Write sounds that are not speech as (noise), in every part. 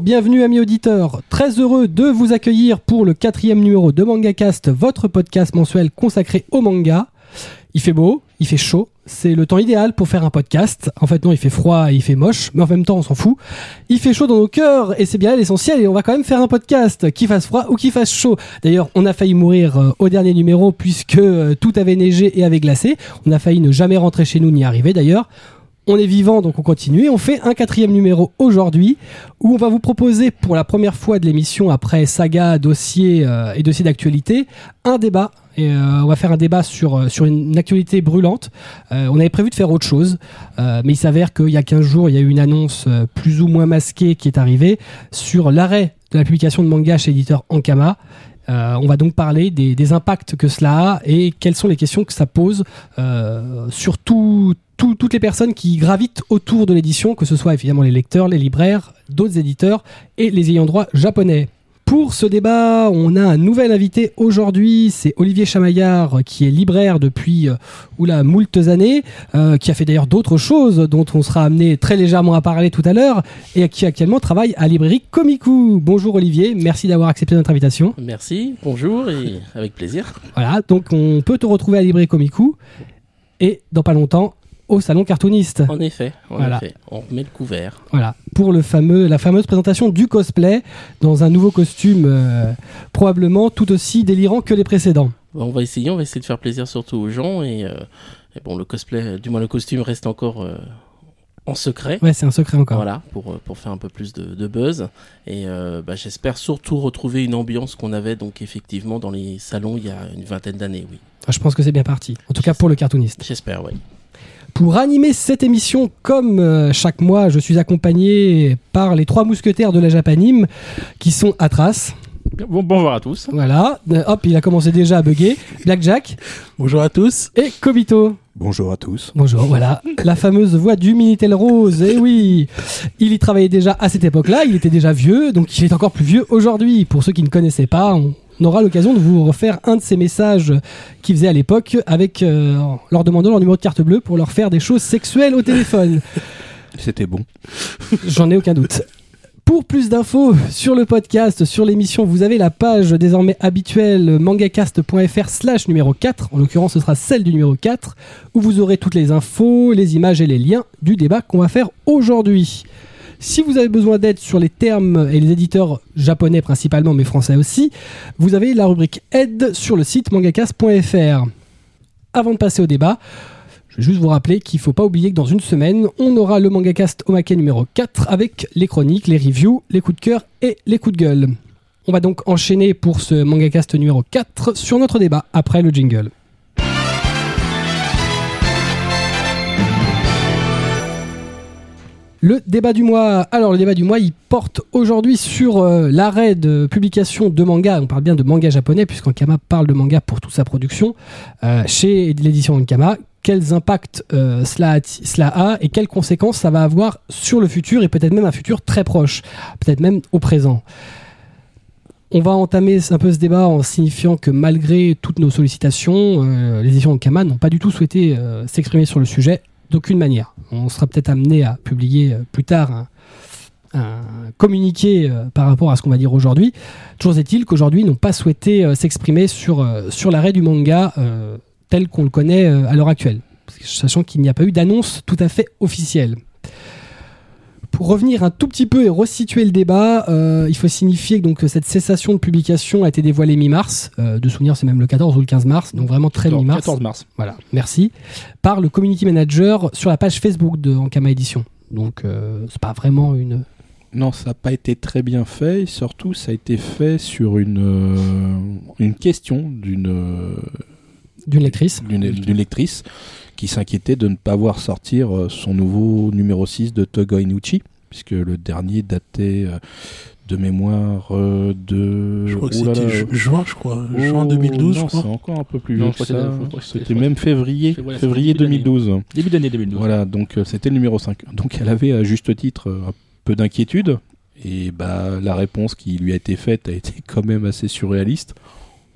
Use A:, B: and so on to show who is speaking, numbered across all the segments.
A: Bienvenue amis auditeurs. Très heureux de vous accueillir pour le quatrième numéro de MangaCast, votre podcast mensuel consacré au manga. Il fait beau, il fait chaud, c'est le temps idéal pour faire un podcast. En fait non, il fait froid et il fait moche, mais en même temps on s'en fout. Il fait chaud dans nos cœurs et c'est bien l'essentiel et on va quand même faire un podcast, qu'il fasse froid ou qu'il fasse chaud. D'ailleurs, on a failli mourir euh, au dernier numéro puisque euh, tout avait neigé et avait glacé. On a failli ne jamais rentrer chez nous ni arriver d'ailleurs on est vivant, donc on continue. On fait un quatrième numéro aujourd'hui où on va vous proposer pour la première fois de l'émission après saga, dossier euh, et dossier d'actualité, un débat. Euh, on va faire un débat sur, euh, sur une actualité brûlante. on avait prévu de faire autre chose, mais il s'avère qu'il y a 15 jours, il y a eu une annonce plus ou moins masquée qui est arrivée sur l'arrêt de la publication de manga chez l'éditeur Ankama. on va donc parler des, des, impacts que cela a et quelles sont les questions que ça pose sur tout, toutes les personnes qui gravitent autour de l'édition, que ce soit évidemment les lecteurs, les libraires, d'autres éditeurs et les ayants droit japonais. Pour ce débat, on a un nouvel invité aujourd'hui, c'est Olivier Chamaillard, qui est libraire depuis euh, oula, moultes années, euh, qui a fait d'ailleurs d'autres choses dont on sera amené très légèrement à parler tout à l'heure, et qui actuellement travaille à librairie Komiku. Bonjour Olivier, merci d'avoir accepté notre invitation.
B: Merci, bonjour et avec plaisir.
A: Voilà, donc on peut te retrouver à librairie Komiku, et dans pas longtemps, au salon cartooniste.
B: En effet, en effet, on met le couvert.
A: Voilà, pour le fameux, la fameuse présentation du cosplay dans un nouveau costume euh, probablement tout aussi délirant que les précédents.
B: On va essayer, on va essayer de faire plaisir surtout aux gens et, euh, bon, le cosplay, du moins le costume reste encore euh, en secret.
A: Ouais, c'est un secret encore.
B: Voilà, pour, pour faire un peu plus de, buzz. Et bah, j'espère surtout retrouver une ambiance qu'on avait donc effectivement dans les salons il y a une vingtaine d'années, oui.
A: Ah, je pense que c'est bien parti. En tout cas pour le cartooniste.
B: J'espère, oui.
A: Pour animer cette émission, comme euh, chaque mois, je suis accompagné par les trois mousquetaires de la Japanime, qui sont Atras.
C: bonjour à tous.
A: Voilà, euh, hop, il a commencé déjà à bugger. Blackjack.
D: Bonjour à tous.
A: Et Kobito.
E: Bonjour à tous.
A: Bonjour, voilà, la fameuse voix du Minitel Rose. Et eh oui, il y travaillait déjà à cette époque-là, il était déjà vieux, donc il est encore plus vieux aujourd'hui. Pour ceux qui ne connaissaient pas, on, on aura l'occasion de vous refaire un de ces messages qu'il faisait à l'époque avec euh, leur demandant leur numéro de carte bleue pour leur faire des choses sexuelles au téléphone. (laughs)
E: C'était bon. (laughs)
A: J'en ai aucun doute. Pour plus d'infos sur le podcast, sur l'émission, vous avez la page désormais habituelle mangacast.fr slash numéro 4, en l'occurrence ce sera celle du numéro 4, où vous aurez toutes les infos, les images et les liens du débat qu'on va faire aujourd'hui. Si vous avez besoin d'aide sur les termes et les éditeurs japonais principalement, mais français aussi, vous avez la rubrique aide sur le site mangakas.fr. Avant de passer au débat, je vais juste vous rappeler qu'il ne faut pas oublier que dans une semaine, on aura le MangaCast Omake numéro 4 avec les chroniques, les reviews, les coups de cœur et les coups de gueule. On va donc enchaîner pour ce MangaCast numéro 4 sur notre débat après le jingle. Le débat du mois. Alors, le débat du mois, il porte aujourd'hui sur euh, l'arrêt de publication de manga. On parle bien de manga japonais, puisqu'Ankama parle de manga pour toute sa production euh, chez l'édition Ankama. Quels impacts euh, cela, cela a et quelles conséquences ça va avoir sur le futur et peut-être même un futur très proche, peut-être même au présent. On va entamer un peu ce débat en signifiant que malgré toutes nos sollicitations, les éditions Ankama n'ont pas du tout souhaité s'exprimer sur le sujet d'aucune manière. On sera peut-être amené à publier euh, plus tard un, communiqué euh, par rapport à ce qu'on va dire aujourd'hui. Toujours est-il qu'aujourd'hui, ils n'ont pas souhaité euh, s'exprimer sur, sur l'arrêt du manga tel qu'on le connaît à l'heure actuelle, sachant qu'il n'y a pas eu d'annonce tout à fait officielle. Pour revenir un tout petit peu et resituer le débat, euh, il faut signifier donc, que cette cessation de publication a été dévoilée mi-mars. Euh, de souvenir, c'est même le 14 ou le 15 mars, donc vraiment très mi-mars.
C: 14 mars.
A: Voilà, merci. Par le community manager sur la page Facebook de Ankama Edition. Donc, euh, c'est pas vraiment une.
E: Non, ça n'a pas été très bien fait. Et surtout, ça a été fait sur une, une question d'une.
A: D'une lectrice.
E: D'une lectrice qui s'inquiétait de ne pas voir sortir euh, son nouveau numéro 6 de Togo Inuchi, puisque le dernier datait euh, de mémoire euh, de.
D: Je crois que c'était juin, je crois. juin 2012,
E: non, c'est encore un peu plus vieux. C'était même février, février 2012.
C: Début d'année 2012.
E: Voilà, donc c'était le numéro 5. Donc elle avait à juste titre un peu d'inquiétude. Et bah, la réponse qui lui a été faite a été quand même assez surréaliste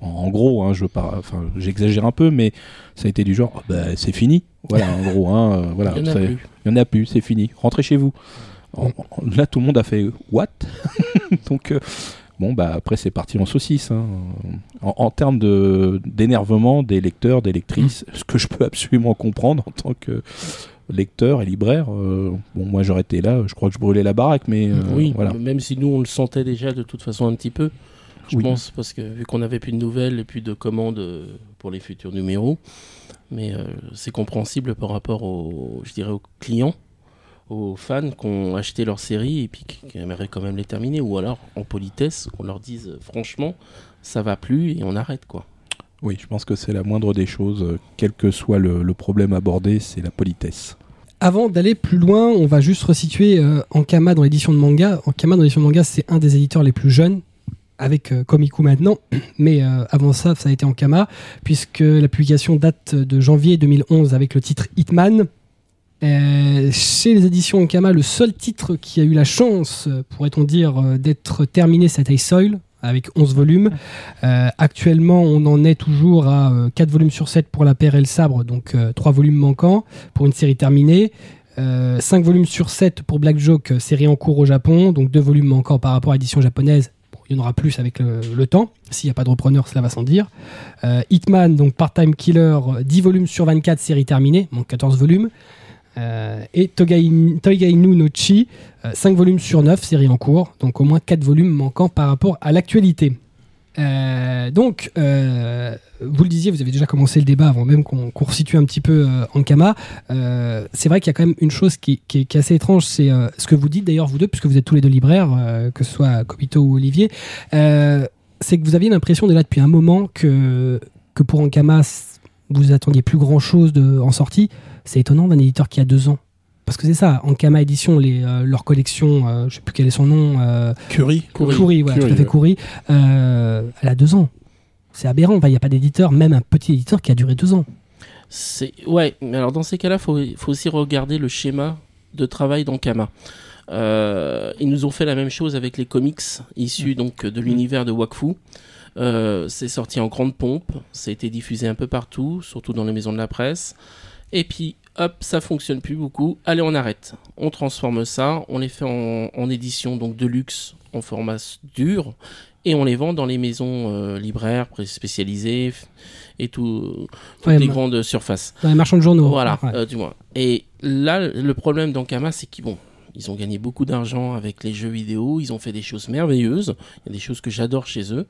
E: en gros, hein, je enfin, j'exagère un peu, mais ça a été du genre, oh, bah, c'est fini. Voilà, en gros, hein, euh, voilà,
B: il n'y en, a plus,
E: c'est fini. Rentrez chez vous. En- en- là, tout le monde a fait what? (laughs) Donc, euh, bon, bah après, c'est parti en saucisse. hein. En, en termes de d'énervement des lecteurs, des lectrices, ce que je peux absolument comprendre en tant que lecteur et libraire. euh, bon, moi, j'aurais été là, je crois que je brûlais la baraque, mais euh,
B: oui,
E: voilà.
B: même si nous on le sentait déjà de toute façon un petit peu, je
E: Oui.
B: pense, parce que vu qu'on n'avait plus de nouvelles et plus de commandes euh, pour les futurs numéros, mais euh, c'est compréhensible par rapport aux, je dirais, aux clients, aux fans qui ont acheté leur série et puis qui, aimeraient quand même les terminer, ou alors en politesse, qu'on leur dise euh, franchement, ça va plus et on arrête quoi.
E: Oui, je pense que c'est la moindre des choses, quel que soit le, le problème abordé, c'est la politesse.
A: Avant d'aller plus loin, on va juste resituer euh, Ankama dans l'édition de manga. Ankama dans l'édition de manga, c'est un des éditeurs les plus jeunes, avec euh, Komiku maintenant. (clears throat) Mais euh, avant ça, ça a été Ankama, puisque la publication date de janvier 2011 avec le titre Hitman. Euh, chez les éditions Ankama, le seul titre qui a eu la chance, euh, pourrait-on dire, d'être terminé, c'était Soil, avec 11 volumes. Actuellement, on en est toujours à euh, 4 volumes sur 7 pour la paire et le sabre, donc 3 volumes manquants pour une série terminée. Euh, 5 volumes sur 7 pour Black Joke, série en cours au Japon, donc 2 volumes manquants par rapport à l'édition japonaise. Il y en aura plus avec le, temps, s'il n'y a pas de repreneur, cela va sans dire. Euh, Hitman, donc Part-Time Killer, euh, 10 volumes sur 24, série terminée, donc 14 volumes. Euh, et Togai, Toigainu no Chi, 5 volumes sur 9, série en cours, donc au moins 4 volumes manquants par rapport à l'actualité. Euh, donc, euh, vous le disiez, vous avez déjà commencé le débat avant même qu'on qu'on resitue un petit peu euh, Ankama. Euh, c'est vrai qu'il y a quand même une chose qui, est, assez étrange, c'est ce que vous dites d'ailleurs vous deux, puisque vous êtes tous les deux libraires, que ce soit Kobito ou Olivier, c'est que vous aviez l'impression déjà depuis un moment que, que pour Ankama, vous attendiez plus grand chose de, en sortie. C'est étonnant d'un éditeur qui a deux ans. Parce que c'est ça, Ankama Édition, les, euh, leur collection, euh, je sais plus quel est son nom, euh,
D: Curie.
B: Courir.
A: Coury, voilà,
C: Coury,
A: tout à fait
C: ouais.
A: Coury. Euh, elle a deux ans. C'est aberrant. Il n'y a pas d'éditeur, même un petit éditeur qui a duré deux ans.
B: C'est ouais, mais alors dans ces cas-là, faut faut aussi regarder le schéma de travail d'Ankama. Euh, ils nous ont fait la même chose avec les comics issus donc de l'univers de Wakfu. Euh, c'est sorti en grande pompe, ça a été diffusé un peu partout, surtout dans les maisons de la presse. Et puis hop, ça fonctionne plus beaucoup. Allez, on arrête. On transforme ça, on les fait en, en édition donc de luxe en format dur et on les vend dans les maisons euh, libraires spécialisées et tout, toutes
A: Ouais,
B: les grandes surfaces.
A: Dans les marchands de journaux.
B: Voilà,
A: Ouais.
B: euh, du moins. Et là, le problème d'Ankama, c'est qu'ils bon, ils ont gagné beaucoup d'argent avec les jeux vidéo, ils ont fait des choses merveilleuses, il y a des choses que j'adore chez eux,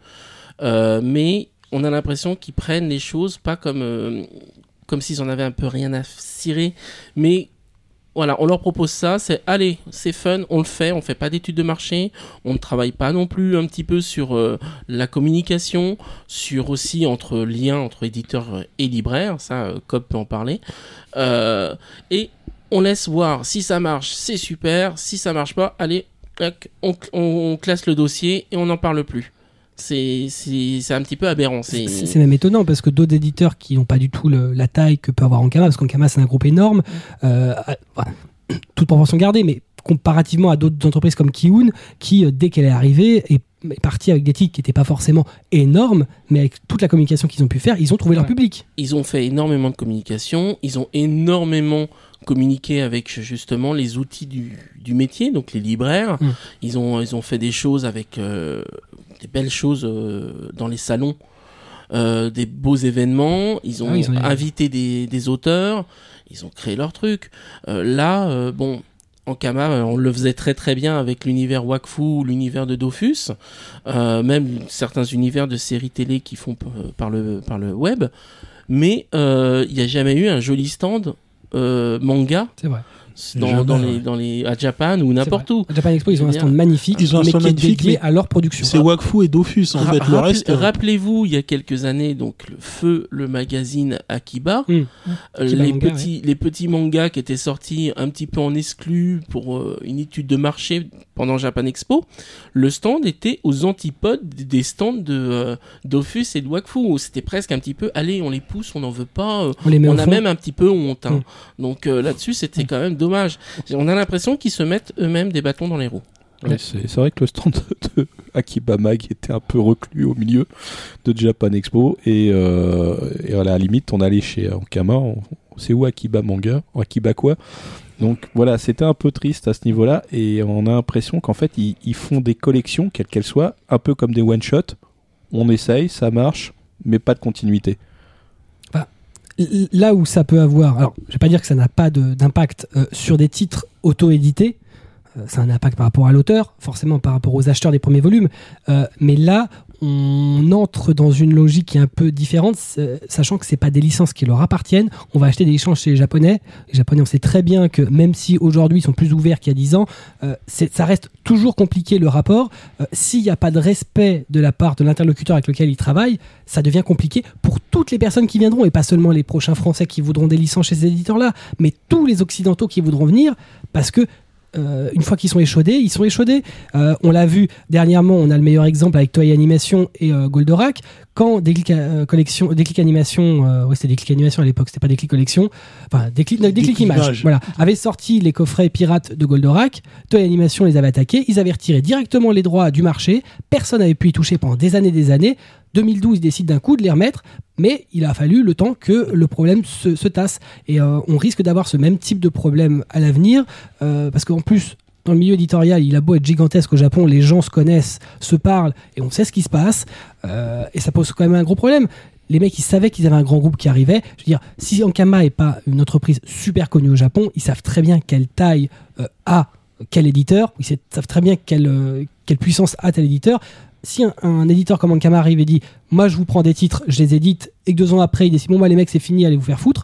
B: Euh, mais on a l'impression qu'ils prennent les choses pas comme, comme s'ils en avaient un peu rien à cirer, mais voilà, on leur propose ça, c'est allez, c'est fun, on le fait, on fait pas d'études de marché, on ne travaille pas non plus un petit peu sur euh, la communication, sur aussi entre liens entre éditeurs et libraires, ça euh, Cobb peut en parler, Euh, et on laisse voir si ça marche, c'est super, si ça marche pas, allez, on, on classe le dossier et on n'en parle plus. C'est un petit peu aberrant.
A: C'est même étonnant parce que d'autres éditeurs qui n'ont pas du tout le- la taille que peut avoir Ankama, parce qu'Ankama c'est un groupe énorme, euh, à- voilà, (clears throat) toute proportion gardée, mais comparativement à d'autres entreprises comme Kiun, qui euh, dès qu'elle est arrivée est, est partie avec des titres qui n'étaient pas forcément énormes, mais avec toute la communication qu'ils ont pu faire, ils ont trouvé leur public.
B: ils ont fait énormément de communication, ils ont énormément communiqué avec justement les outils du, du métier, donc les libraires.
A: Mm.
B: Ils, ont, ils ont fait des choses avec euh, des belles choses euh, dans les salons, euh, des beaux événements. Ils ont,
A: Ah ils ont-
B: invité des, des auteurs, ils ont créé leur truc. Euh, là, bon. En Kama, on le faisait très très bien avec l'univers Wakfu l'univers de Dofus, euh, même certains univers de séries télé qui font par le, par le web mais euh, il n'y a jamais eu un joli stand euh, manga
A: C'est vrai.
B: Dans, les, dans les, à Japan ou n'importe où.
A: À Japan Expo, ils ont un stand magnifique,
D: Ils ont un
A: mais
D: stand
A: qui est dédié
D: mais
A: à leur production.
D: C'est Wakfu et Dofus en
B: Ra-
D: fait. Le
B: rappel-
D: reste. euh,
B: Rappelez-vous, il y a quelques années, donc le feu, le magazine Akiba,
A: Hum.
B: euh,
A: Akiba
B: les
A: Manga,
B: petits, les petits mangas qui étaient sortis un petit peu en exclu pour euh, une étude de marché pendant Japan Expo. Le stand était aux antipodes des stands de euh, Dofus et de Wakfu. C'était presque un petit peu, allez, on les pousse, on n'en veut pas. euh,
A: On les met
B: on a
A: fond.
B: même un petit peu honte. hein.
A: Mm.
B: Donc euh, là-dessus, c'était quand même dommage. On a l'impression qu'ils se mettent eux-mêmes des bâtons dans les roues.
E: Ouais, c'est vrai que le stand (laughs) de Akiba Mag était un peu reclus au milieu de Japan Expo et, euh, et à la limite on allait chez Ankama, c'est où Akiba Manga Akiba quoi Donc voilà, c'était un peu triste à ce niveau-là, et on a l'impression qu'en fait, ils, ils font des collections, quelles qu'elles soient, un peu comme des one-shots. On essaye, ça marche, mais pas de continuité.
A: Là où ça peut avoir, alors je vais pas dire que ça n'a pas d'impact euh, sur des titres auto-édités, ça a un impact par rapport à l'auteur, forcément par rapport aux acheteurs des premiers volumes, euh, mais là on entre dans une logique qui est un peu différente, sachant que c'est pas des licences qui leur appartiennent. On va acheter des licences chez les Japonais. Les Japonais, on sait très bien que même si aujourd'hui ils sont plus ouverts qu'il y a 10 ans, euh, ça reste toujours compliqué le rapport. Euh, S'il n'y a pas de respect de la part de l'interlocuteur avec lequel ils travaillent, ça devient compliqué pour toutes les personnes qui viendront, et pas seulement les prochains Français qui voudront des licences chez ces éditeurs-là, mais tous les Occidentaux qui voudront venir, parce que euh, une fois qu'ils sont échaudés, ils sont échaudés. Euh, on l'a vu dernièrement, on a le meilleur exemple avec Toei Animation et euh, Goldorak. Quand Déclic, collection, Déclic Animation, ouais, c'était Déclic Animation à l'époque, c'était pas Déclic Collection, enfin Déclic, non, Déclic
D: Déclic
A: Image,
D: Image.
A: voilà, avait sorti les coffrets pirates de Goldorak. Toei Animation les avait attaqués, ils avaient retiré directement les droits du marché, personne n'avait pu y toucher pendant des années des années. 2012, ils décident d'un coup de les remettre, mais il a fallu le temps que le problème se, se tasse. Et euh, on risque d'avoir ce même type de problème à l'avenir, euh, parce qu'en plus, dans le milieu éditorial, il a beau être gigantesque au Japon, les gens se connaissent, se parlent, et on sait ce qui se passe, euh, et ça pose quand même un gros problème. Les mecs, ils savaient qu'ils avaient un grand groupe qui arrivait. Je veux dire, si Ankama est pas une entreprise super connue au Japon, ils savent très bien quelle taille a quel éditeur, ils savent très bien quelle, quelle puissance a tel éditeur. Si un, un éditeur comme Ankama arrive et dit Moi, je vous prends des titres, je les édite, et que deux ans après, il décide Bon, bah, les mecs, c'est fini, allez vous faire foutre,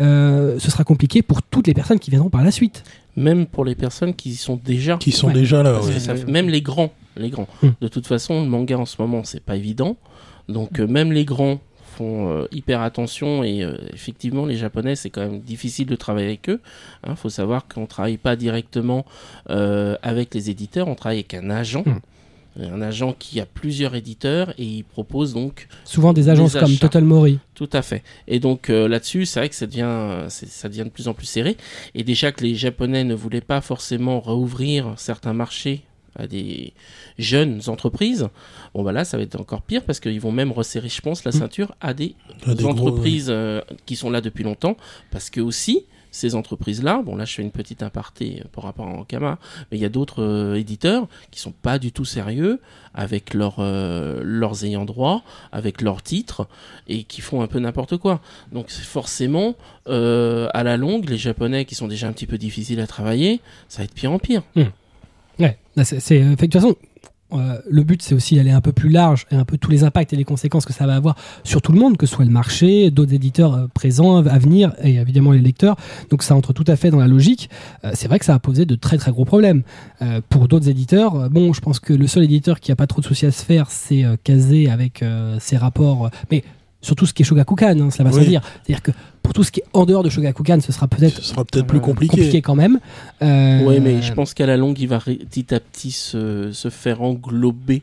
A: euh, ce sera compliqué pour toutes les personnes qui viendront par la suite.
B: Même pour les personnes qui y sont déjà.
D: Qui sont
A: Ouais.
D: déjà là, ouais.
B: ça même les grands, les grands.
A: Hmm.
B: De toute façon, le manga en ce moment, c'est pas évident. Donc euh, même les grands font euh, hyper attention et euh, effectivement, les Japonais, c'est quand même difficile de travailler avec eux. Il faut savoir qu'on travaille pas directement euh, avec les éditeurs, on travaille avec un agent.
A: Hmm.
B: Un agent qui a plusieurs éditeurs et il propose donc
A: Souvent des agences
B: Des
A: comme. Total Mori.
B: tout à fait. Et donc euh, là-dessus, c'est vrai que ça devient, ça devient de plus en plus serré. Et déjà que les Japonais ne voulaient pas forcément rouvrir certains marchés à des jeunes entreprises, bon bah là, ça va être encore pire parce qu'ils vont même resserrer, je pense, la
A: Mm.
B: ceinture à des,
D: À des gros,
B: entreprises euh, qui sont là depuis longtemps, parce que aussi ces entreprises-là, bon là je fais une petite aparté euh, par rapport à Ankama, mais il y a d'autres euh, éditeurs qui sont pas du tout sérieux avec leurs euh, leurs ayants droit, avec leurs titres et qui font un peu n'importe quoi. Donc forcément à la longue, les Japonais qui sont déjà un petit peu difficiles à travailler, ça va être pire en pire.
A: Ouais, là, c'est, de toute façon, euh, le but c'est aussi d'aller un peu plus large et un peu tous les impacts et les conséquences que ça va avoir sur tout le monde, que ce soit le marché, d'autres éditeurs euh, présents, à venir et évidemment les lecteurs. Donc ça entre tout à fait dans la logique. Euh, c'est vrai que ça a posé de très très gros problèmes pour d'autres éditeurs. bon, je pense que le seul éditeur qui a pas trop de soucis à se faire, c'est Kazé avec ses rapports, mais surtout ce qui est Shogakukan, hein, cela va sans
D: Oui.
A: dire. C'est-à-dire que pour tout ce qui est en dehors de Shogakukan, ce sera peut-être
D: Ce sera peut-être plus
A: euh,
D: compliqué.
A: quand même. Euh,
B: Oui, mais je pense qu'à la longue, il va petit à petit se, se faire englober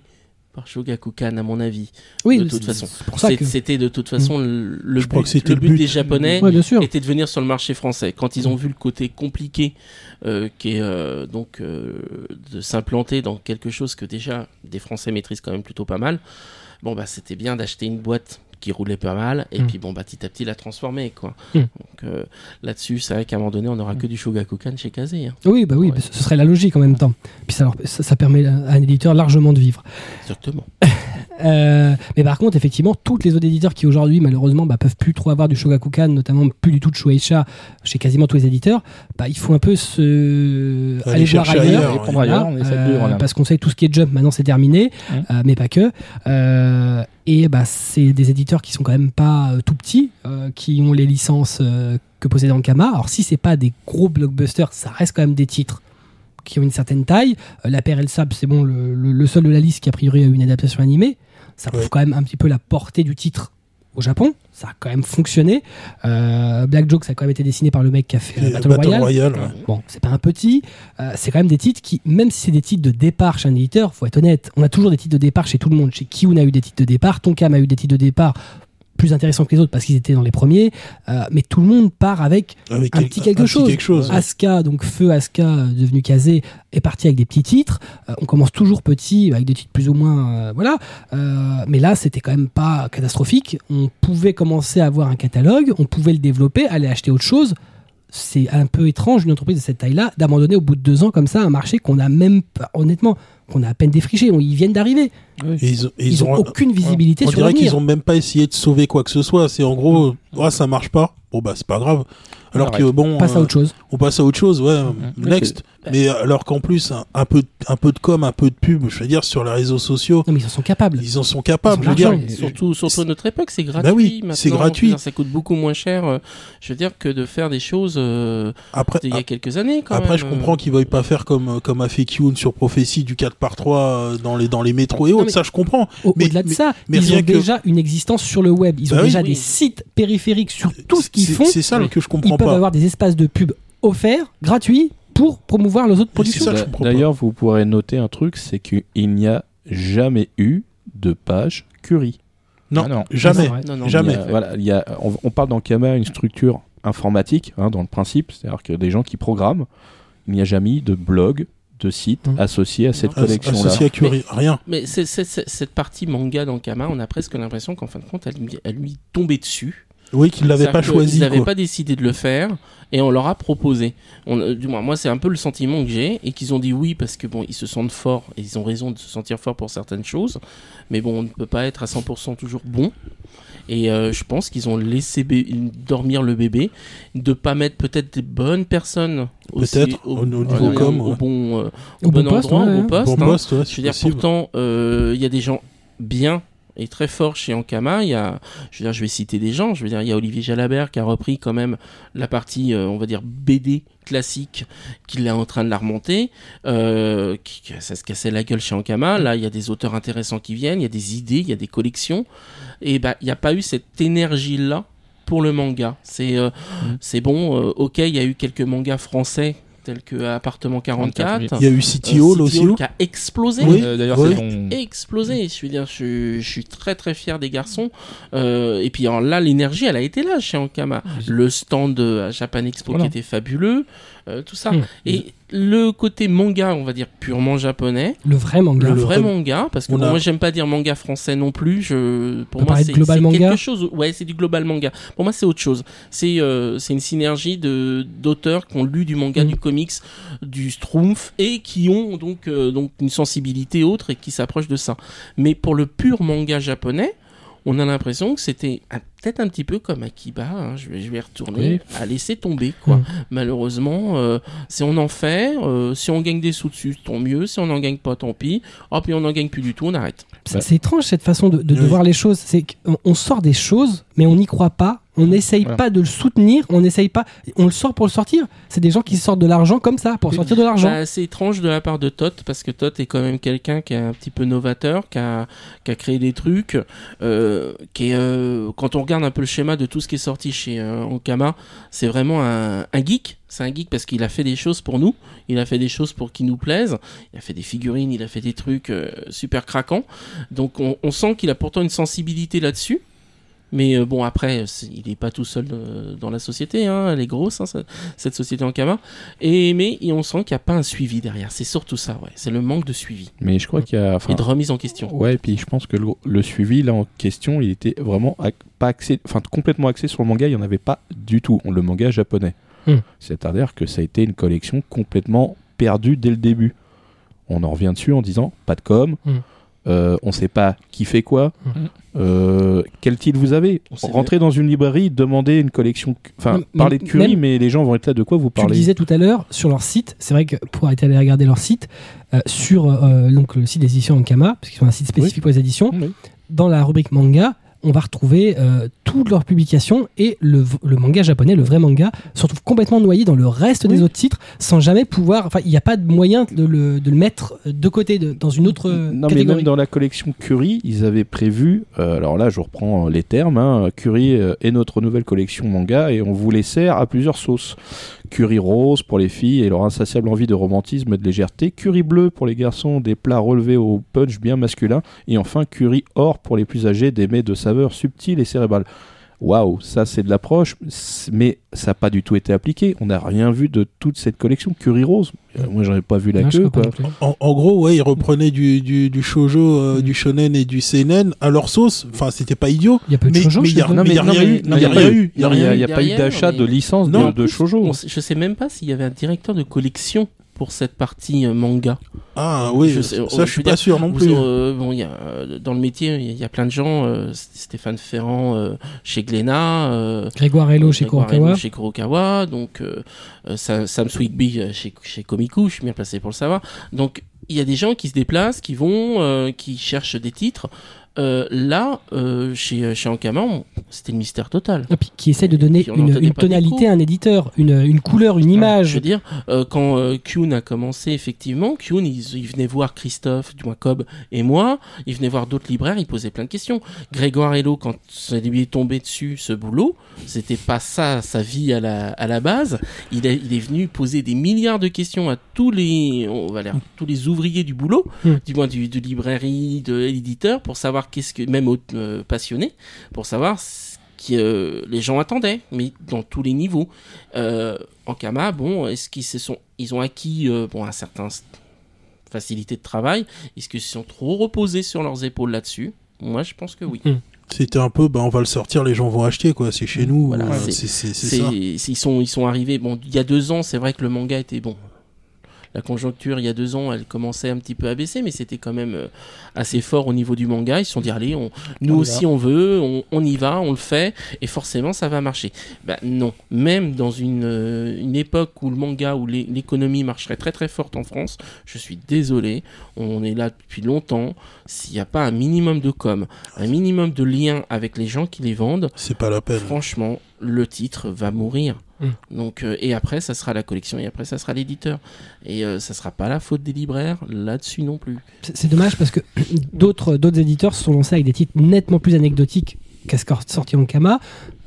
B: par Shogakukan, à mon avis.
A: oui,
B: de toute façon.
A: que.
B: C'était de toute façon le, le but, le but
D: but.
B: des Japonais.
A: Ouais, bien sûr.
B: était de venir sur le marché français. Quand ils ont vu le côté compliqué euh, qui est euh, donc euh, de s'implanter dans quelque chose que déjà des Français maîtrisent quand même plutôt pas mal, bon bah c'était bien d'acheter une boîte qui roulait pas mal et
A: Mm.
B: puis bon bah petit à petit la transformer quoi.
A: Mm.
B: Donc euh, là-dessus c'est vrai qu'à un moment donné on n'aura que du Shogakukan chez Kazé. hein.
A: Oui, bah oui,
B: Ouais.
A: bah, ce serait la logique en même temps. Puis ça, ça, ça permet à un éditeur largement de vivre.
B: Exactement. (laughs)
A: Euh, mais par contre, effectivement, toutes les autres éditeurs qui aujourd'hui, malheureusement, bah, peuvent plus trop avoir du Shogakukan, notamment plus du tout de Shueisha chez quasiment tous les éditeurs, bah, il faut un peu se
D: Aller
A: aller voir
D: chercher
A: ailleurs.
D: ailleurs,
C: prendre ailleurs, on
A: Euh, parce qu'on sait que tout ce qui est jump maintenant c'est terminé,
C: Mm.
A: euh, mais pas que. Euh, et bah c'est des éditeurs qui sont quand même pas euh, tout petits, euh, qui ont les licences euh, que possède Ankama. Alors si c'est pas des gros blockbusters, ça reste quand même des titres qui ont une certaine taille. Euh, la Paire et le Sable, c'est bon, le, le- le seul de la liste qui a priori a eu une adaptation animée. Ça prouve
D: Ouais.
A: quand même un petit peu la portée du titre au Japon. Ça a quand même fonctionné. Euh, Black Joke, ça a quand même été dessiné par le mec qui a fait euh, Battle,
D: Battle
A: Royale.
D: Royale, ouais.
A: Bon, c'est pas un petit, euh, c'est quand même des titres qui, même si c'est des titres de départ chez un éditeur, faut être honnête, on a toujours des titres de départ chez tout le monde. Chez Kiun a eu des titres de départ, Tonkam a eu des titres de départ plus intéressants que les autres parce qu'ils étaient dans les premiers, euh, mais tout le monde part avec
D: Avec
A: un petit quelque
D: un
A: chose.
D: quelque chose.
A: Asuka, donc Feu Asuka, euh, devenu Kazé, est parti avec des petits titres. Euh, on commence toujours petit, avec des titres plus ou moins, voilà. Mais là, c'était quand même pas catastrophique. On pouvait commencer à avoir un catalogue, on pouvait le développer, aller acheter autre chose. c'est un peu étrange une entreprise de cette taille-là d'abandonner au bout de deux ans comme ça un marché qu'on a même pas, honnêtement, qu'on a à peine défriché. On- Ils viennent d'arriver.
D: Et ils,
A: Ils, ont, aucune visibilité
D: on
A: sur
D: dirait qu'ils ont même pas essayé de sauver quoi que ce soit. C'est en gros, ouais, ça marche pas. Bon bah c'est pas grave. Alors
C: Arrête.
D: que bon,
A: On passe à
D: euh,
A: autre chose.
D: on passe à autre chose, ouais.
C: Mhm.
D: Next. Mais alors qu'en plus un, un peu, un peu de com, un peu de pub, je veux dire sur les réseaux sociaux,
A: Non, mais ils en sont capables.
D: ils en sont capables. Je
A: ont
D: veux dire,
B: surtout, surtout à notre époque, c'est gratuit.
D: Bah oui, c'est gratuit.
B: dire, ça coûte beaucoup moins cher, euh, je veux dire, que de faire des choses euh,
D: après,
B: d'il y a quelques années. Quand
D: Après,
B: même.
D: je comprends qu'ils veuillent pas faire comme, comme a fait Kyun sur Prophétie du 4 par 3 euh, dans les, dans les métros et autres.
A: mais-
D: Ça, je comprends.
A: Au-
D: Mais-
A: Au-delà de ça,
D: mais
A: ils ont
D: que-
A: déjà une existence sur le web. Ils ont
D: Bah oui.
A: déjà
B: Oui.
A: des sites périphériques sur tout ce qu'ils font.
D: C'est ça que je comprends
A: peuvent
D: pas.
A: avoir des espaces de pub offerts, gratuits, pour promouvoir leurs autres productions.
E: D'ailleurs, vous pourrez noter un truc, c'est qu'il n'y a jamais eu de page Curie.
D: Non,
C: Ah non.
D: jamais.
B: Non, non,
D: Jamais.
E: Il y a- voilà, il y a, on, on parle dans Kama une structure informatique, hein, dans le principe, c'est-à-dire que des gens qui programment, il n'y a jamais eu de blog, de site associé à cette collection-là.
D: Associé à Curie, rien.
B: Mais c'est, c'est- c'est- cette partie manga dans Kama, on a presque l'impression qu'en fin de compte, elle, lui- elle lui tombait dessus.
D: Oui, qu'ils l'avaient pas choisi.
B: Ils n'avaient pas décidé de le faire et on leur a proposé. On, euh, du moins, moi, c'est un peu le sentiment que j'ai et qu'ils ont dit oui parce que bon, ils se sentent forts et ils ont raison de se sentir forts pour certaines choses. Mais bon, on ne peut pas être à 100% toujours bon. Et euh, je pense qu'ils ont laissé bé- dormir le bébé, de pas mettre peut-être des bonnes personnes aussi
D: Peut-être, au- au niveau com,
B: au
D: ouais.
B: bon, euh,
A: Au
B: au bon,
A: bon poste,
B: endroit,
A: ouais,
B: au bon
A: ouais.
B: poste.
D: Bon
B: hein.
D: poste, ouais,
B: Je veux dire,
D: possible.
B: pourtant, euh, il y a des gens bien et très forts chez Ankama. Il y a, je veux dire, je vais citer des gens. Je veux dire, il y a Olivier Jalabert qui a repris quand même la partie, euh, on va dire, BD classique, qu'il est en train de la remonter. Euh, qui, ça se cassait la gueule chez Ankama. Là, il y a des auteurs intéressants qui viennent, il y a des idées, il y a des collections. Et bah, il n'y a pas eu cette énergie-là pour le manga. C'est euh, c'est bon, ok, il y a eu quelques mangas français tels que Appartement 44.
D: Il y a eu City
B: Euh,
D: Hall
B: City
D: aussi.
B: Hall qui a explosé.
D: Oui.
C: Euh, D'ailleurs,
D: Oui.
C: c'est ton.
B: Explosé. Je veux dire, je, je suis très très fier des garçons. Euh, et puis alors là, l'énergie, elle a été là chez Ankama. Le stand de à Japan Expo
C: Voilà.
B: qui était fabuleux, euh, tout ça.
A: Mm.
B: Et le côté manga, on va dire purement japonais,
A: Le vrai manga.
B: le
D: Le
B: vrai manga, parce que
D: a-
B: moi j'aime pas dire manga français non plus. Je, pour moi, c'est
A: global
B: c'est
A: manga
B: quelque chose. Ouais, c'est du global manga. Pour moi, c'est autre chose. C'est euh, c'est une synergie de d'auteurs qui ont lu du manga,
A: Mm.
B: du comics, du Schtroumpf et qui ont donc euh, donc une sensibilité autre et qui s'approchent de ça. Mais pour le pur manga japonais, on a l'impression que c'était peut-être un petit peu comme Akiba. hein, je vais je vais y retourner à laisser tomber quoi.
A: Mm.
B: Malheureusement, euh, si on en fait, euh, si on gagne des sous dessus, tant mieux. Si on n'en gagne pas, tant pis. Oh, puis on n'en gagne plus du tout, on arrête.
A: C'est étrange cette façon de, de- de
D: Oui.
A: voir les choses. C'est qu'on on sort des choses, mais on n'y croit pas. On n'essaye
C: Voilà.
A: pas de le soutenir. On n'essaye pas. On le sort pour le sortir. C'est des gens qui sortent de l'argent comme ça pour sortir de l'argent.
B: Bah, c'est étrange de la part de Tot parce que Tot est quand même quelqu'un qui est un petit peu novateur, qui a, qui a créé des trucs, euh, qui est, euh, quand on regarde un peu le schéma de tout ce qui est sorti chez euh, Ankama, c'est vraiment un, un geek. C'est un geek parce qu'il a fait des choses pour nous, il a fait des choses pour qui nous plaisent, il a fait des figurines, il a fait des trucs euh, super craquants. Donc on, on sent qu'il a pourtant une sensibilité là-dessus. Mais euh, bon, après, il n'est pas tout seul euh, dans la société, hein, elle est grosse, hein, ça- cette société Ankama. Et mais et on sent qu'il n'y a pas un suivi derrière. C'est surtout ça, ouais. C'est le manque de suivi
E: Mais je crois qu'il y a.
B: et de remise en question.
E: Ouais, et puis je pense que le, le suivi là en question, il était vraiment pas axé, enfin complètement axé sur le manga. Il y en avait pas du tout. Le manga japonais.
A: Hmm.
E: C'est-à-dire que ça a été une collection complètement perdue dès le début. On en revient dessus en disant pas de com.
A: Hmm.
E: Euh, on sait pas qui fait quoi.
A: Hmm.
E: euh, quel titre vous avez Rentrez dans une librairie, demandez une collection. Enfin, parlez de Curie,
A: même-
E: mais les gens vont être là de quoi vous
A: Tu le
E: parlez
A: disais tout à l'heure sur leur site. C'est vrai que pour être allé regarder leur site, euh, sur euh, donc le site des éditions Ankama, parce qu'ils ont un site spécifique pour les éditions,
E: Oui.
A: dans la rubrique manga, on va retrouver euh, toutes leurs publications et le, manga japonais, le vrai manga, se retrouve complètement noyé dans le reste des autres titres sans jamais pouvoir. Enfin, il n'y a pas de moyen de le, de le mettre de côté, de- dans une autre euh,
E: Non, mais même dans la collection Curie, ils avaient prévu, euh, alors là je reprends euh, les termes, hein, Curie euh, est notre nouvelle collection manga et on vous les sert à plusieurs sauces. Curie rose pour les filles et leur insatiable envie de romantisme et de légèreté. Curie bleu pour les garçons, des plats relevés au punch bien masculin. Et enfin Curie or pour les plus âgés, des mets de saveurs subtiles et cérébrales. Waouh, ça c'est de l'approche, mais ça n'a pas du tout été appliqué. On n'a rien vu de toute cette collection. Curie Rose, euh, moi j'en ai pas vu la queue. Quoi.
D: En, en gros, ouais, ils reprenaient du, du, du shoujo, euh,
A: Mm.
D: du shonen et du seinen à leur sauce. Enfin, c'était pas idiot.
A: Il y a peu de
D: Mais-
A: shoujo
D: mais il y a-
A: eux.
D: mais il y a rien eu. Il y a
E: mais
D: rien
E: pas
D: eu.
E: Il n'y a, il y a pas eu d'achat
B: mais-
E: de licence
D: Non,
E: de, shoujo.
B: On je sais même pas s'il y avait un directeur de collection pour cette partie euh, manga.
D: Ah oui,
B: Je sais-
D: ça,
B: oh,
D: je
B: je
D: suis pas
B: dire,
D: sûr non
B: Vous-
D: plus.
B: euh, bon, il y a, euh, dans le métier, il y a- il y, a plein de gens. euh, Stéphane Ferrand euh, chez Glénat. euh,
A: Grégoire Hello chez Kurokawa.
B: Chez Kurokawa, donc Sam, Sam Swigby euh, chez, chez Komiku, je suis bien placé pour le savoir. Donc il y a des gens qui se déplacent, qui vont, euh, qui cherchent des titres. Euh, là, euh, chez, chez Ankama, c'était le mystère total.
A: Et puis qui essaie de donner une, tonalité à un éditeur, une, une couleur, une
B: Je
A: image.
B: veux dire, euh, quand euh, Kuhn a commencé, effectivement, Kuhn, il, il venait voir Christophe, du moins Cobb et moi, il venait voir d'autres libraires, il posait plein de questions. Grégoire Hello, quand ça lui est tombé dessus, ce boulot, c'était pas ça sa vie à la, à la base. Il est, il est venu poser des milliards de questions à tous les, on va dire, tous les ouvriers du boulot,
A: Hmm.
B: du moins du, de librairie, de l'éditeur, pour savoir qu'est-ce que, même aux euh, passionnés, pour savoir ce que euh, les gens attendaient, mais dans tous les niveaux. Euh, en Kama, bon, est-ce qu'ils se sont, ils ont acquis euh, bon un certain facilité de travail? Est-ce qu'ils se sont trop reposés sur leurs épaules là-dessus? Moi, je pense que oui.
D: C'était un peu, bah, on va le sortir, les gens vont acheter, quoi. C'est chez nous.
B: Voilà, C'est,
D: ça.
B: ils sont, ils sont arrivés. Bon, il y a deux ans, c'est vrai que le manga était bon. La conjoncture, il y a deux ans, elle commençait un petit peu à baisser, mais c'était quand même euh, assez fort au niveau du manga. Ils se sont dit, allez, on, nous
A: On
B: aussi on veut, on, on y va, on le fait, et forcément ça va marcher. Ben non, même dans une, euh, une époque où le manga, où l'é- l'économie marcherait très très forte en France, je suis désolé, on est là depuis longtemps, s'il n'y a pas un minimum de com, un minimum de lien avec les gens qui les vendent,
D: C'est pas la peine.
B: franchement, le titre va mourir.
A: Mm.
B: Donc, euh, et après, ça sera la collection, et après, ça sera l'éditeur. Et euh, ça sera pas la faute des libraires là-dessus non plus.
A: C'est dommage parce que (clears throat) d'autres d'autres éditeurs se sont lancés avec des titres nettement plus anecdotiques qu'à ce qu'a sorti en Kama.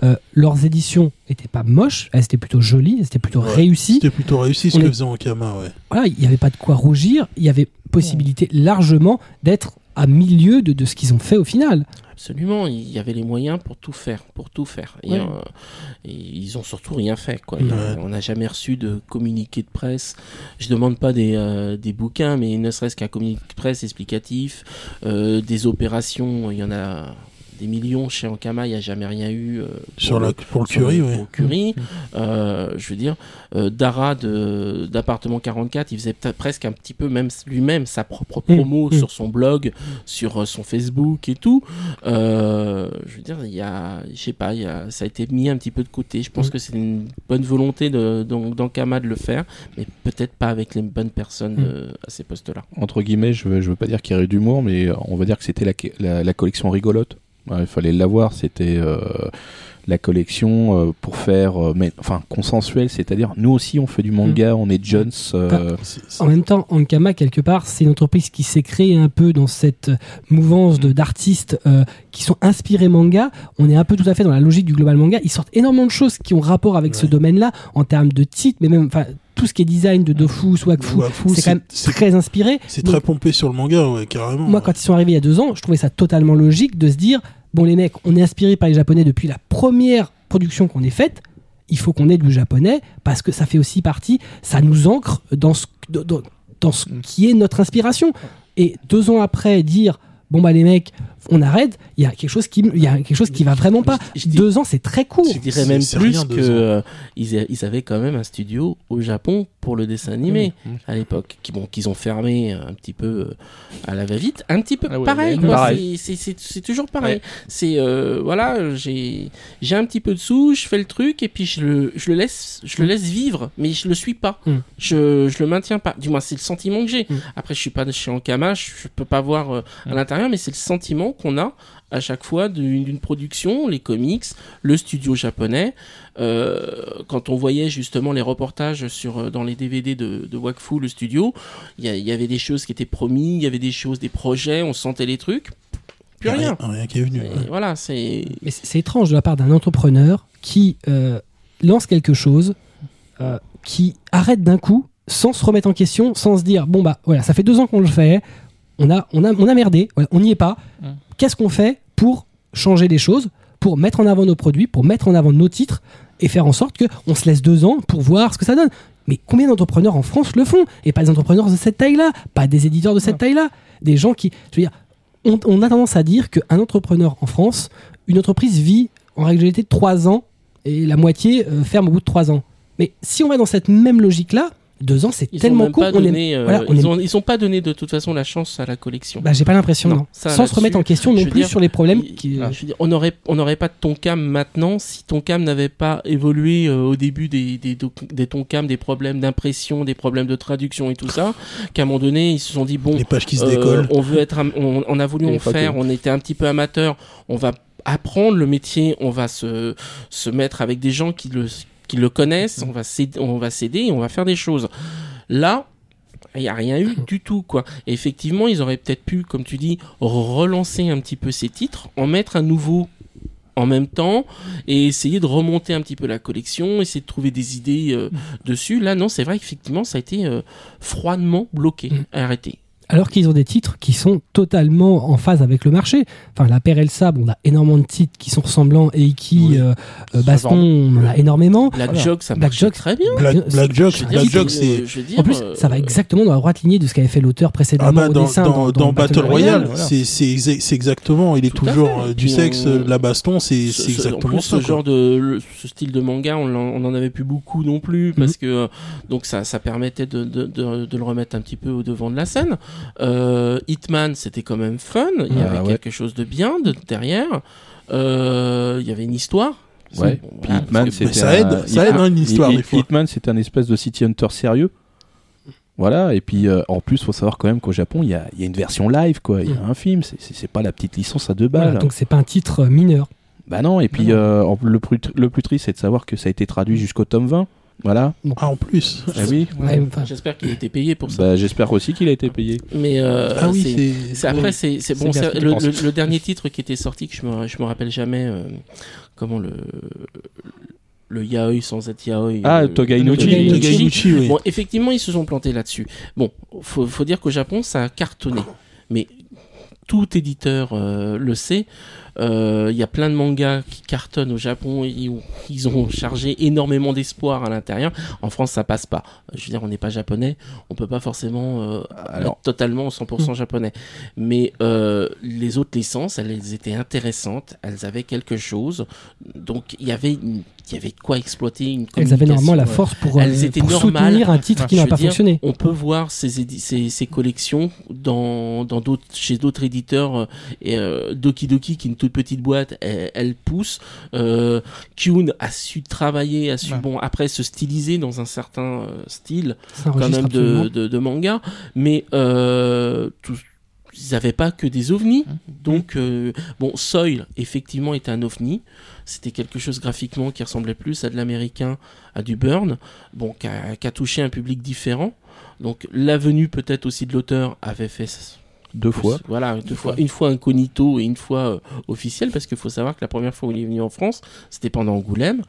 A: Euh, leurs éditions étaient pas moches, elles étaient plutôt jolies, elles étaient plutôt
D: Ouais.
A: réussies.
D: C'était plutôt réussi ce
A: On
D: que
A: est-
D: faisait Ankama, ouais.
A: Voilà, il n'y avait pas de quoi rougir, il y avait possibilité largement d'être à milieu de, de ce qu'ils ont fait au final.
B: Absolument, il y avait les moyens pour tout faire, pour tout faire. Et,
A: Ouais.
B: euh, et ils ont surtout rien fait. Quoi.
A: Ouais.
B: A- On n'a jamais reçu de communiqué de presse. Je demande pas des, euh, des bouquins, mais ne serait-ce qu'un communiqué de presse explicatif, euh, des opérations. Il y en a des millions chez Ankama, il n'y a jamais rien eu. euh,
D: Sur la, pour le
B: sur
D: curry,
B: le- pour le Curie. Euh, je veux dire, euh, Dara de- d'appartement 44, il faisait presque un petit peu même lui-même sa propre
A: Mm,
B: promo
A: mm.
B: sur son blog, sur euh, son Facebook et tout. Euh, je veux dire, il y a, je sais pas, il y a, ça a été mis un petit peu de côté. Je pense que c'est une bonne volonté de, d'Ankama de le faire, mais peut-être pas avec les bonnes personnes à ces postes-là.
E: Entre guillemets, je veux, je veux pas dire qu'il y aurait d'humour, mais on va dire que c'était la, la, la collection rigolote. Il fallait l'avoir, c'était euh, la collection euh, pour faire, euh, mais, enfin, consensuel, c'est-à-dire nous aussi on fait du manga, on est Jones. euh,
D: c'est-
A: En même temps, Ankama, quelque part, c'est une entreprise qui s'est créée un peu dans cette mouvance de- d'artistes euh, qui sont inspirés manga. On est un peu tout à fait dans la logique du global manga. Ils sortent énormément de choses qui ont rapport avec ce domaine-là, en termes de titres, mais même enfin, tout ce qui est design de Dofu, Swagfu,
D: Wakfu,
A: c'est quand même
D: c'est-
A: très inspiré.
D: C'est très pompé sur le manga, ouais, carrément.
A: Moi, quand ils sont arrivés il y a deux ans, je trouvais ça totalement logique de se dire bon, les mecs, on est inspiré par les Japonais depuis la première production qu'on ait faite. Il faut qu'on ait du japonais parce que ça fait aussi partie, ça nous ancre dans ce, dans, dans ce qui est notre inspiration. Et deux ans après, dire bon, bah, les mecs, on arrête, il y a quelque chose qui, il y a quelque chose qui va vraiment pas.
B: Je- je dis-
A: Deux ans, c'est très court.
B: Je dirais même plus
D: ans.
B: euh, ils, avaient quand même un studio au Japon pour le dessin animé
E: Mmh.
B: à l'époque, qui bon, qu'ils ont fermé un petit peu euh, à la va-vite, un petit peu
C: Ah ouais,
B: pareil. c'est- toujours pareil. C'est euh, voilà, j'ai j'ai un petit peu de sous, je fais le truc et puis je le je le laisse je le laisse vivre, mais je le suis pas.
A: Mm.
B: Je je le maintiens pas. Du moins c'est le sentiment que j'ai.
A: Mm.
B: Après je suis pas chez Ankama, je, je peux pas voir euh, à l'intérieur, mais c'est le sentiment qu'on a à chaque fois d'une production, les comics, le studio japonais. Euh, quand on voyait justement les reportages sur euh, dans les DVD de, de Wakfu, le studio, il y, avait des choses qui étaient promis, il y avait des choses, des projets, on sentait les trucs. Plus
D: a
B: rien.
D: Rien qui est venu. Ouais.
B: Voilà, c'est.
A: Mais c'est c'est étrange de la part d'un entrepreneur qui euh, lance quelque chose, euh, qui arrête d'un coup, sans se remettre en question, sans se dire bon bah voilà, ça fait deux ans qu'on le fait, on a on a on a merdé, on n'y est pas. Qu'est-ce qu'on fait pour changer les choses, pour mettre en avant nos produits, pour mettre en avant nos titres et faire en sorte que on se laisse deux ans pour voir ce que ça donne? Mais combien d'entrepreneurs en France le font? Et pas des entrepreneurs de cette taille-là, pas des éditeurs de cette taille-là, des gens qui, je veux dire, on, on a tendance à dire qu'un entrepreneur en France, une entreprise vit en règle générale trois ans et la moitié euh, ferme au bout de trois ans. Mais si on va dans cette même logique-là, deux ans c'est tellement court. on
B: donné, euh,
A: voilà, on
B: ils,
A: est-
B: ont, ils sont pas donné de toute façon la chance à la collection.
A: Bah, j'ai pas l'impression,
B: Non,
A: non.
B: ça,
A: Sans se remettre en question non plus
B: dire,
A: sur les problèmes
B: il-
A: qui.
B: je veux dire, on n'aurait on n'aurait pas de Tonkam maintenant si Tonkam n'avait pas évolué euh, au début des, des, doc- des Tonkam, des problèmes d'impression, des problèmes de traduction et tout ça, qu'à un moment donné, ils se sont dit, bon,
D: Les pages qui se
B: euh,
D: décollent.
B: on veut être, on, on a voulu
E: Et
B: en faire,
E: que.
B: on était un petit peu amateur, on va apprendre le métier, on va se, se mettre avec des gens qui le, qui le connaissent, on va s'aider, on va s'aider et on va faire des choses. Là, il n'y a rien eu du tout, quoi. Et effectivement, ils auraient peut-être pu, comme tu dis, relancer un petit peu ces titres, en mettre un nouveau en même temps et essayer de remonter un petit peu la collection, essayer de trouver des idées euh, dessus. Là, non, c'est vrai qu'effectivement, ça a été euh, froidement bloqué,
A: Mm.
B: arrêté.
A: Alors qu'ils ont des titres qui sont totalement en phase avec le marché. Enfin, la paire et le sabre, on a énormément de titres qui sont ressemblants et qui
D: Oui.
A: euh, euh, baston, on en a énormément.
B: Black
C: Voilà.
B: Jock, ça
A: Black
B: marche
A: Jock,
B: très bien.
D: Black,
A: c'est-
D: Black
B: veux
D: Black
B: euh,
D: c'est.
A: En plus,
B: euh,
A: ça va exactement dans la droite lignée de ce qu'avait fait l'auteur précédemment
D: Ah bah
A: au
D: dans,
A: dessin
D: dans, dans Battle Royale,
C: voilà.
D: c'est c'est exa- c'est exactement. Il est
B: Tout
D: toujours euh, du sexe,
B: on-
D: euh, la baston, c'est
B: ce-
D: c'est
B: ce- en
D: exactement
B: plus,
D: ça.
B: ce
D: quoi.
B: genre de le- ce style de manga, on, on en avait plus beaucoup non plus
A: Mhm.
B: parce que euh, donc ça, ça permettait de, de, de, de le remettre un petit peu au devant de la scène. Euh, Hitman, c'était quand même fun. Il y
E: Ah,
B: avait
E: ouais.
B: quelque chose de bien de, derrière. Euh, il y avait une histoire.
E: Ouais.
B: Bon,
E: Puis
B: voilà,
E: Hitman,
B: parce que-
D: Mais
E: c'était
D: ça aide,
E: un-
D: ça aide, hein, une histoire,
E: Hit-
D: des fois.
E: Hitman, c'était un espèce de City Hunter sérieux. Voilà, et puis euh, en plus, faut savoir quand même qu'au Japon, il y a, il y a une version live, quoi. Il y a
A: Mm.
E: un film, c'est- pas la petite licence à deux
A: Voilà,
E: balles.
A: donc c'est pas un titre mineur.
E: Bah non, et puis
A: non.
E: euh, le, plus, le plus triste, c'est de savoir que ça a été traduit jusqu'au tome 20. Voilà.
D: Ah, en plus.
E: Ah oui.
A: Ouais, enfin,
B: J'espère qu'il a été payé pour ça.
E: Bah, J'espère aussi qu'il a été payé.
B: Mais euh,
D: Ah oui,
B: c'est-
D: c'est.
B: C'est- après, c'est c'est bon. le,
C: penses.
B: le- le dernier titre qui était sorti, que je me, je me rappelle jamais euh, comment le le yaoi sans être yaoi.
E: Ah,
B: euh,
E: Togainochi.
A: Togainochi.
D: Togainochi, oui.
B: Bon, effectivement, ils se sont plantés là-dessus. Bon, faut, faut dire qu'au Japon, ça a cartonné. Mais tout éditeur euh, le sait. Euh, Il y a plein de mangas qui cartonnent au Japon. Ils ils ont chargé énormément d'espoir à l'intérieur. En France, ça passe pas. Je veux dire, on n'est pas japonais. On peut pas forcément euh, être totalement 100% japonais. Mais euh, les autres licences, elles étaient intéressantes. Elles avaient quelque chose. Donc, il y avait, une- il y avait de quoi exploiter une
A: elles avaient normalement la force pour, euh,
B: Elles étaient
A: pour soutenir un titre qui n'a pas
B: dire,
A: fonctionné.
B: On peut voir ces, ces, ces collections dans, dans d'autres, chez d'autres éditeurs. euh, et, euh, Doki Doki, qui toute petite boîte, elle, elle pousse. Euh, Kyun a su travailler, a su
C: Ouais.
B: bon après se styliser dans un certain euh, style quand même de, de, de manga, mais euh, tout- ils n'avaient pas que des ovnis. Donc, euh, bon, Soil, effectivement, était un ovni. C'était quelque chose graphiquement qui ressemblait plus à de l'américain, à du Burn, bon, qui a, a touché un public différent. Donc, la venue peut-être aussi de l'auteur avait fait
E: Deux fois.
B: voilà, deux fois, une fois incognito et une fois euh, officiel, parce qu'il faut savoir que la première fois où il est venu en France, c'était pendant Angoulême.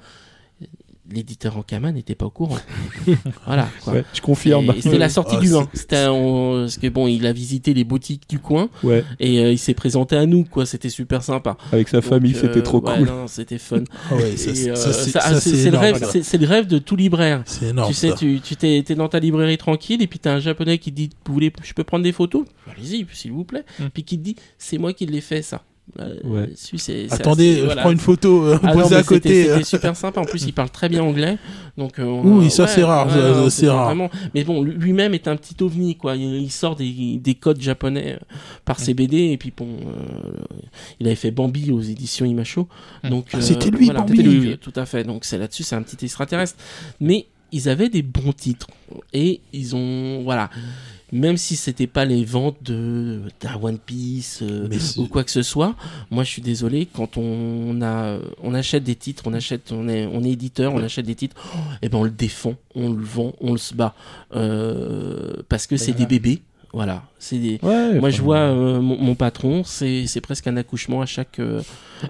B: L'éditeur Ankama n'était pas au courant. (laughs) voilà. Quoi.
E: Ouais, je confirme.
B: C'était la sortie
D: Ah,
B: du
D: c'est-
B: 1. C'était parce que bon, il a visité les boutiques du coin
E: Ouais,
B: et euh, il s'est présenté à nous, quoi. C'était super sympa.
E: avec sa
B: Donc,
E: famille,
B: euh,
E: c'était trop
B: ouais,
E: cool.
B: c'était fun. Euh,
D: c'est
B: le rêve, c'est le rêve de tout libraire.
D: C'est énorme.
B: tu sais,
D: ça.
B: tu, t'es, dans ta librairie tranquille et puis t'as un japonais qui te dit, vous voulez, je peux prendre des photos? Allez-y, s'il vous plaît.
C: Mm.
B: Puis qui te dit, c'est moi qui l'ai fait ça. Euh,
E: Ouais.
B: celui, c'est- c'est
D: Attendez,
B: assez-
D: je
B: voilà.
D: prends une photo euh,
B: Ah
D: posée à côté.
B: C'était
D: euh.
B: super sympa. En plus, il parle très bien anglais. Donc, euh,
D: Oui, ça, c'est rare, c'est rare.
B: Vraiment... Mais bon, lui-même est un petit ovni, quoi. Il, il sort des, des codes japonais par ses BD. Et puis, bon, euh, il avait fait Bambi aux éditions Imacho.
C: Mm.
B: Donc,
D: Ah, c'était lui, Bambi.
B: C'était lui, tout à fait. Donc, c'est là-dessus, c'est un petit extraterrestre. Mais ils avaient des bons titres. Et ils ont, voilà. Même si c'était pas les ventes de d'un One Piece euh, ou quoi que ce soit, moi je suis désolé quand on a on achète des titres, on achète on est on est éditeur, on achète des titres, et ben on le défend, on le vend, on le se bat. Euh, parce que c'est des bébés. Voilà, des...
E: Ouais,
B: Moi, je vois euh, mon, mon patron, c'est c'est presque un accouchement à chaque euh,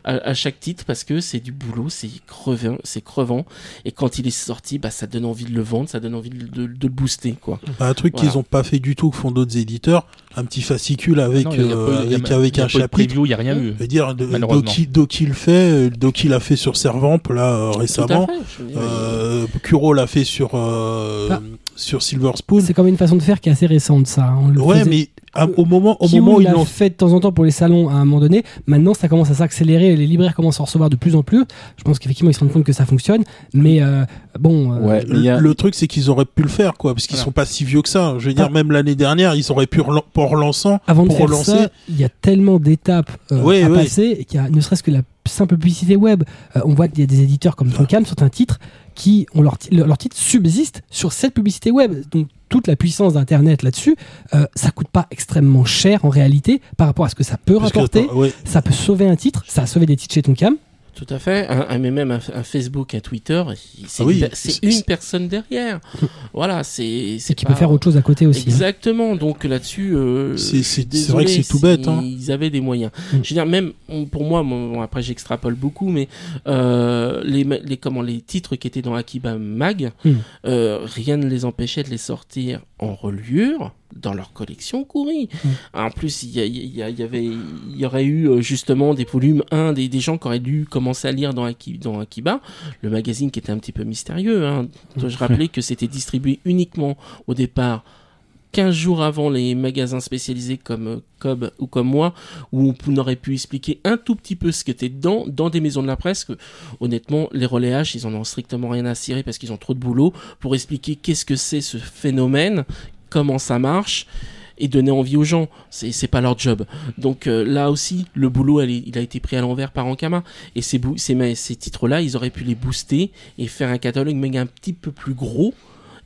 B: à, à chaque titre parce que c'est du boulot, c'est crevant, c'est crevant. Et quand il est sorti, bah ça donne envie de le vendre, ça donne envie de, de- de le booster, quoi.
D: Bah, un truc
B: Voilà.
D: qu'ils ont pas fait du tout, que font d'autres éditeurs, un petit fascicule avec,
C: Non, il y a pas eu-
D: euh,
C: a
D: avec, avec un chapitre.
C: il n'y a rien eu.
D: Je veux dire. Doki, Doki le fait, Doki l'a fait sur Servamp là euh, récemment.
B: fait.
D: Kuro l'a fait sur euh,
A: Ah.
D: sur Silver Spoon.
A: C'est comme une façon de faire qui est assez récente, ça. hein. On le
D: Ouais,
A: faisait-
D: mais à- au moment au
A: Kiwi
D: moment où ils
A: l'a
D: l'ont
A: fait de temps en temps pour les salons à un moment donné. Maintenant, ça commence à s'accélérer. Les libraires commencent à en recevoir de plus en plus. Je pense qu'effectivement, ils se rendent compte que ça fonctionne. Mais euh, bon, euh,
E: Ouais, a-
D: Le truc, c'est qu'ils auraient pu le faire, quoi, parce qu'ils
C: Voilà.
D: sont pas si vieux que ça. Je veux dire,
A: Ah.
D: même l'année dernière, ils auraient pu relan- pour relançant,
A: avant de
D: pour
A: faire
D: relancer.
A: ça, il y a tellement d'étapes euh,
D: Ouais,
A: à
D: ouais.
A: passer qu'il y a ne serait-ce que la simple publicité web. Euh, on voit qu'il y a des éditeurs comme Tonkam, certains titres qui ont leur, leur, titre subsiste sur cette publicité web. Donc toute la puissance d'internet là-dessus, euh, ça coûte pas extrêmement cher en réalité par rapport à ce que ça peut
D: parce que,
A: rapporter.
D: ouais,
A: Ça peut sauver un titre, ça a sauvé des titres chez Tonkam.
B: Tout à fait. Un, un- mais même un, un Facebook, un Twitter, c'est
D: Ah oui,
B: une, per- c'est une personne derrière. (laughs) voilà, c'est
A: qui
B: pas-
A: peut faire autre chose à côté aussi. hein.
B: Exactement. Donc là-dessus, euh,
D: C'est- vrai que c'est tout bête, hein.
B: Ils avaient des moyens.
A: Mm.
B: Je veux dire, même pour moi, bon, bon, après j'extrapole beaucoup, mais euh, les, les comment les titres qui étaient dans Akiba Mag,
A: Mm.
B: euh, rien ne les empêchait de les sortir en reliure dans leur collection Courri.
A: Mm.
B: En plus, il y, avait, il y aurait eu euh, justement des volumes 1, des, des gens qui auraient dû commencer à lire dans, Aki- dans Akiba, le magazine qui était un petit peu mystérieux. Hein. Dois-je rappeler que c'était distribué uniquement au départ 15 jours avant les magasins spécialisés comme euh, Cobb ou comme moi, où on aurait pu expliquer un tout petit peu ce qui était dedans, dans des maisons de la presse, que honnêtement, les relais H, ils en ont strictement rien à cirer parce qu'ils ont trop de boulot pour expliquer qu'est-ce que c'est ce phénomène, comment ça marche, et donner envie aux gens. C'est, c'est pas leur job. Donc euh, là aussi, le boulot, il a été pris à l'envers par Ankama. Et ces, titres-là, ils auraient pu les booster et faire un catalogue un petit peu plus gros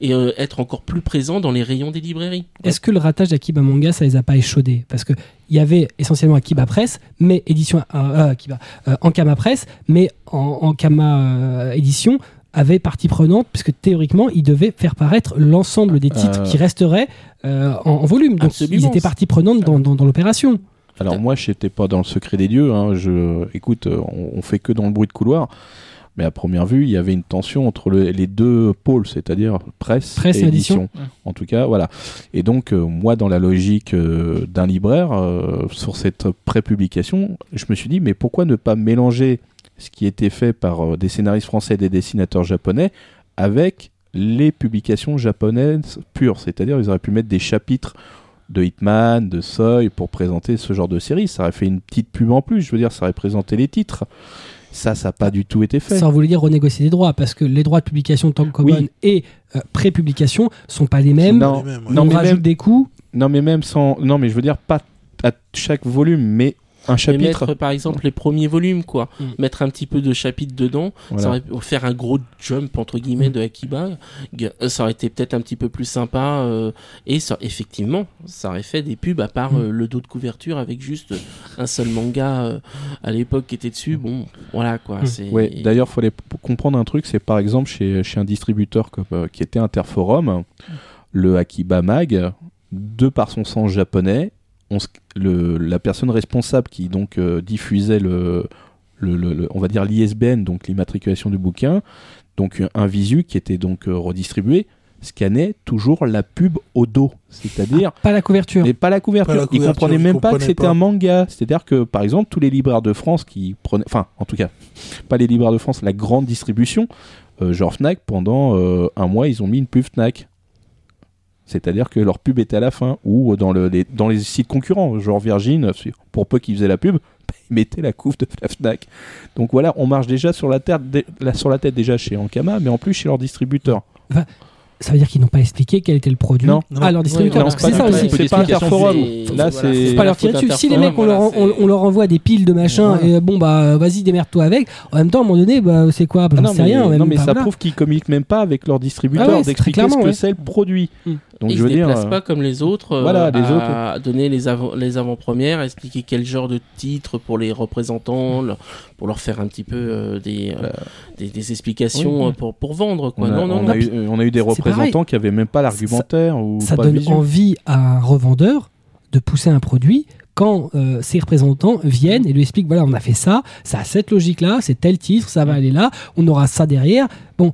B: et euh, être encore plus présent dans les rayons des librairies.
A: Est-ce que le ratage d'Akiba Manga, ça les a pas échaudés? Parce que il y avait essentiellement Akiba Press, mais édition euh, Ankama Press, mais en, édition avait partie prenante, puisque théoriquement, il devait faire paraître l'ensemble des titres
E: Euh.
A: qui resteraient euh, en, en volume. Donc
B: Absolument.
A: ils étaient partie prenante dans, dans, dans l'opération.
E: Alors moi, je n'étais pas dans le secret des dieux. Hein. Je, écoute, on, on fait que dans le bruit de couloir. Mais à première vue, il y avait une tension entre le- les deux pôles, c'est-à-dire presse,
A: Presse
E: et édition.
A: édition.
E: En tout cas, voilà. Et donc, euh, moi, dans la logique d'un libraire, sur cette prépublication, je me suis dit, mais pourquoi ne pas mélanger ce qui était fait par euh, des scénaristes français et des dessinateurs japonais avec les publications japonaises pures C'est-à-dire, ils auraient pu mettre des chapitres de Hitman, de Seuil pour présenter ce genre de série. Ça aurait fait une petite pub en plus. Je veux dire, ça aurait présenté les titres. Ça, ça n'a pas du tout été fait.
A: Ça voulait dire renégocier des droits, parce que les droits de publication Tankobon
E: Oui.
A: et euh, pré-publication sont pas les mêmes.
E: Non,
D: les
E: non,
A: on
E: mais
A: rajoute
E: même-
A: des coûts.
E: Non, mais même sans. Non, mais je veux dire, pas à chaque volume, mais un
B: Mais
E: chapitre.
B: mettre par exemple les premiers volumes, quoi.
A: Mm.
B: Mettre un petit peu de chapitres dedans,
E: Voilà.
B: ça aurait pu faire un gros jump entre guillemets de Akiba. Euh, Ça aurait été peut-être un petit peu plus sympa euh, et ça, effectivement, ça aurait fait des pubs à part
A: Mm.
B: euh, le dos de couverture avec juste un seul manga euh, à l'époque qui était dessus. Bon, voilà quoi.
A: Mm.
E: Ouais, d'ailleurs, il fallait p- comprendre un truc, c'est par exemple chez, chez un distributeur comme, euh, qui était Interforum, le Akiba Mag, de par son sens japonais, on s- le, la personne responsable qui donc euh, diffusait le, le, le- le- on va dire l'ISBN, donc l'immatriculation du bouquin, donc un visu qui était donc euh, redistribué, scannait toujours la pub au dos, c'est-à-dire
A: Pas la couverture.
E: mais pas la couverture.
D: Pas la
E: Ils
D: couverture,
E: comprenaient même pas que c'était un manga. C'est-à-dire que, par exemple, tous les libraires de France qui prenaient, enfin, en tout cas, pas les libraires de France, la grande distribution, euh, genre Fnac, pendant euh, un mois, ils ont mis une pub Fnac. C'est-à-dire que leur pub était à la fin, ou dans, le, les, dans les sites concurrents, genre Virgin, pour peu qu'ils faisaient la pub, (laughs) ils mettaient la couve de la Fnac. Donc voilà, on marche déjà sur la, tête, dé- la- sur la tête déjà chez Ankama, mais en plus chez leur distributeur.
A: Ça veut dire qu'ils n'ont pas expliqué quel était le produit
E: Non.
A: à leur distributeur.
B: Non,
A: c'est ça aussi.
E: C'est pas Interforum.
B: c'est-
E: Là,
A: pas leur tirer dessus. Si les mecs, on, leur, on, leur envoie des piles de machin,
E: Voilà.
A: et bon, bah, vas-y, démerde-toi avec. En même temps, à un moment donné, bah, c'est quoi? Bah,
E: Ah
A: J'en sais
E: mais,
A: rien.
E: non, mais
A: pas,
E: ça
A: voilà.
E: prouve qu'ils communiquent même pas avec leur distributeur
A: Ah ouais, très
E: d'expliquer ce que
A: ouais.
E: c'est le produit. Donc
B: ils
E: je veux
B: se
E: dire,
B: déplacent
E: euh,
B: pas comme les autres euh,
E: voilà, les
B: à donner les, avant- les avant-premières, à expliquer quel genre de titre pour les représentants, leur- pour leur faire un petit peu euh, des, euh, des, des explications
E: Oui.
B: pour, pour vendre. Quoi.
E: on, a,
B: non, non,
E: on
B: non.
E: a eu, on a eu des représentants qui avaient même pas l'argumentaire ou
A: ça
E: pas
A: donne envie à un revendeur de pousser un produit quand euh, ses représentants viennent et lui expliquent voilà on a fait ça ça a cette logique là c'est tel titre ça va aller là on aura ça derrière bon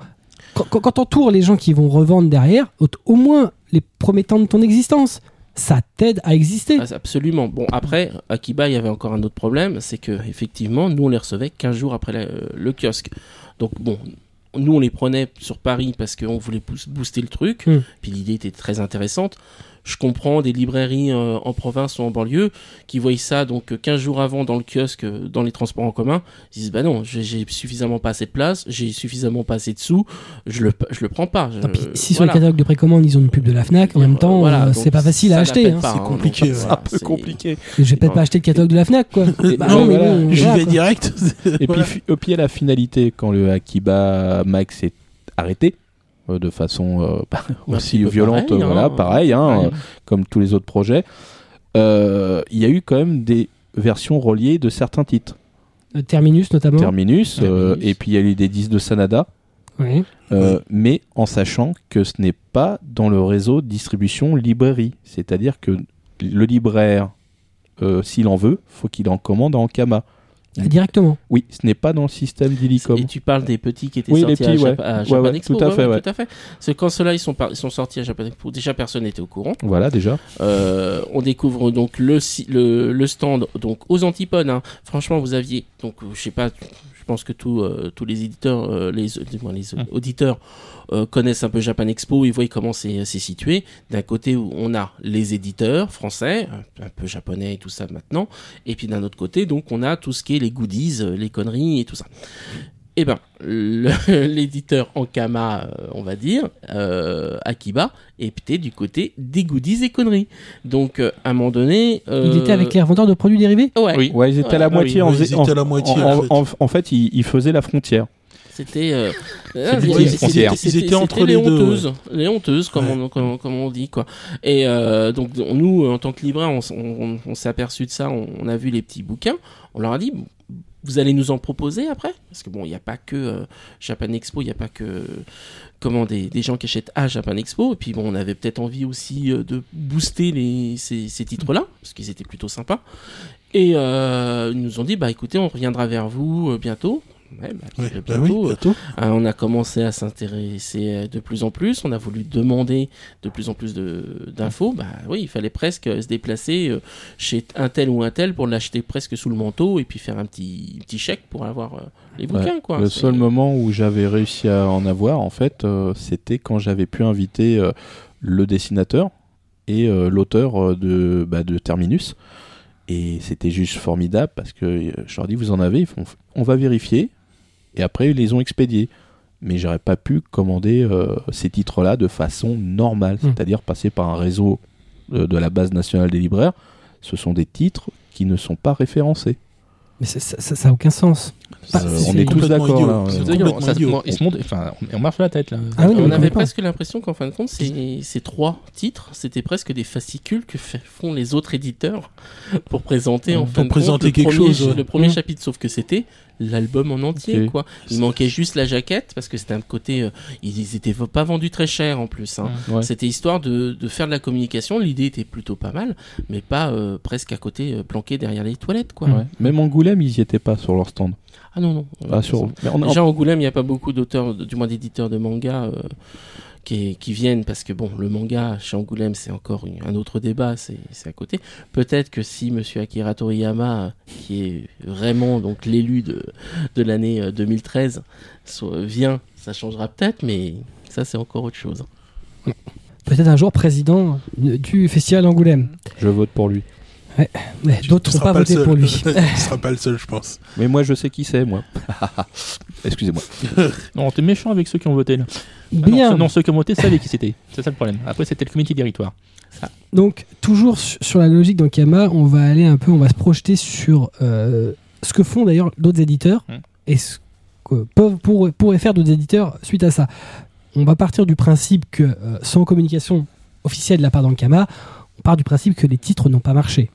A: quand, quand, quand t'entoures les gens qui vont revendre derrière au, au moins les premiers temps de ton existence ça t'aide à exister
B: Ah, Absolument. Bon, après, Akiba, il y avait encore un autre problème, c'est que effectivement, nous, on les recevait 15 jours après la- euh, le kiosque. Donc, bon, nous, on les prenait sur Paris parce qu'on voulait boost- booster le truc,
A: Hmm.
B: puis l'idée était très intéressante. Je comprends des librairies euh, en province ou en banlieue qui voient ça donc euh, 15 jours avant dans le kiosque, euh, dans les transports en commun. Ils disent bah non, j'ai- j'ai suffisamment pas assez de place, j'ai suffisamment pas assez de sous, je le, je le prends pas. Je-
A: Tant pis, si sur
B: voilà.
A: le catalogue de précommande ils ont une pub de la Fnac en même temps
B: Voilà,
A: euh, c'est pas facile à acheter hein.
D: C'est compliqué,
B: voilà,
E: un peu
B: c'est-
E: compliqué.
A: je vais peut-être pas acheter le catalogue de la Fnac quoi Bah non, mais
E: voilà.
A: bon,
D: J'y
A: voilà,
D: vais
A: quoi.
D: direct.
E: Et puis, puis à la finalité, quand le Akiba Max est arrêté, euh, de façon euh, (laughs) bah, aussi violente,
B: pareil,
E: euh, voilà,
B: hein.
E: pareil, hein, euh, comme tous les autres projets, euh, il y a eu quand même des versions reliées de certains titres.
A: Euh, Terminus notamment
E: Terminus, euh,
B: Terminus.
E: et puis il y a eu des disques de Sanada, euh, mais en sachant que ce n'est pas dans le réseau de distribution librairie. C'est-à-dire que le libraire, euh, s'il en veut, faut qu'il en commande en Kama.
A: Directement
E: Oui, ce n'est pas dans le système d'Illicom.
B: Et tu parles des petits qui étaient
E: Oui,
B: sortis à,
E: petits,
B: Jap-
E: ouais.
B: à Japan
E: ouais,
B: Expo.
E: tout à fait, ouais.
B: tout à fait. Parce que quand ceux-là ils sont, par- ils sont sortis à Japan Expo, déjà personne n'était au courant.
E: Voilà, déjà.
B: Euh, on découvre donc le, si- le, le stand donc aux antipodes. hein. Franchement, vous aviez donc je sais pas. Je pense que tous euh, tous les éditeurs, euh, les, les
C: Hum.
B: auditeurs euh, connaissent un peu Japan Expo. Ils voient comment c'est situé. D'un côté où on a les éditeurs français, un, un peu japonais et tout ça maintenant, et puis d'un autre côté donc on a tout ce qui est les goodies, euh, les conneries et tout ça. Eh ben, (laughs) l'éditeur Ankama, euh, on va dire, euh, Akiba, est peut-être du côté des goodies et conneries. Donc, euh, à un moment donné... euh,
A: il était avec les revendeurs de produits dérivés?
B: Ouais,
C: Oui.
E: Ouais, ils étaient à la moitié.
C: oui.
E: en
D: Ouais, ils
E: faisait-
D: étaient à la moitié,
E: en,
D: en fait.
E: en- en fait, ils, ils faisaient la frontière.
B: c'était... euh, ah,
D: Ils étaient entre
B: les
D: les deux,
B: honteuses, les honteuses, comme,
D: Ouais.
B: on, comme, comme on dit, quoi. Et euh, donc, nous, en tant que libraire, on, s- on- on s'est aperçu de ça, on, on a vu les petits bouquins, on leur a dit... Vous allez nous en proposer après? Parce que bon, il n'y a pas que euh, Japan Expo, il n'y a pas que comment des, des gens qui achètent à Japan Expo. Et puis bon, on avait peut-être envie aussi euh, de booster les, ces, titres-là, parce qu'ils étaient plutôt sympas. Et euh, ils nous ont dit, bah écoutez, on reviendra vers vous bientôt. Ouais, bah,
D: Ouais,
B: euh,
D: bah oui,
B: bientôt, euh,
D: bientôt.
B: euh, on a commencé à s'intéresser euh, de plus en plus, on a voulu demander de plus en plus d'infos. Bah oui, il fallait presque se déplacer euh, chez un tel ou un tel pour l'acheter presque sous le manteau et puis faire un petit, petit chèque pour avoir euh, les bouquins. quoi.
E: le seul moment où j'avais réussi à en avoir, en fait, euh, c'était quand j'avais pu inviter euh, le dessinateur et euh, l'auteur euh, de, bah, de Terminus. Et c'était juste formidable parce que euh, je leur dis vous en avez, ils font, on va vérifier. Et après, ils les ont expédiés. Mais j'aurais pas pu commander euh, ces titres-là de façon normale,
A: Hmm.
E: c'est-à-dire passer par un réseau euh, de la base nationale des libraires. Ce sont des titres qui ne sont pas référencés.
A: Mais ça- ça ça- ça a aucun sens.
E: Euh, on est tous d'accord
C: ils se montent- enfin, on, marche la tête là.
A: Ah oui,
B: on avait presque l'impression qu'en fin de compte, ces, ces trois titres, c'était presque des fascicules que fait- font les autres éditeurs pour présenter en
D: Pour
B: fin de
D: présenter
B: compte, le premier,
D: chose, ouais.
B: Le premier chapitre, sauf que c'était l'album en entier, quoi. Il manquait juste la jaquette parce que c'était un côté, euh, ils étaient pas vendus très cher en plus. Hein.
E: Ouais.
B: C'était histoire de, de faire de la communication. L'idée était plutôt pas mal, mais pas euh, presque à côté, euh, planqué derrière les toilettes, quoi.
E: Ouais. Même Angoulême, ils y étaient pas sur leur stand.
B: Ah non non.
E: Ah, sur... mais on a-
B: Déjà, Angoulême, il n'y a pas beaucoup d'auteurs, du moins d'éditeurs de manga qui, qui viennent parce que bon, le manga chez Angoulême, c'est encore une- un autre débat, c'est c'est à côté. Peut-être que si Monsieur Akira Toriyama, euh, qui est vraiment donc l'élu de, de l'année euh, 2013, soit- vient, ça changera peut-être, mais ça, c'est encore autre chose.
A: peut-être un jour président du festival Angoulême
E: Je vote pour lui.
A: mais d'autres n'ont pas
D: le
A: voté pour lui (laughs)
D: Tu seras pas le seul, je pense.
E: Mais moi, je sais qui c'est, moi. (laughs) Excusez-moi. (laughs)
C: Non, t'es méchant avec ceux qui ont voté là. Ah
A: bien
C: non, ceux, non, ceux qui ont voté savaient qui c'était. C'est ça le problème. Après, c'était le comité directoire.
A: Donc, toujours su- sur la logique d'Ankama, on va aller un peu, on va se projeter sur euh, ce que font d'ailleurs d'autres éditeurs
C: Hmm.
A: et ce que peuvent, pour- pourraient faire d'autres éditeurs suite à ça. On va partir du principe que euh, sans communication, officielle de la part d'Ankama, on part du principe que les titres n'ont pas marché.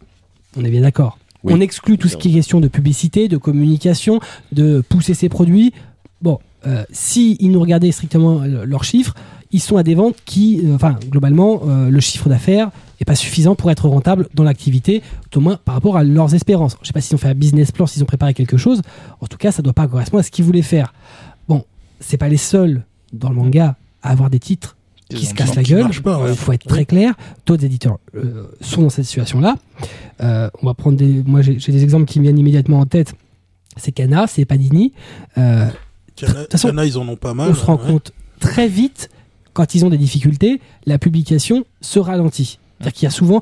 A: On est bien d'accord.
E: Oui.
A: On exclut tout ce qui est question de publicité, de communication, de pousser ses produits. Bon, euh, si ils nous regardaient strictement euh, leurs chiffres, ils sont à des ventes qui, euh, enfin, globalement, euh, le chiffre d'affaires est pas suffisant pour être rentable dans l'activité, tout au moins par rapport à leurs espérances. Je sais pas s'ils ont fait un business plan, s'ils ont préparé quelque chose. En tout cas, ça doit pas correspondre à ce qu'ils voulaient faire. Bon, c'est pas les seuls dans le manga à avoir des titres qui se cassent la gueule.
D: ouais.
A: Il faut être très clair. D'autres éditeurs euh, sont dans cette situation-là. Euh, on va prendre des. Moi, j'ai des exemples qui me viennent immédiatement en tête. C'est Kana, c'est Panini. Euh,
D: Cana,
A: toute façon,
D: Cana, ils en ont pas mal.
A: on se rend
D: ouais.
A: compte très vite, quand ils ont des difficultés, la publication se ralentit. C'est-à-dire qu'il y a souvent,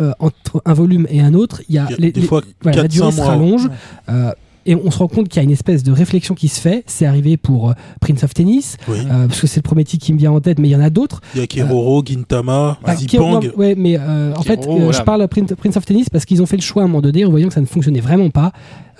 A: euh, entre un volume et un autre, il y a,
D: Il y a
A: les-
D: des
A: les-
D: fois
A: voilà, la
D: 4,
A: durée
D: 5
A: se
D: mois.
A: rallonge. euh, et on se rend compte qu'il y a une espèce de réflexion qui se fait. C'est arrivé pour euh, Prince of Tennis,
D: Oui.
A: euh, parce que c'est le premier titre qui me vient en tête, mais il y en a d'autres.
D: Il y a Keroro, Gintama,
A: Ah, qui- non,
D: Zipang.
A: ouais, mais euh, en fait, euh,
C: voilà.
A: je parle Prince, Prince of Tennis parce qu'ils ont fait le choix à un moment donné, en voyant que ça ne fonctionnait vraiment pas.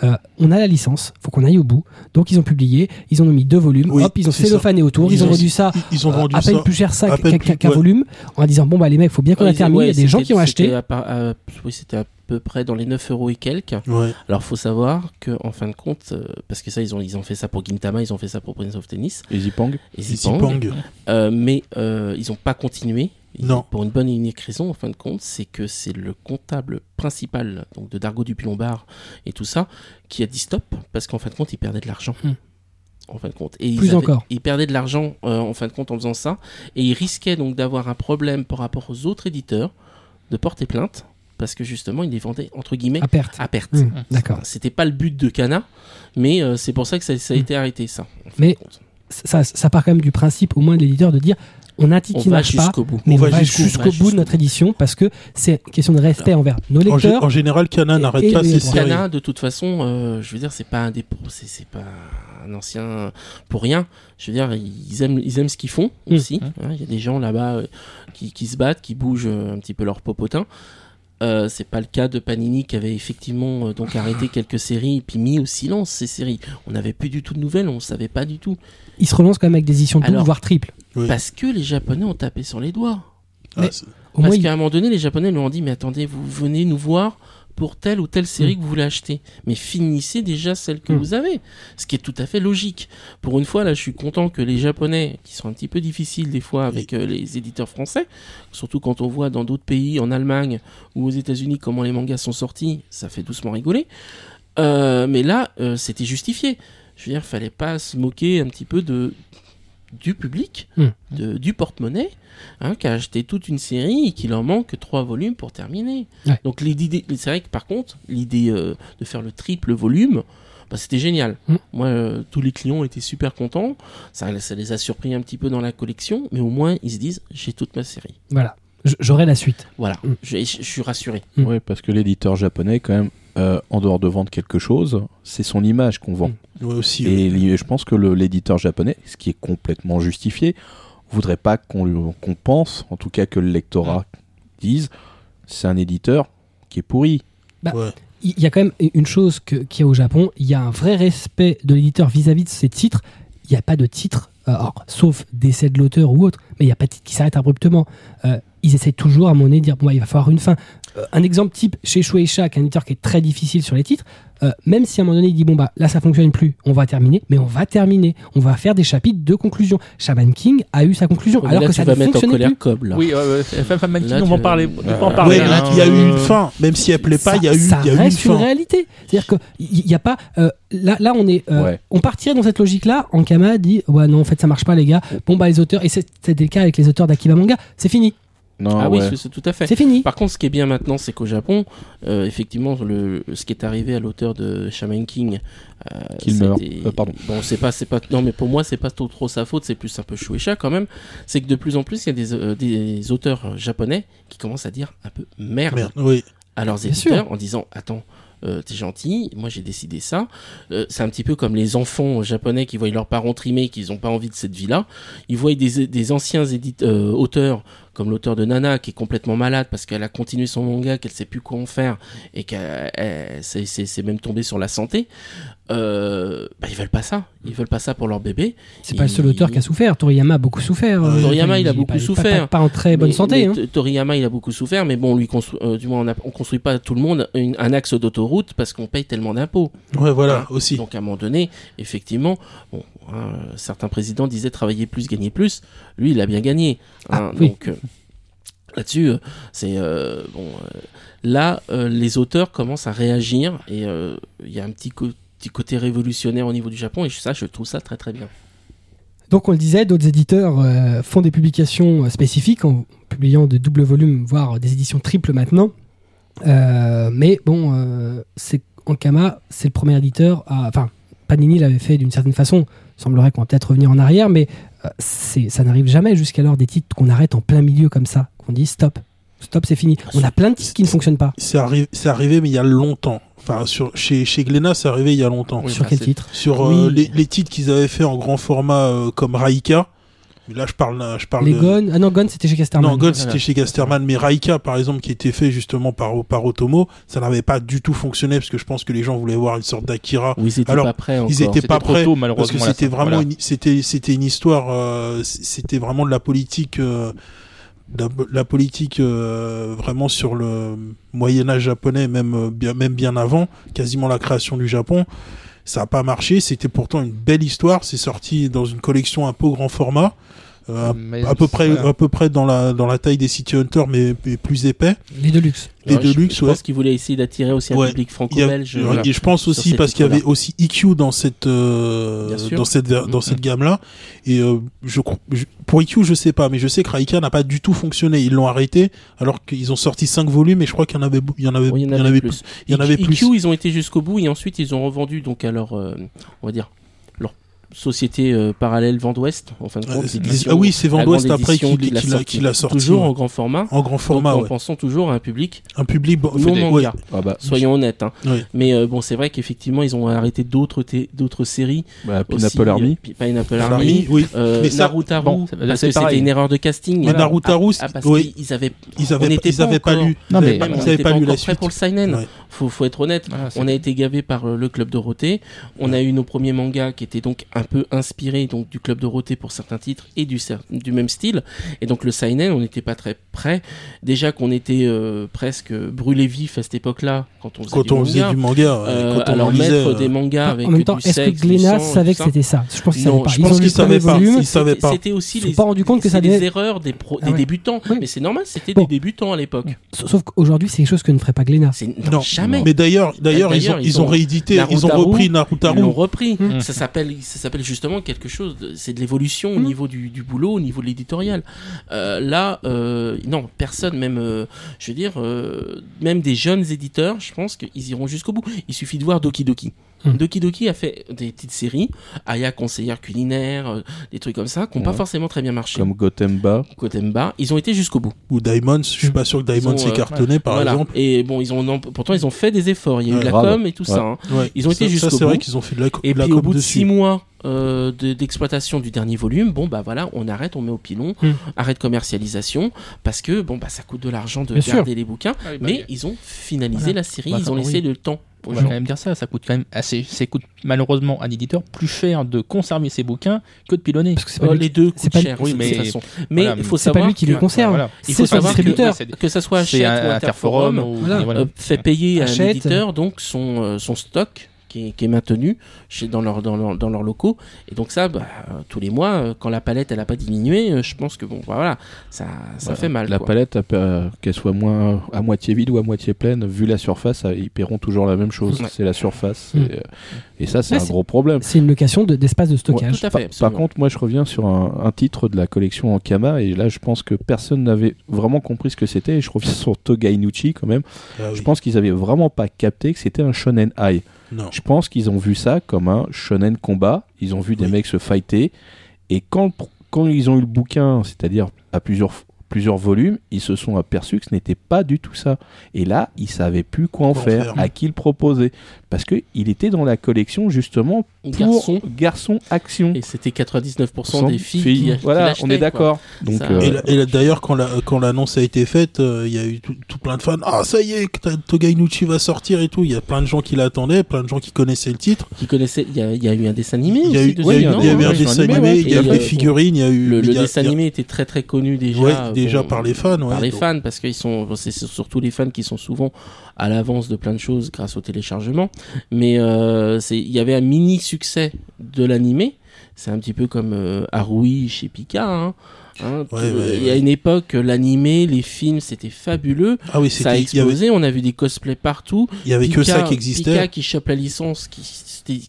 A: Euh, on a la licence, faut qu'on aille au bout. Donc ils ont publié, ils en ont mis deux volumes,
D: Oui,
A: hop, ils ont cellophané autour, ils,
D: Ils
A: ont vendu ça
D: Ils, ont
A: euh,
D: vendu
A: à peine
D: ça.
A: plus cher ça qu'un
D: ouais.
A: volume, en disant bon bah les mecs, faut bien qu'on
B: Ouais,
A: a terminé.
B: ouais,
A: il y a des gens qui ont acheté.
B: à à- oui, c'était à peu près dans les 9 euros et quelques.
D: Ouais.
B: Alors, faut savoir que en fin de compte, euh, parce que ça, ils ont, ils ont fait ça pour Gintama, ils ont fait ça pour Prince of Tennis,
E: Et Zipang
B: et
D: Zipang.
B: Euh, mais euh, ils n'ont pas continué. Ils-
D: Non.
B: Pour une bonne et unique raison, en fin de compte, c'est que c'est le comptable principal donc de Dargo Dupuy-Lombard et tout ça qui a dit stop parce qu'en fin de compte, il perdait de l'argent.
A: Hmm.
B: En fin de compte. Et ils
A: Plus
B: avaient-
A: encore.
B: Il perdait de l'argent euh, en fin de compte en faisant ça et il risquait donc d'avoir un problème par rapport aux autres éditeurs de porter plainte parce que justement, il les vendait entre guillemets
A: À perte.
B: à perte.
A: Hum, D'accord.
B: C'était pas le but de Cana, mais euh, c'est pour ça que ça, ça a
A: Hmm.
B: été arrêté ça. en fin
A: Mais
B: de compte.
A: Ça, ça part quand même du principe, au moins de l'éditeur, de dire on a un titre
B: on
A: qui
B: va
A: marche pas,
B: jusqu'au bout.
A: mais on,
D: On va
A: va
D: jusqu'au-
A: bout de notre édition parce que c'est une question de respect envers nos
D: En,
A: lecteurs.
D: en général, Cana n'arrête pas
A: les
D: ses séries.
B: Cana, de toute façon, euh, je veux dire, c'est pas un dépôt, c'est c'est pas un ancien pour rien. Je veux dire, ils aiment, ils aiment ce qu'ils font
A: Mm.
B: aussi. hein. Il y a des gens là-bas euh, qui, qui se battent, qui bougent euh, un petit peu leur popotin. Euh, c'est pas le cas de Panini qui avait effectivement euh, donc arrêté quelques séries et puis mis au silence ces séries. On n'avait plus du tout de nouvelles, on savait pas du tout.
A: Ils se relancent quand même avec des éditions doubles, voire triples.
D: Oui.
B: Parce que les Japonais ont tapé sur les doigts.
D: Ah,
A: Mais- Au moins,
B: Parce qu'à un moment donné, les Japonais lui ont dit Mais attendez, vous venez nous voir pour telle ou telle série que vous voulez acheter. Mais finissez déjà celle que
A: Mm.
B: vous avez. Ce qui est tout à fait logique. Pour une fois, là, je suis content que les Japonais, qui sont un petit peu difficiles des fois avec euh, les éditeurs français, surtout quand on voit dans d'autres pays, en Allemagne ou aux États-Unis, comment les mangas sont sortis, ça fait doucement rigoler. Euh, mais là, euh, c'était justifié. Je veux dire, fallait pas se moquer un petit peu de du public,
A: Mm.
B: de, du porte-monnaie, hein, qui a acheté toute une série et qu'il en manque trois volumes pour terminer.
A: Ouais.
B: Donc l'idée, c'est vrai que par contre, l'idée euh, de faire le triple volume, bah, c'était génial.
A: Mm.
B: Moi, euh, tous les clients étaient super contents. Ça, ça les a surpris un petit peu dans la collection, mais au moins ils se disent j'ai toute ma série.
A: Voilà. J'aurai la suite.
B: Voilà,
A: Mm.
B: je, je- je suis rassuré.
A: Mm.
E: Ouais, parce que l'éditeur japonais, quand même, euh, en dehors de vendre quelque chose, c'est son image qu'on vend.
A: Mm.
D: ouais, aussi.
E: Et je pense que l'éditeur japonais, ce qui est complètement justifié, voudrait pas qu'on qu'on pense, en tout cas que le lectorat dise, c'est un éditeur qui est pourri.
D: Ouais.
A: Il y a quand même une chose qu'il y a au Japon, il y a un vrai respect de l'éditeur vis-à-vis de ses titres. Il n'y a pas de titre, euh, alors, sauf décès de l'auteur ou autre, mais il n'y a pas de titre qui s'arrête abruptement. Euh, ils essaient toujours à un moment donné de dire bon, bah, il va falloir une fin. Euh, un exemple type chez Shueisha, qui est un éditeur qui est très difficile sur les titres, euh, même si à un moment donné il dit bon bah là ça fonctionne plus, on va terminer, mais on va terminer, on va faire des chapitres de conclusion. Shaman King a eu sa conclusion,
B: Mais
A: alors
B: là,
A: que
B: tu
A: ça
B: va
A: ne
B: mettre en
A: fonctionnait
B: colère
A: plus.
B: Cobb, là.
C: Oui, euh, Femme Mannequin,
B: Là,
C: on va en
B: tu-
C: parler. On en parler.
D: Ouais,
C: hein.
D: il y a eu une fin, même si elle plaît pas,
A: ça,
D: il y a eu,
A: ça
D: il y a eu une
A: reste une,
D: fin.
A: réalité. C'est-à-dire qu'il n'y a pas. euh, là, là, on est. euh,
E: Ouais.
A: On partirait dans cette logique-là. Ankama dit Ouais, non, en fait, ça marche pas, les gars. Bon, bah, les auteurs. Et c'est- c'était le cas avec les auteurs d'Akiba Manga. C'est fini.
E: Non,
B: Ah oui,
E: ouais.
B: c'est- c'est tout à fait.
A: C'est fini.
B: Par contre, ce qui est bien maintenant, c'est qu'au Japon, euh, effectivement, le, ce qui est arrivé à l'auteur de Shaman King, euh,
E: Qu'il meurt. Euh, pardon.
B: Bon, c'est pas, c'est pas, non, mais pour moi, c'est pas trop, trop sa faute, c'est plus un peu Shueisha quand même. C'est que de plus en plus, il y a des, euh, des auteurs japonais qui commencent à dire un peu merde,
D: Merde, oui.
B: à leurs
A: Bien
B: éditeurs en disant, attends. euh, t'es gentil, moi j'ai décidé ça. Euh, c'est un petit peu comme les enfants japonais qui voient leurs parents trimer, qu'ils n'ont pas envie de cette vie-là. Ils voient des, des anciens édite- euh, auteurs, comme l'auteur de Nana, qui est complètement malade parce qu'elle a continué son manga, qu'elle sait plus quoi en faire et qu'elle c'est même tombé sur la santé. Euh, bah, ils veulent pas ça. Ils veulent pas ça pour leur bébé.
A: C'est pas le seul
B: Il-
A: auteur qui a souffert. Toriyama a beaucoup souffert. Euh,
B: Toriyama, il a beaucoup
A: pas-
B: souffert.
A: Pas, pas en très bonne
B: Mais-
A: santé.
B: mais
A: hein.
B: Toriyama, il a beaucoup souffert, mais bon, lui, constru- euh, du moins, on, a- on construit pas tout le monde une- un axe d'autoroute parce qu'on paye tellement d'impôts.
D: Ouais, voilà,
B: Hein.
D: aussi.
B: Donc à un moment donné, effectivement, bon, hein, certains présidents disaient travailler plus, gagner plus. Lui, il a bien gagné.
A: Ah,
B: hein.
A: oui.
B: Donc euh, là-dessus, euh, c'est euh, bon. euh, là, euh, les auteurs commencent à réagir et euh, il y a un petit, co- côté révolutionnaire au niveau du Japon et ça, je trouve ça très très bien.
A: Donc on le disait, d'autres éditeurs euh, font des publications euh, spécifiques en publiant de doubles volumes, voire des éditions triples maintenant. Euh, mais bon, euh, c'est Ankama, c'est le premier éditeur à... Enfin, Panini l'avait fait d'une certaine façon. Il semblerait qu'on va peut-être revenir en arrière, mais ça n'arrive jamais jusqu'alors des titres qu'on arrête en plein milieu comme ça, qu'on dit stop. Stop, c'est fini. On a plein de titres qui ne fonctionnent pas.
D: C'est arri- c'est arrivé, mais il y a longtemps. Enfin, sur, chez, chez Glénat, c'est arrivé il y a longtemps.
B: Oui,
A: Sur
B: bah,
A: quel titre
D: Sur euh,
A: Oui.
D: les, les titres qu'ils avaient fait en grand format euh, comme Raika. Mais là, je parle, je parle
A: Les
D: de...
A: Ah non, Gon c'était chez Casterman.
D: Non,
B: Voilà.
D: c'était chez Gasterman, mais Raika, par exemple, qui était fait justement par, par Otomo, ça n'avait pas du tout fonctionné parce que je pense que les gens voulaient voir une sorte d'Akira.
B: Oui, ils étaient
D: Alors,
B: pas prêts encore.
D: Ils étaient pas prêts
C: tôt,
D: parce
C: malheureusement.
D: que c'était vraiment
C: Voilà.
D: c'était c'était une histoire, euh, c'était vraiment de la politique, euh, la, politique euh, vraiment sur le Moyen Âge japonais, même euh, bien même bien avant, quasiment la création du Japon. Ça a pas marché. C'était pourtant une belle histoire. C'est sorti dans une collection un peu grand format. Euh,
C: Mais
D: à peu près
C: voilà.
D: à peu près dans la dans la taille des City Hunter mais, mais plus épais
A: Les Deluxe.
D: les
B: je-
D: Deluxe
B: Je
D: ouais
B: pense qu'ils voulaient essayer d'attirer aussi un
D: Ouais.
B: public franco-belge. voilà.
D: et je pense aussi parce qu'il y avait aussi EQ dans cette euh, dans cette dans
B: Mhm.
D: cette gamme là et euh, je, je- pour EQ je sais pas mais je sais que Raika n'a pas du tout fonctionné ils l'ont arrêté alors qu'ils ont sorti 5 volumes et je crois qu'il y en avait il y en avait il y en avait plus il y en avait
B: IQ,
D: plus
B: ils ont été jusqu'au bout et ensuite ils ont revendu donc à leur, euh, on va dire, leur société euh, parallèle Vent d'Ouest, en fin de compte.
D: Euh,
B: l'édition-
D: ah oui c'est
B: la
D: Vendouest après qu'il
B: l'a
D: qu'il a,
B: sorti.
D: qu'il a sorti
B: Toujours en grand format.
D: en grand format
B: donc, en pensant toujours à un public
D: un public bon,
B: non
D: fait-
B: manga.
D: ouais.
E: Ah bah,
B: Soyons honnêtes. hein.
D: Ouais.
B: Mais euh, bon, c'est vrai qu'effectivement, ils ont arrêté d'autres d'autres séries.
E: bah,
B: aussi,
E: Pineapple Army.
B: euh, Pi- Pineapple
D: Army,
B: Army.
D: oui
B: Euh,
D: Mais ça-
B: Narutaru,
C: bon,
B: parce
C: c'est
B: que c'était une erreur de casting.
D: Mais Narutaru,
B: ah, parce
D: oui.
B: qu'ils avaient,
D: ils avaient ils avaient pas
B: encore-
D: lu
C: Non,
D: ils
C: mais-
D: pas- ils avaient pas
B: pas
D: lu la suite
B: pour le seinen. Faut, faut être honnête.
C: Voilà, c'est-
B: On a été gavé par euh, le club Dorothée. On a eu nos premiers mangas qui étaient donc un peu inspirés donc du club Dorothée pour certains titres et du, même style. Et donc le seinen, on n'était pas très prêt. Déjà qu'on était euh, presque brûlé vif à cette époque-là quand on faisait
D: quand
B: du
D: on
B: manga.
D: faisait du manga
B: Euh,
D: quand on
B: alors
D: lisait
B: mettre
D: euh,
B: des mangas avec
A: en même temps, est-ce que Glénat savait que c'était ça Je pense qu'ils
B: Non,
A: savaient pas.
D: je pense
A: premier
D: savaient pas. Ils savaient
B: C'était-
D: pas.
B: C'était aussi les,
A: pas compte que ça
B: des erreurs des,
A: Ah
B: débutants. Mais c'est normal, c'était des débutants à l'époque.
A: Sauf qu'aujourd'hui, c'est quelque chose que ne ferait pas Glénat.
D: Non.
B: Jamais.
D: mais d'ailleurs d'ailleurs ils ont
B: D'ailleurs,
D: ils ont réédité ils ont
B: Narutaru,
D: repris
B: Ils l'ont
D: Narutaru
B: repris.
C: Mmh.
B: Ça s'appelle, ça s'appelle justement quelque chose. de- C'est de l'évolution au
A: Mmh.
B: niveau du, du boulot, au niveau de l'éditorial. Euh, là, euh, non, personne, même, euh, je veux dire, euh, même des jeunes éditeurs, je pense qu'ils iront jusqu'au bout. Il suffit de voir Doki Doki.
A: Mmh.
B: Doki Doki a fait des petites séries, Aya conseillère culinaire, euh, des trucs comme ça, qui n'ont pas forcément très bien marché.
E: Comme Gotemba.
B: Gotemba, ils ont été jusqu'au bout.
D: ou Diamonds je suis pas sûr que Diamonds s'est
B: euh,
D: cartonné par
B: Voilà.
D: exemple
B: Et bon, ils ont, pourtant, ils ont fait des efforts. Il y a eu de la
E: grave.
B: com et tout
E: Ouais.
B: ça. hein.
D: Ouais.
B: Ils ont été jusqu'au
D: ça c'est vrai
B: bout.
D: qu'ils ont fait de la,
B: Et
D: de la
B: puis au
D: com
B: bout de
D: dessus.
B: six mois euh, de- d'exploitation du dernier volume, bon bah voilà, on arrête, on met au pilon,
A: Hmm.
B: arrête commercialisation, parce que bon bah ça coûte de l'argent de
A: Bien sûr.
B: garder les bouquins,
C: Ah oui, bah,
B: mais ils ont finalisé
C: Voilà.
B: la série,
C: Bah,
B: ils ont
C: oui.
B: laissé le temps
C: On va quand même dire ça, ça coûte quand même assez. Ça coûte malheureusement à un éditeur plus cher de conserver ses bouquins que de pilonner.
A: Parce que c'est pas lui
B: les deux
A: c'est
B: coûtent
A: pas-
B: cher,
C: oui,
B: de
C: mais-
B: toute façon. Mais
C: voilà,
B: il faut
A: C'est pas
B: savoir
A: lui qui
B: que,
A: les conserve.
C: voilà.
B: il faut savoir que-
A: distributeur.
C: c'est-
B: que ça soit
C: un
B: Interforum,
C: ou
A: Voilà.
C: voilà.
B: euh, fait payer à un
A: Hachette.
B: éditeur donc son, euh, son stock qui est, qui est maintenu chez, dans, leur, dans, leur, dans leurs locaux. Et donc ça, bah, euh, tous les mois, euh, quand la palette elle a pas diminué, euh, je pense que bon, bah, voilà, ça, ça
E: Bah,
B: fait mal.
E: La
B: quoi.
E: palette, euh, qu'elle soit moins à moitié vide ou à moitié pleine, vu la surface, ils paieront toujours la même chose.
B: Ouais.
E: C'est la surface.
A: Mm.
E: Et, euh, et ça, c'est
A: Ouais,
E: un gros problème.
A: C'est une location de- d'espace de
B: Tout
A: stockage.
B: à
E: Par,
B: fait.
E: par contre, moi, je reviens sur un, un titre de la collection Ankama, et là, je pense que personne n'avait vraiment compris ce que c'était. Et je reviens (laughs) sur Toga Inuchi quand même.
D: Ah oui.
E: Je pense qu'ils avaient vraiment pas capté que c'était un shonen high.
D: Non
E: Je pense qu'ils ont vu ça comme un shonen combat. Ils ont vu des mecs se fighter. Et quand, quand ils ont eu le bouquin, c'est-à-dire à plusieurs, plusieurs volumes, ils se sont aperçus que ce n'était pas du tout ça. Et là, ils savaient plus quoi en faire,
D: faire.
E: à qui le proposer. Parce que il était dans la collection justement pour
B: Garçon.
E: garçon action.
B: Et c'était 99% des filles, qui, qui
E: voilà,
B: l'achetaient,
E: on est d'accord. Donc,
B: Ça-
E: euh,
D: Et, et d'ailleurs, quand la- quand l'annonce a été faite, euh, il y a eu tout, tout plein de fans. Ah, ça y est, que Toga Inuchi va sortir et tout. Il y a plein de gens qui l'attendaient, plein de gens qui connaissaient le titre.
B: Qui connaissaient. Il y, y a eu un dessin animé
D: Il y a
B: aussi
D: eu, y a
B: non
D: un dessin
E: animé,
D: il y a eu des figurines, il y a eu.
B: Le, dessin animé était très très connu déjà.
D: Déjà par les fans, ouais.
B: par les
D: Donc-
B: fans parce qu'ils sont c'est surtout les fans qui sont souvent à l'avance de plein de choses grâce au téléchargement mais euh, c'est il y avait un mini succès de l'animé c'est un petit peu comme euh, Harui chez Pika hein. Hein,
D: Ouais,
B: que-
D: ouais,
B: il y a
D: ouais.
B: une époque l'animé les films c'était fabuleux
D: Ah oui,
B: ça a
D: avait,
B: explosé on a vu des cosplays partout
D: il y avait que
B: Pika-
D: ça qui existait.
B: Pika qui chope la licence qui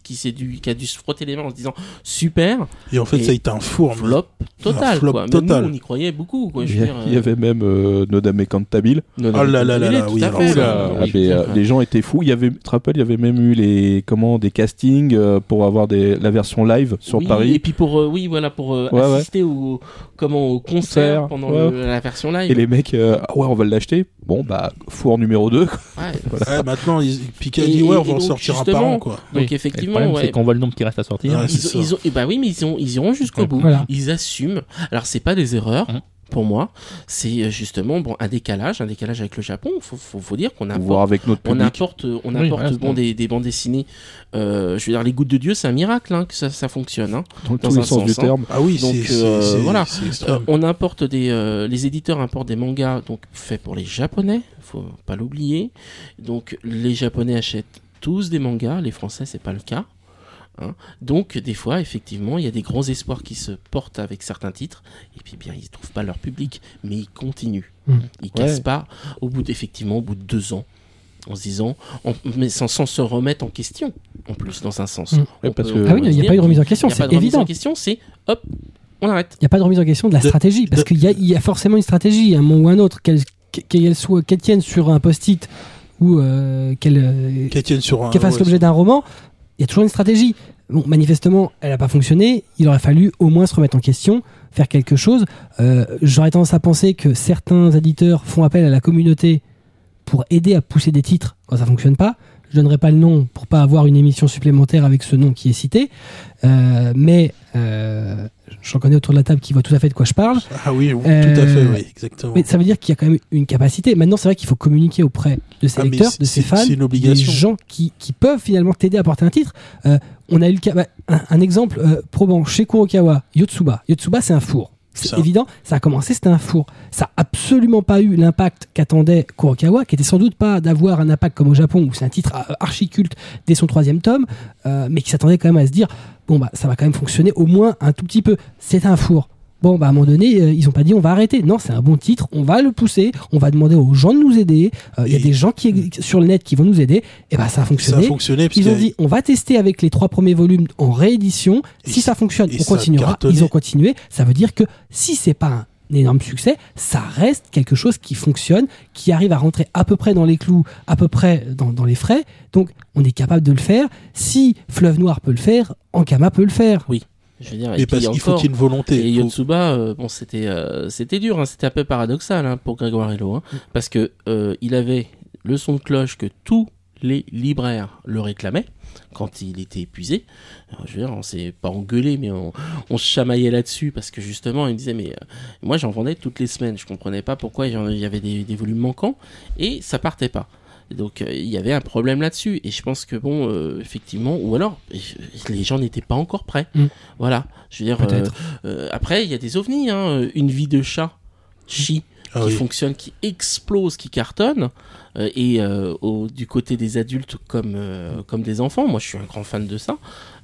B: qui, s'est dû, qui a dû se frotter les mains en se disant super
D: Et en fait,
B: Et
D: ça a été un four.
B: flop total
D: Un flop
B: quoi. Même
D: total.
B: nous, on y croyait beaucoup quoi, je
E: il y,
B: veux
E: a-
B: dire,
E: il y avait même euh, Nodame Cantabile.
B: non,
D: là là là oui,
B: fait.
E: Ah,
B: Oui,
E: mais, euh, les gens étaient fous. Il y avait, tu te rappelles, il y avait même eu les, comment, des castings euh, pour avoir des, la version live sur
B: Oui,
E: Paris.
B: Et puis pour euh, oui voilà pour euh,
E: Ouais, ouais.
B: assister au comment au concert
E: Concert,
B: pendant
E: ouais.
B: le- la version live.
E: Et les mecs, euh, ah ouais, on va l'acheter. Bon, bah, four numéro 2.
B: Ouais. (laughs)
D: Ouais, maintenant, ils, Pika dit, ouais, on va en sortir un par an, quoi.
B: Donc
C: Oui. Le
B: effectivement
C: problème,
B: ouais.
C: c'est qu'on voit le nombre qui reste à sortir.
B: Ils, ont, et bah oui, mais ils, ont, ils iront jusqu'au bout.
A: Voilà.
B: Ils assument. Alors c'est pas des erreurs.
C: Mhm.
B: Pour moi, c'est euh, justement bon un décalage, un décalage avec le Japon. Faut, faut, faut dire qu'on apporte,
E: avec notre
B: on apporte, on
C: Oui,
B: apporte
C: voilà, c'est
B: bon des, des bandes dessinées. Euh, je veux dire, les gouttes de Dieu, c'est un miracle hein, que ça, ça fonctionne. Hein.
E: dans
B: dans
E: tous les
B: un
E: sens du
B: hein.
E: terme.
D: Ah oui,
B: Donc, euh, voilà. Euh, on importe des, euh, les éditeurs importent des mangas donc faits pour les Japonais, faut pas l'oublier. Donc les Japonais achètent tous des mangas, les Français c'est pas le cas. Hein. Donc des fois effectivement il y a des grands espoirs qui se portent avec certains titres et puis bien ils trouvent pas leur public, mais ils continuent.
A: Mm.
B: Ils cassent
E: Ouais.
B: pas au bout d'effectivement au bout de deux ans en se disant, en- mais sans, sans se remettre en question en plus dans un sens.
A: Mm.
E: Ouais,
B: On
E: parce
B: peut-
E: que-
A: Ah oui, il n'y a pas eu de remise en question,
B: il y a
A: c'est
B: pas de remise
A: évident.
B: en question, c'est hop, on arrête.
A: Il n'y a pas de remise en question de la
D: De-
A: stratégie, parce qu'il y a, il y a forcément une stratégie, un moment ou un autre, qu'elle qu'elle soit, qu'elle tienne sur un post-it ou euh, qu'elle euh, fasse
D: ouais,
A: l'objet d'un roman, y a toujours une stratégie. Bon, manifestement, elle n'a pas fonctionné. Il aurait fallu au moins se remettre en question, faire quelque chose. Euh, J'aurais tendance à penser que certains éditeurs font appel à la communauté pour aider à pousser des titres quand ça fonctionne pas. Je donnerai pas le nom pour pas avoir une émission supplémentaire avec ce nom qui est cité, Euh, mais euh, j'en connais autour de la table qui voit tout à fait de quoi je parle.
D: Ah oui, oui,
A: Euh,
D: tout à fait, oui, exactement.
A: Mais ça veut dire qu'il y a quand même une capacité. Maintenant, c'est vrai qu'il faut communiquer auprès de ses
D: Ah,
A: lecteurs, de ses fans, des gens qui, qui peuvent finalement t'aider à porter un titre. Euh, on a eu le cas, bah, un, un exemple euh, probant chez Kurokawa, Yotsuba. Yotsuba, c'est un four. C'est
D: Ça.
A: évident, ça a commencé, c'était un four. Ça a absolument pas eu l'impact qu'attendait Kurokawa, qui était sans doute pas d'avoir un impact comme au Japon, où c'est un titre euh, archi-culte dès son troisième tome, euh, mais qui s'attendait quand même à se dire, bon bah ça va quand même fonctionner au moins un tout petit peu. C'est un four. Bon, bah, à un moment donné, euh, ils ont pas dit on va arrêter. Non, c'est un bon titre, on va le pousser, on va demander aux gens de nous aider. Euh, Il y a des gens qui sur le net qui vont nous aider. Et bah, ça a
D: ça
A: fonctionné.
D: a fonctionné. parce
A: Ils ont dit on va tester avec les trois premiers volumes en réédition.
D: Et
A: Si ça fonctionne, on
D: ça
A: continuera.
D: cartonné.
A: Ils ont continué. Ça veut dire que si c'est pas un énorme succès, ça reste quelque chose qui fonctionne, qui arrive à rentrer à peu près dans les clous, à peu près dans, dans les frais. Donc on est capable de le faire. Si Fleuve Noir peut le faire, Ankama peut le faire.
B: Je veux dire, et
D: parce qu'il faut qu'il y ait une volonté.
B: Et Yotsuba, euh, bon, c'était euh, c'était dur, hein, c'était un peu paradoxal hein, pour Grégoire Hello, hein, parce que euh, il avait le son de cloche que tous les libraires le réclamaient quand il était épuisé. Alors, je veux dire, on s'est pas engueulé, mais on, on se chamaillait là-dessus parce que justement, il me disait, mais euh, moi j'en vendais toutes les semaines, je comprenais pas pourquoi il y en- il y avait des, des volumes manquants et ça partait pas. Donc euh, il y avait un problème là-dessus et je pense que bon euh, effectivement ou alors les gens n'étaient pas encore prêts.
A: Mm.
B: Voilà, je veux dire euh,
A: Peut-être.
B: euh, après, il y a des ovnis, hein. Une vie de chat, chi,
D: Ah
B: qui
D: oui.
B: fonctionne, qui explose, qui cartonne. Euh, et euh, au, du côté des adultes comme, euh, comme des enfants, moi je suis un grand fan de ça.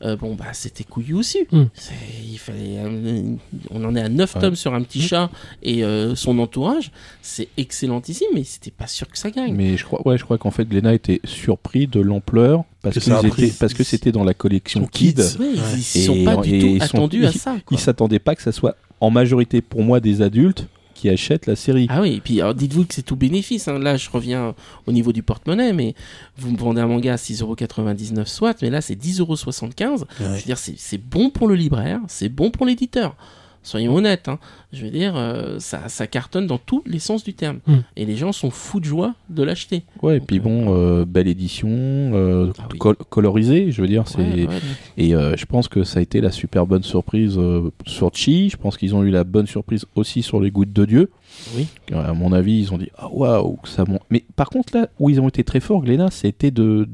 B: Euh, bon, bah c'était couillu aussi.
A: Mm.
B: C'est- Il fallait, euh, on en est à 9
E: Ouais.
B: tomes sur un petit chat et euh, son entourage. C'est excellentissime, mais c'était pas sûr que ça gagne.
E: Mais je crois, ouais, je crois qu'en fait, Glénat était surpris de l'ampleur parce
D: Que pris.
E: parce que c'était dans la collection Kids.
D: Kids.
B: Ouais,
D: Ouais.
B: Ils
E: Et-
B: sont pas du tout attendus à ça. quoi.
E: Ils s'attendaient pas que ça soit en majorité pour moi des adultes qui achètent la série.
B: Ah oui, et puis alors, dites-vous que c'est tout bénéfice. hein. Là, je reviens au niveau du porte-monnaie, mais vous me vendez un manga à 6,99€ soit, mais là c'est 10,75€. Je veux dire, c'est bon pour le libraire, c'est bon pour l'éditeur. Soyons honnêtes, hein. je veux dire, euh, ça, ça cartonne dans tous les sens du terme.
A: Mm.
B: Et les gens sont fous de joie de l'acheter.
E: Ouais, et puis bon, euh, belle édition, euh,
B: Ah oui.
E: col- colorisée, je veux dire, c'est
B: Ouais, ouais.
E: et euh, je pense que ça a été la super bonne surprise euh, sur Chi. Je pense qu'ils ont eu la bonne surprise aussi sur les gouttes de Dieu.
B: Oui.
E: Euh, À mon avis, ils ont dit ah waouh, que ça monte. Mais par contre là où ils ont été très forts, Glénat, c'était de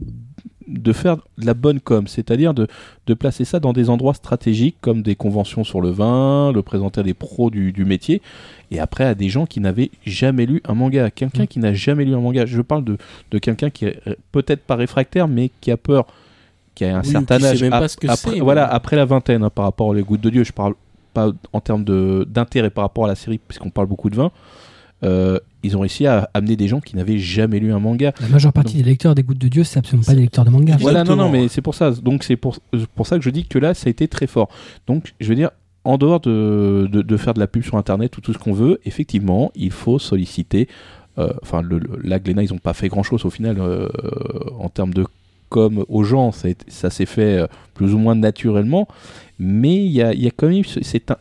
E: de faire de la bonne com, c'est-à-dire de, de placer ça dans des endroits stratégiques comme des conventions sur le vin, le présenter à des pros du, du métier, et après à des gens qui n'avaient jamais lu un manga. Quelqu'un
A: Mm.
E: qui n'a jamais lu un manga, je parle de, de quelqu'un qui est euh, peut-être pas réfractaire, mais qui a peur, qui a un
B: Oui,
E: certain âge,
B: même pas
E: ap-
B: ce que
E: après, voilà, après la vingtaine, hein, par rapport aux gouttes de Dieu, je parle pas en termes de- d'intérêt par rapport à la série, puisqu'on parle beaucoup de vin. Euh, ils ont réussi à amener des gens qui n'avaient jamais lu un manga.
A: La majeure partie des lecteurs des Gouttes de Dieu, c'est absolument pas des lecteurs de manga.
E: Voilà, non, non, mais c'est pour ça. Donc c'est pour, pour ça que je dis que là, ça a été très fort. Donc, je veux dire, en dehors de, de, de faire de la pub sur Internet ou tout ce qu'on veut, effectivement, il faut solliciter. euh, Enfin, le- la Glénat, ils n'ont pas fait grand-chose au final euh, en termes de com aux gens. Ça, ça s'est fait euh, plus ou moins naturellement. Mais il y a, il y a quand même. ce- C'est un,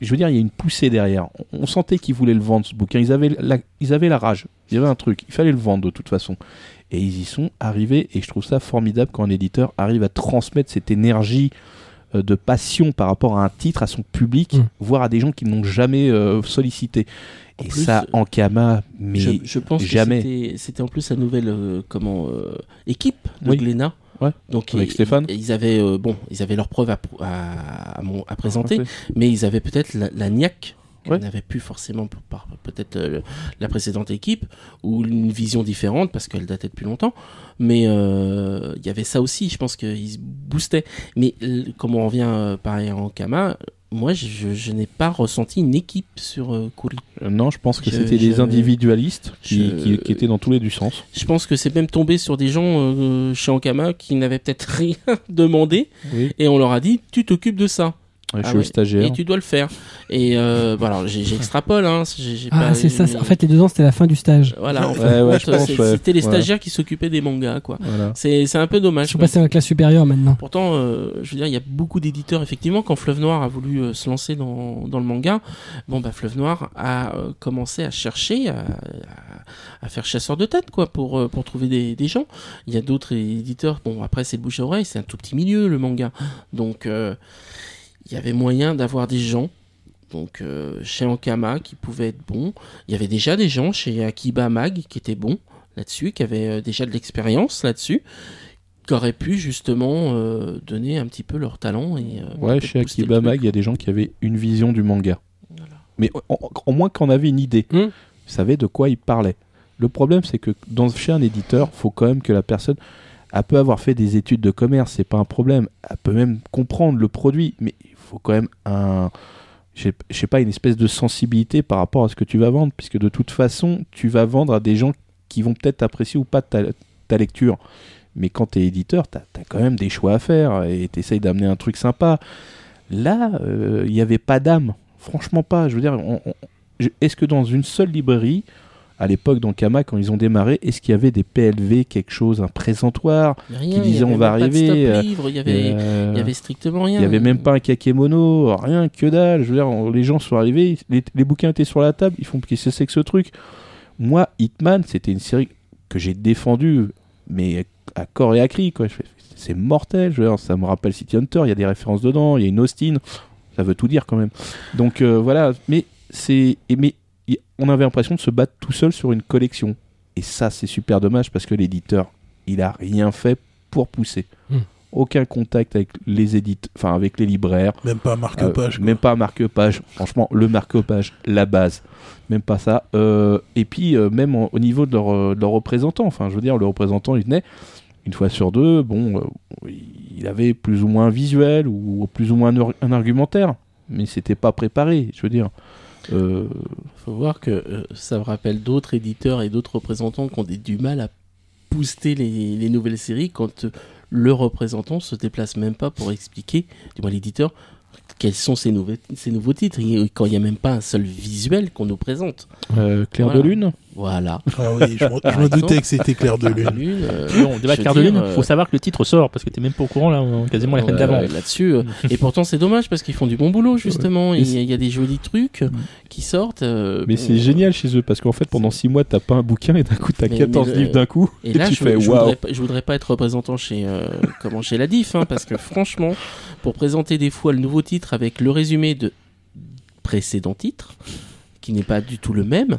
E: je veux dire, il y a une poussée derrière. On, sentait qu'ils voulaient le vendre, ce bouquin. Ils avaient, la, ils avaient la rage. Il y avait un truc. Il fallait le vendre de toute façon. Et ils y sont arrivés. Et je trouve ça formidable quand un éditeur arrive à transmettre cette énergie euh, de passion par rapport à un titre, à son public,
A: Mm.
E: voire à des gens qui n'ont jamais euh, sollicité.
B: En
E: Et
B: plus,
E: ça, Ankama, mais
B: je, je pense
E: jamais.
B: que c'était- en plus la nouvelle euh, comment euh, équipe de
E: Oui.
B: Glénat.
E: Ouais.
B: Donc
E: Avec
B: ils,
E: Stéphane.
B: ils avaient euh, bon, ils avaient leurs preuves à, à, à mon- à présenter, mais ils avaient peut-être la, la niaque
E: Ouais.
B: n'avaient plus forcément par peut-être euh, la précédente équipe ou une vision différente parce qu'elle datait depuis longtemps. Mais euh, il y avait ça aussi. Je pense qu'ils se boostaient. Mais comme on revient euh, pareil en Kama, moi je, je n'ai pas ressenti une équipe sur euh, Kuri.
E: Euh, Non, je pense que
B: Je-
E: c'était des individualistes qui,
B: je-
E: qui- qui étaient dans tous les du sens.
B: Je pense que c'est même tombé sur des gens euh, chez Ankama qui n'avaient peut-être (laughs) rien demandé
E: Oui.
B: et on leur a dit tu t'occupes de ça
E: je
B: Ah
E: suis le
B: ouais.
E: stagiaire.
B: et tu dois le faire. Et euh, voilà, j'ai- j'extrapole. Hein,
A: Ah, c'est ça. En fait, les deux ans, c'était la fin du stage.
B: voilà. En fait,
E: ouais, je
B: c'était les
E: Ouais.
B: stagiaires qui s'occupaient des mangas, quoi.
E: Voilà.
B: C'est c'est un peu
A: Je
B: dommage.
A: suis passé à la classe supérieure maintenant.
B: Pourtant, euh, je veux dire, il y a beaucoup d'éditeurs, effectivement, quand Fleuve Noir a voulu euh, se lancer dans, dans le manga, bon, bah, Fleuve Noir a euh, commencé à chercher, à, à- à faire chasseur de tête, quoi, pour, euh, pour trouver des, des gens. Il y a d'autres éditeurs, bon, après, c'est le bouche à oreille, c'est un tout petit milieu, le manga. Donc, euh, il y avait moyen d'avoir des gens. Donc, euh, chez Ankama, qui pouvaient être bons. Il y avait déjà des gens chez Akiba Mag qui étaient bons là-dessus, qui avaient euh, déjà de l'expérience là-dessus qui auraient pu justement euh, donner un petit peu leur talent et euh,
E: Ouais, chez Akiba Mag, il y a des gens qui avaient une vision du manga.
B: Voilà.
E: Mais au moins qu'on avait une idée, ils savaient de quoi ils parlaient. Le problème, c'est que dans, chez un éditeur, faut quand même que la personne elle peut avoir fait des études de commerce, c'est pas un problème. Elle peut même comprendre le produit, mais il faut quand même un, je sais- pas, une espèce de sensibilité par rapport à ce que tu vas vendre, puisque de toute façon, tu vas vendre à des gens qui vont peut-être apprécier ou pas ta, lecture. Mais quand tu es éditeur, tu as, quand même des choix à faire et tu essayes d'amener un truc sympa. Là, euh, il n'y avait pas d'âme. Franchement pas. Je veux dire, est-ce que dans une seule librairie, à l'époque dans Kama, quand ils ont démarré, est-ce qu'il y avait des PLV, quelque chose, un présentoir
B: rien,
E: qui disait,
B: avait
E: on va arriver, euh,
B: livre, il y avait,
E: euh,
B: y avait strictement rien.
E: il n'y avait même pas un kakémono, rien que dalle. Je veux dire, on- les gens sont arrivés, les, les bouquins étaient sur la table, ils font qu'est-ce que c'est que ce truc? Moi, Hitman, c'était une série que j'ai défendue, mais à corps et à cri, quoi. C'est mortel, je veux dire, ça me rappelle City Hunter, il y a des références dedans, il y a une Austin, ça veut tout dire quand même. Donc euh, voilà, mais c'est. Mais on avait l'impression de se battre tout seul sur une collection. Et ça, c'est super dommage parce que l'éditeur, il a rien fait pour pousser.
A: Hmm.
E: Aucun contact avec les éditeurs, enfin avec les libraires.
D: Même pas
E: Euh,
D: marque-page. quoi.
E: même pas marque-page. Franchement, le marque-page, la base. Même pas ça. Euh, et puis, euh, même en- au niveau de leur, euh, de leur représentant. Enfin, je veux dire, le représentant, il venait une fois sur deux. Bon, euh, il avait plus ou moins un visuel ou plus ou moins un, un argumentaire. Mais c'était pas préparé, je veux dire. Euh,
B: faut voir que euh, ça me rappelle d'autres éditeurs et d'autres représentants qui ont des- du mal à booster les, les nouvelles séries quand euh, le représentant se déplace même pas pour expliquer, du moins l'éditeur, quels sont ces nouveaux, ces nouveaux titres quand il n'y a même pas un seul visuel qu'on nous présente.
E: Euh, Claire
B: Voilà.
E: de Lune?
B: Voilà.
D: Ah oui, je me, je me doutais que c'était Clair de Lune.
B: Lune, euh,
C: Non, débat Clair de
B: dire,
C: Lune,
B: euh,
C: faut savoir que le titre sort parce que t'es même pas au courant là, quasiment la semaine d'avant.
B: là-dessus. euh, (laughs) et pourtant, c'est dommage parce qu'ils font du bon boulot, justement.
E: Mais
B: Il y,
E: c'est-
B: a- il y a des jolis trucs qui sortent. euh,
E: Mais
B: bon,
E: c'est génial chez eux parce qu'en fait pendant 6 mois t'as pas un bouquin et d'un coup t'as
B: Mais-
E: 14
B: mais le-
E: livres d'un coup
B: Et
E: et,
B: là,
E: tu
B: je,
E: fais
B: je
E: waouh.
B: voudrais, pas- je voudrais pas être représentant chez, euh, comment, chez la DIF, hein, parce que franchement, pour présenter des fois le nouveau titre avec le résumé de précédent titre, qui n'est pas du tout le même,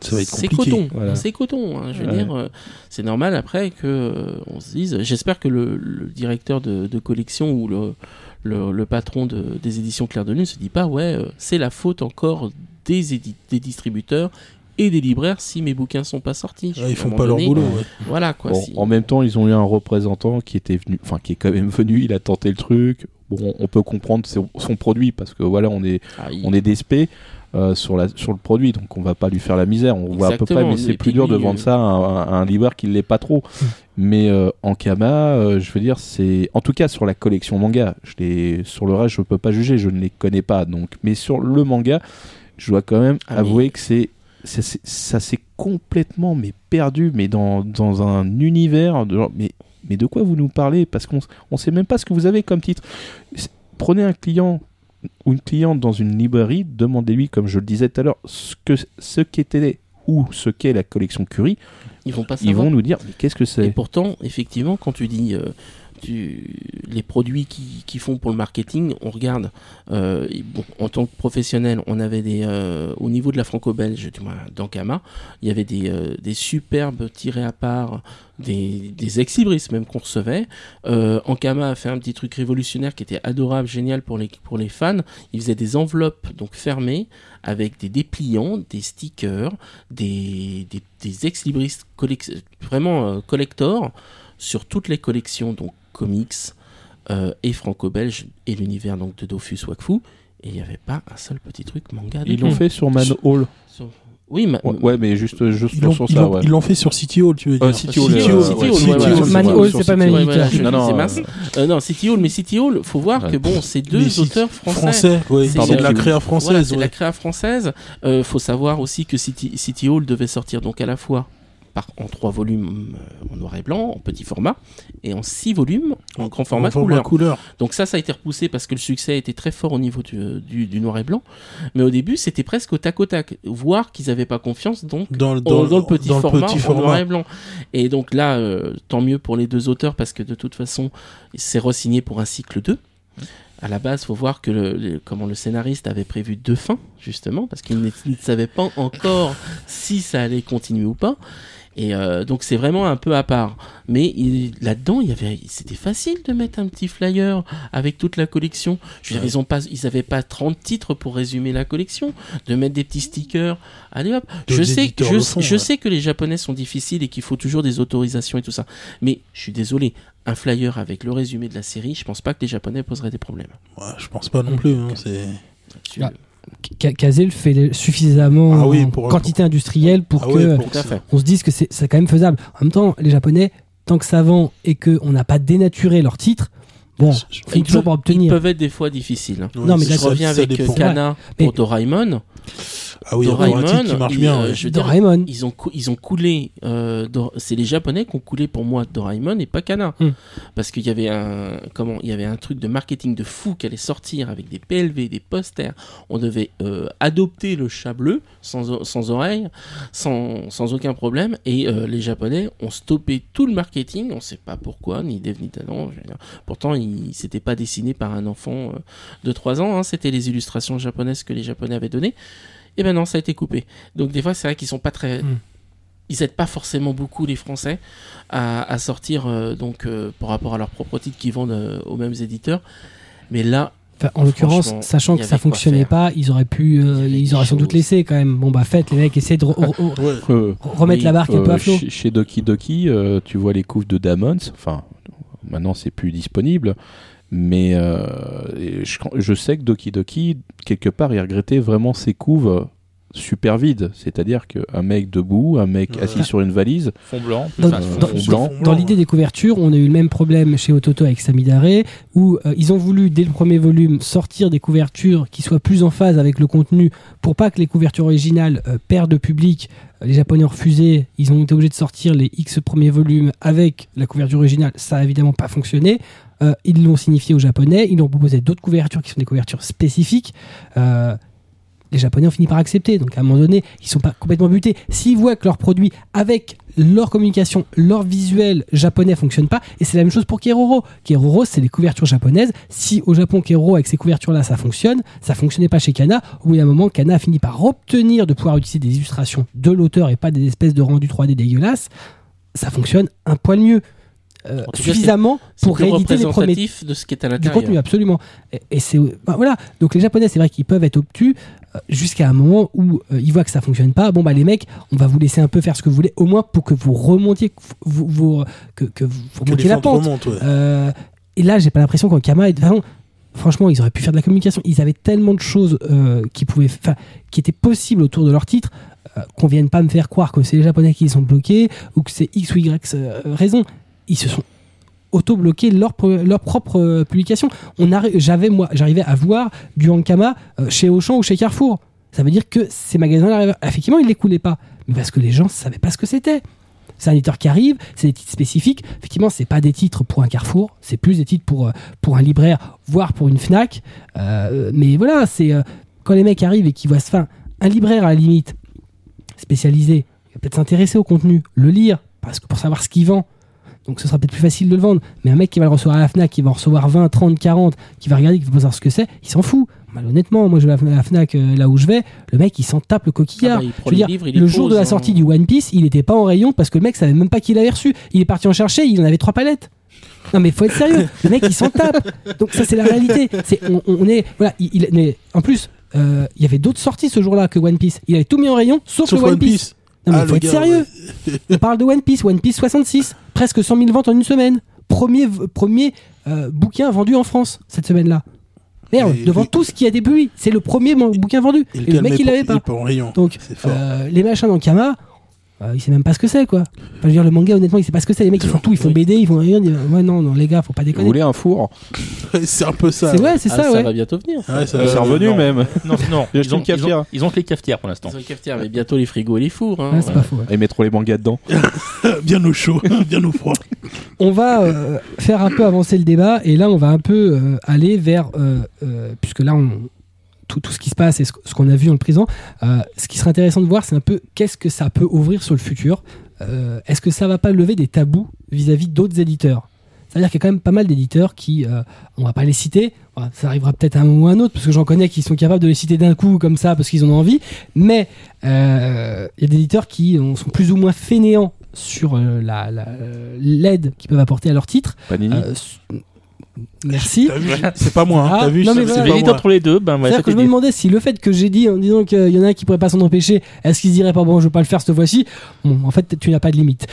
B: c'est coton.
E: Voilà.
B: C'est coton. hein, je veux
E: Ouais.
B: dire, euh, c'est normal après que euh, on se dise. J'espère que le, le directeur de, de collection ou le, le, le patron de- des éditions Clair de Lune se dit pas ouais, euh, c'est la faute encore des, édi- des distributeurs et des libraires si mes bouquins sont pas sortis.
D: Ah, ils font pas leur boulot. ouais.
B: Voilà quoi.
E: Bon,
B: si-
E: En même temps, ils ont eu un représentant qui était venu, enfin qui est quand même venu, il a tenté le truc. Bon, on peut comprendre son, son produit parce que voilà, on est
B: Ah, il-
E: on est euh, sur la sur le produit, donc on va pas lui faire la misère. On voit à peu près, mais c'est plus dur de vendre
B: euh,
E: ça à un, à un libraire qui l'est pas trop. Mais euh, en Kama, euh, je veux dire, c'est en tout cas sur la collection manga. Je l'ai sur le reste, je peux pas juger, je ne les connais pas. Donc, mais sur le manga, je dois quand même
B: Ah,
E: avouer que c'est ça, s'est complètement mais perdu, mais dans, dans un univers de genre, mais mais de quoi vous nous parlez? Parce qu'on on sait même pas ce que vous avez comme titre. Prenez un client une cliente dans une librairie, demandez-lui, comme je le disais tout à l'heure, ce que ce qu'était ou ce qu'est la collection Curie.
B: ils vont pas
E: Ils
B: savoir.
E: vont nous dire mais qu'est-ce que
B: Et
E: c'est
B: pourtant, effectivement, quand tu dis euh, les produits qui, qui font pour le marketing, on regarde. euh, bon, en tant que professionnel, on avait des euh, au niveau de la franco-belge, du moins dans il y avait des, euh, des superbes tirés à part, des, des ex-libris même qu'on recevait. Ankama a fait un petit truc révolutionnaire qui était adorable, génial pour les pour les fans. Il faisait des enveloppes donc fermées avec des dépliants, des stickers, des, des, ex-libris vraiment collector sur toutes les collections, donc comics euh, et franco-belge et l'univers donc de Dofus Wakfu. Et il n'y avait pas un seul petit truc manga.
E: Ils l'ont fait sur Man
D: Sur-
E: Hall.
B: Sur- Oui, ma-
E: Ouais, ouais, mais juste, juste
D: Ils
E: sur,
D: ils
E: ça,
D: l'ont-
E: ouais.
D: ils l'ont fait sur City Hall, tu veux
E: Euh,
D: dire
E: City Hall,
B: City
E: euh,
B: Hall, City
E: City
A: Man Hall, c'est pas
B: voilà.
E: Non, non,
B: mince. Euh, non, City Hall, mais City Hall, faut voir
E: Ouais.
B: que bon, c'est deux
D: Mais
B: auteurs français.
D: Français, oui.
B: C'est-
D: de la créa
B: Voilà,
D: française.
B: c'est
D: ouais.
B: la créa française. Euh, faut savoir aussi que City, City Hall devait sortir donc à la fois par, en trois volumes euh, en noir et blanc, en petit format, et en six volumes en grand format
D: En
B: couleur.
D: couleur.
B: Donc ça, ça a été repoussé parce que le succès était très fort au niveau du, du, du noir et blanc. Mais au début, c'était presque au tac au tac. Voir qu'ils n'avaient pas confiance, donc
D: Dans, le-
B: dans,
D: dans,
B: dans le petit
D: dans le
B: format
D: petit
B: en noir et blanc. Et donc là, euh, tant mieux pour les deux auteurs parce que de toute façon, c'est re-signé pour un cycle 2. À la base, faut voir que le, le- comment le scénariste avait prévu deux fins justement parce qu'il ne, il ne savait pas encore si ça allait continuer ou pas. Et euh, donc c'est vraiment un peu à part. Mais là-dedans, il y avait, c'était facile de mettre un petit flyer avec toute la collection. Je veux dire, ils ont pas, ils avaient pas 30 titres pour résumer la collection, de mettre des petits stickers. Allez hop. Je sais, je, je
D: ouais.
B: que les Japonais sont difficiles et qu'il faut toujours des autorisations et tout ça. Mais je suis désolé, un flyer avec le résumé de la série, je pense pas que les Japonais poseraient des problèmes.
D: Ouais, je pense pas non plus. hein, c'est-
B: Là-dessus,
A: Le fait suffisamment
D: Ah oui,
A: en
D: pour-
A: quantité industrielle pour
D: Ah
A: que
D: pour
A: on se dise que c'est quand même faisable. En même temps, les Japonais, tant que ça vend et qu'on n'a pas dénaturé leur titre, bon, finit toujours par
B: Ils
A: obtenir.
B: peuvent être des fois difficiles. hein.
A: Non, mais
B: je reviens avec euh. Kana
A: Mais-
B: pour Doraemon.
D: Ah oui, encore un titre qui
B: Doraemon,
D: marche bien.
B: euh,
D: ouais.
B: je veux dire,
A: Doraemon.
B: ils ont, ils ont coulé. euh, c'est les Japonais qui ont coulé pour moi Doraemon et pas Kana.
A: Hmm.
B: Parce qu'il y avait un comment Il y avait un truc de marketing de fou qui allait sortir avec des PLV, des posters. On devait euh, adopter le chat bleu sans, sans oreille, sans, sans aucun problème. Et euh, les Japonais ont stoppé tout le marketing. On sait pas pourquoi, ni Dev ni dire. Pourtant, il s'était pas dessiné par un enfant euh, de 3 ans. hein. C'était les illustrations japonaises que les Japonais avaient données. Et ben non, ça a été coupé. Donc des fois, c'est vrai qu'ils sont pas très,
A: Mm.
B: ils aident pas forcément beaucoup les Français à, à sortir euh, donc euh, par rapport à leurs propres titres qu'ils vendent euh, aux mêmes éditeurs. Mais là,
A: Enfin, en l'occurrence, sachant que ça fonctionnait pas, ils auraient pu, euh, ils auraient sans doute laissé quand même. Bon bah faites les mecs, essayez de re- re- re-
D: Ouais.
A: Remettre
B: Oui,
A: la barque un peu à flot.
E: chez, chez Doki Doki, euh, tu vois les couves de Damons. Enfin, maintenant c'est plus disponible. Mais euh, je, je sais que Doki Doki, quelque part, il regrettait vraiment ses couves super vide. C'est-à-dire qu'un mec debout, un mec
D: Ouais.
E: assis sur une valise,
C: Fond blanc.
A: Dans-
C: enfin,
A: dans-
C: fond-
E: fond blanc.
A: Dans l'idée des couvertures, on a eu le même problème chez Ototo avec Samidare, où euh, ils ont voulu, dès le premier volume, sortir des couvertures qui soient plus en phase avec le contenu, pour pas que les couvertures originales euh, perdent de public. Les Japonais ont refusé, ils ont été obligés de sortir les X premiers volumes avec la couverture originale. Ça a évidemment pas fonctionné. Euh, ils l'ont signifié aux Japonais, ils ont proposé d'autres couvertures qui sont des couvertures spécifiques. Euh, les Japonais ont fini par accepter. Donc à un moment donné, ils sont pas complètement butés. S'ils voient que leurs produits, avec leur communication, leur visuel japonais fonctionne pas, et c'est la même chose pour Keroro. Keroro, c'est les couvertures japonaises. Si au Japon, Keroro, avec ces couvertures-là, ça fonctionne, ça fonctionnait pas chez Kana. Au bout d'un moment, Kana a fini par obtenir de pouvoir utiliser des illustrations de l'auteur et pas des espèces de rendus 3D dégueulasses. Ça fonctionne un poil mieux. Euh,
B: cas,
A: suffisamment pour rééditer les premiers
B: de ce qui est à
A: du
B: l'intérieur.
A: contenu absolument et, et c'est bah, voilà donc les japonais c'est vrai qu'ils peuvent être obtus euh, jusqu'à un moment où euh, ils voient que ça fonctionne pas bon bah les mecs on va vous laisser un peu faire ce que vous voulez au moins pour que vous remontiez vous, vous- que, que vous remontiez la pente.
D: remontent, ouais.
A: Euh, et là j'ai pas l'impression qu'en Kama franchement ils auraient pu faire de la communication. Ils avaient tellement de choses euh, qui pouvaient qui étaient possibles autour de leur titre euh, qu'on vienne pas me faire croire que c'est les japonais qui les sont bloqués ou que c'est x ou y raison. Ils se sont auto-bloqué leur, leur propre euh, publication. On j'avais moi, j'arrivais à voir du Ankama euh, chez Auchan ou chez Carrefour. Ça veut dire que ces magasins-là, effectivement, ils les coulaient pas, mais parce que les gens savaient pas ce que c'était. C'est un éditeur qui arrive, c'est des titres spécifiques. Effectivement, c'est pas des titres pour un Carrefour, c'est plus des titres pour euh, pour un libraire, voire pour une Fnac. Mais voilà, c'est quand les mecs arrivent et qu'ils voient, enfin, un libraire à la limite spécialisé, va peut-être s'intéresser au contenu, le lire, parce que pour savoir ce qu'il vend. Donc ce sera peut-être plus facile de le vendre. Mais un mec qui va le recevoir à la FNAC, qui va en recevoir 20, 30, 40, qui va regarder, qui va pas savoir ce que c'est, il s'en fout. Mal, honnêtement, moi je vais à la FNAC euh, là où je vais, le mec il s'en tape le coquillard.
B: Ah bah,
A: je veux dire,
B: livres,
A: le jour de la
B: en-
A: sortie du One Piece, il était pas en rayon parce que le mec savait même pas qu'il l'avait reçu. Il est parti en chercher, il en avait trois palettes. Non mais faut être sérieux, (laughs) le mec il s'en tape. Donc ça c'est la réalité. C'est on, on est voilà, il, en plus euh, il y avait d'autres sorties ce jour-là que One Piece. Il avait tout mis en rayon sauf,
D: Sauf
A: le One Piece. Non mais
D: Ah,
A: faut être
D: gars,
A: sérieux. On parle de One Piece, One Piece 66, presque 100 000 ventes en une semaine. Premier, premier euh, bouquin vendu en France cette semaine-là. Merde,
D: Et
A: devant tout ce qu'il y a des bruits, c'est le premier bouquin vendu.
D: Et
A: Et,
D: le
A: mec il l'avait pas. Donc euh, les machins dans Kama, euh, il sait même pas ce que c'est quoi. Enfin, je veux dire le manga honnêtement il sait pas ce que c'est. Les mecs ils font tout, ils font. BD, ils font rien. ils disent, Ouais non non les gars faut pas
E: Vous
A: déconner.
E: voulez un four (laughs)
D: c'est un peu ça.
A: C'est ouais c'est
B: Ah,
A: ça
B: ça
A: ouais.
B: va bientôt venir.
D: Ouais, ça-
C: Euh,
E: C'est revenu
C: non.
E: même. (laughs)
C: Non, non. Ils ont, ils, ont, ils ont que les cafetières pour l'instant.
B: Ils ont une cafetière, mais bientôt les frigos et les fours. hein.
A: Ouais, c'est pas faux. ouais.
E: Et mettre les mangas dedans. (laughs)
D: bien au chaud, bien au froid.
A: On va euh, faire un peu avancer le débat et là on va un peu euh, aller vers euh, euh, puisque là on tout, tout ce qui se passe et ce, ce qu'on a vu en le présent, euh, ce qui serait intéressant de voir, c'est un peu qu'est-ce que ça peut ouvrir sur le futur. Euh, Est-ce que ça va pas lever des tabous vis-à-vis d'autres éditeurs? C'est-à-dire qu'il y a quand même pas mal d'éditeurs qui, euh, on va pas les citer, ça arrivera peut-être à un moment ou à un autre, parce que j'en connais qui sont capables de les citer d'un coup comme ça parce qu'ils en ont envie, mais euh, il y a des éditeurs qui ont- sont plus ou moins fainéants sur euh, la- la- l'aide qu'ils peuvent apporter à leur titre.
E: Panini.
A: Euh, Merci.
D: C'est pas moi, hein,
A: Ah,
D: t'as vu,
A: non,
D: c'est
A: mais
D: c'est
A: voilà.
D: pas
C: J'hésite
D: moi.
C: entre les deux, ben ouais,
A: que je me demandais si le fait que j'ai dit en disant qu'il y en a un qui pourrait pas s'en empêcher, est-ce qu'il se dirait pas bon, je veux pas le faire cette fois-ci? Bon, en fait, tu n'as pas de limite.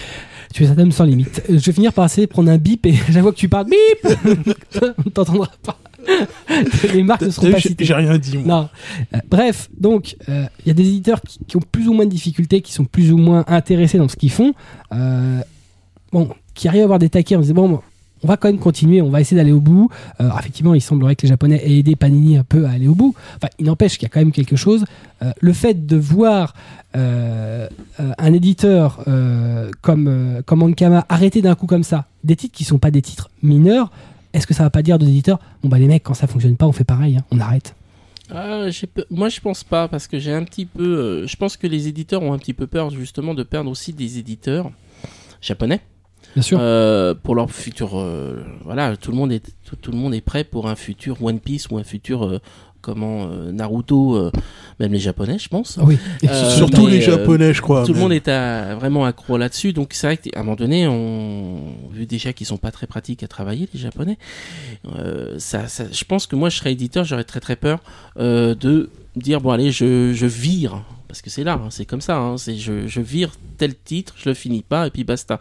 A: Tu es un homme sans limite. Euh, Je vais finir par essayer de prendre un bip et (laughs) j'avoue que tu parles bip (laughs) On t'entendra pas. (laughs) Les marques ne seront pas
D: j'ai-
A: citées.
D: J'ai rien dit, moi.
A: Non. Euh, bref, donc euh, il y a des éditeurs qui, qui ont plus ou moins de difficultés, qui sont plus ou moins intéressés dans ce qu'ils font, euh, bon, qui arrivent à avoir des taquets en disant bon, on va quand même continuer, on va essayer d'aller au bout. Euh, effectivement, il semblerait que les Japonais aient aidé Panini un peu à aller au bout. Enfin, il n'empêche qu'il y a quand même quelque chose. Euh, le fait de voir euh, euh, un éditeur comme comme Ankama arrêter d'un coup comme ça des titres qui sont pas des titres mineurs. Est-ce que ça va pas dire aux éditeurs bon bah les mecs quand ça fonctionne pas on fait pareil, hein, on arrête.
B: Ah, Moi, je pense pas, parce que j'ai un petit peu. Je pense que les éditeurs ont un petit peu peur, justement, de perdre aussi des éditeurs japonais.
A: Bien sûr.
B: Euh, pour leur futur. euh, voilà, tout le, monde est, tout, tout le monde est prêt pour un futur One Piece ou un futur. euh, comment euh, Naruto, euh, même les Japonais, je pense.
A: Ah oui.
B: Euh,
D: Surtout
B: mais,
D: les Japonais, je crois.
B: Tout le monde est à- vraiment accro là-dessus, donc c'est vrai qu'à un moment donné, on vu déjà qu'ils sont pas très pratiques à travailler les Japonais. euh, ça, ça- je pense que moi, je serais éditeur, j'aurais très très peur euh, de dire bon allez, je, je vire parce que c'est là, hein, c'est comme ça, hein, c'est je, vire tel titre, je le finis pas et puis basta.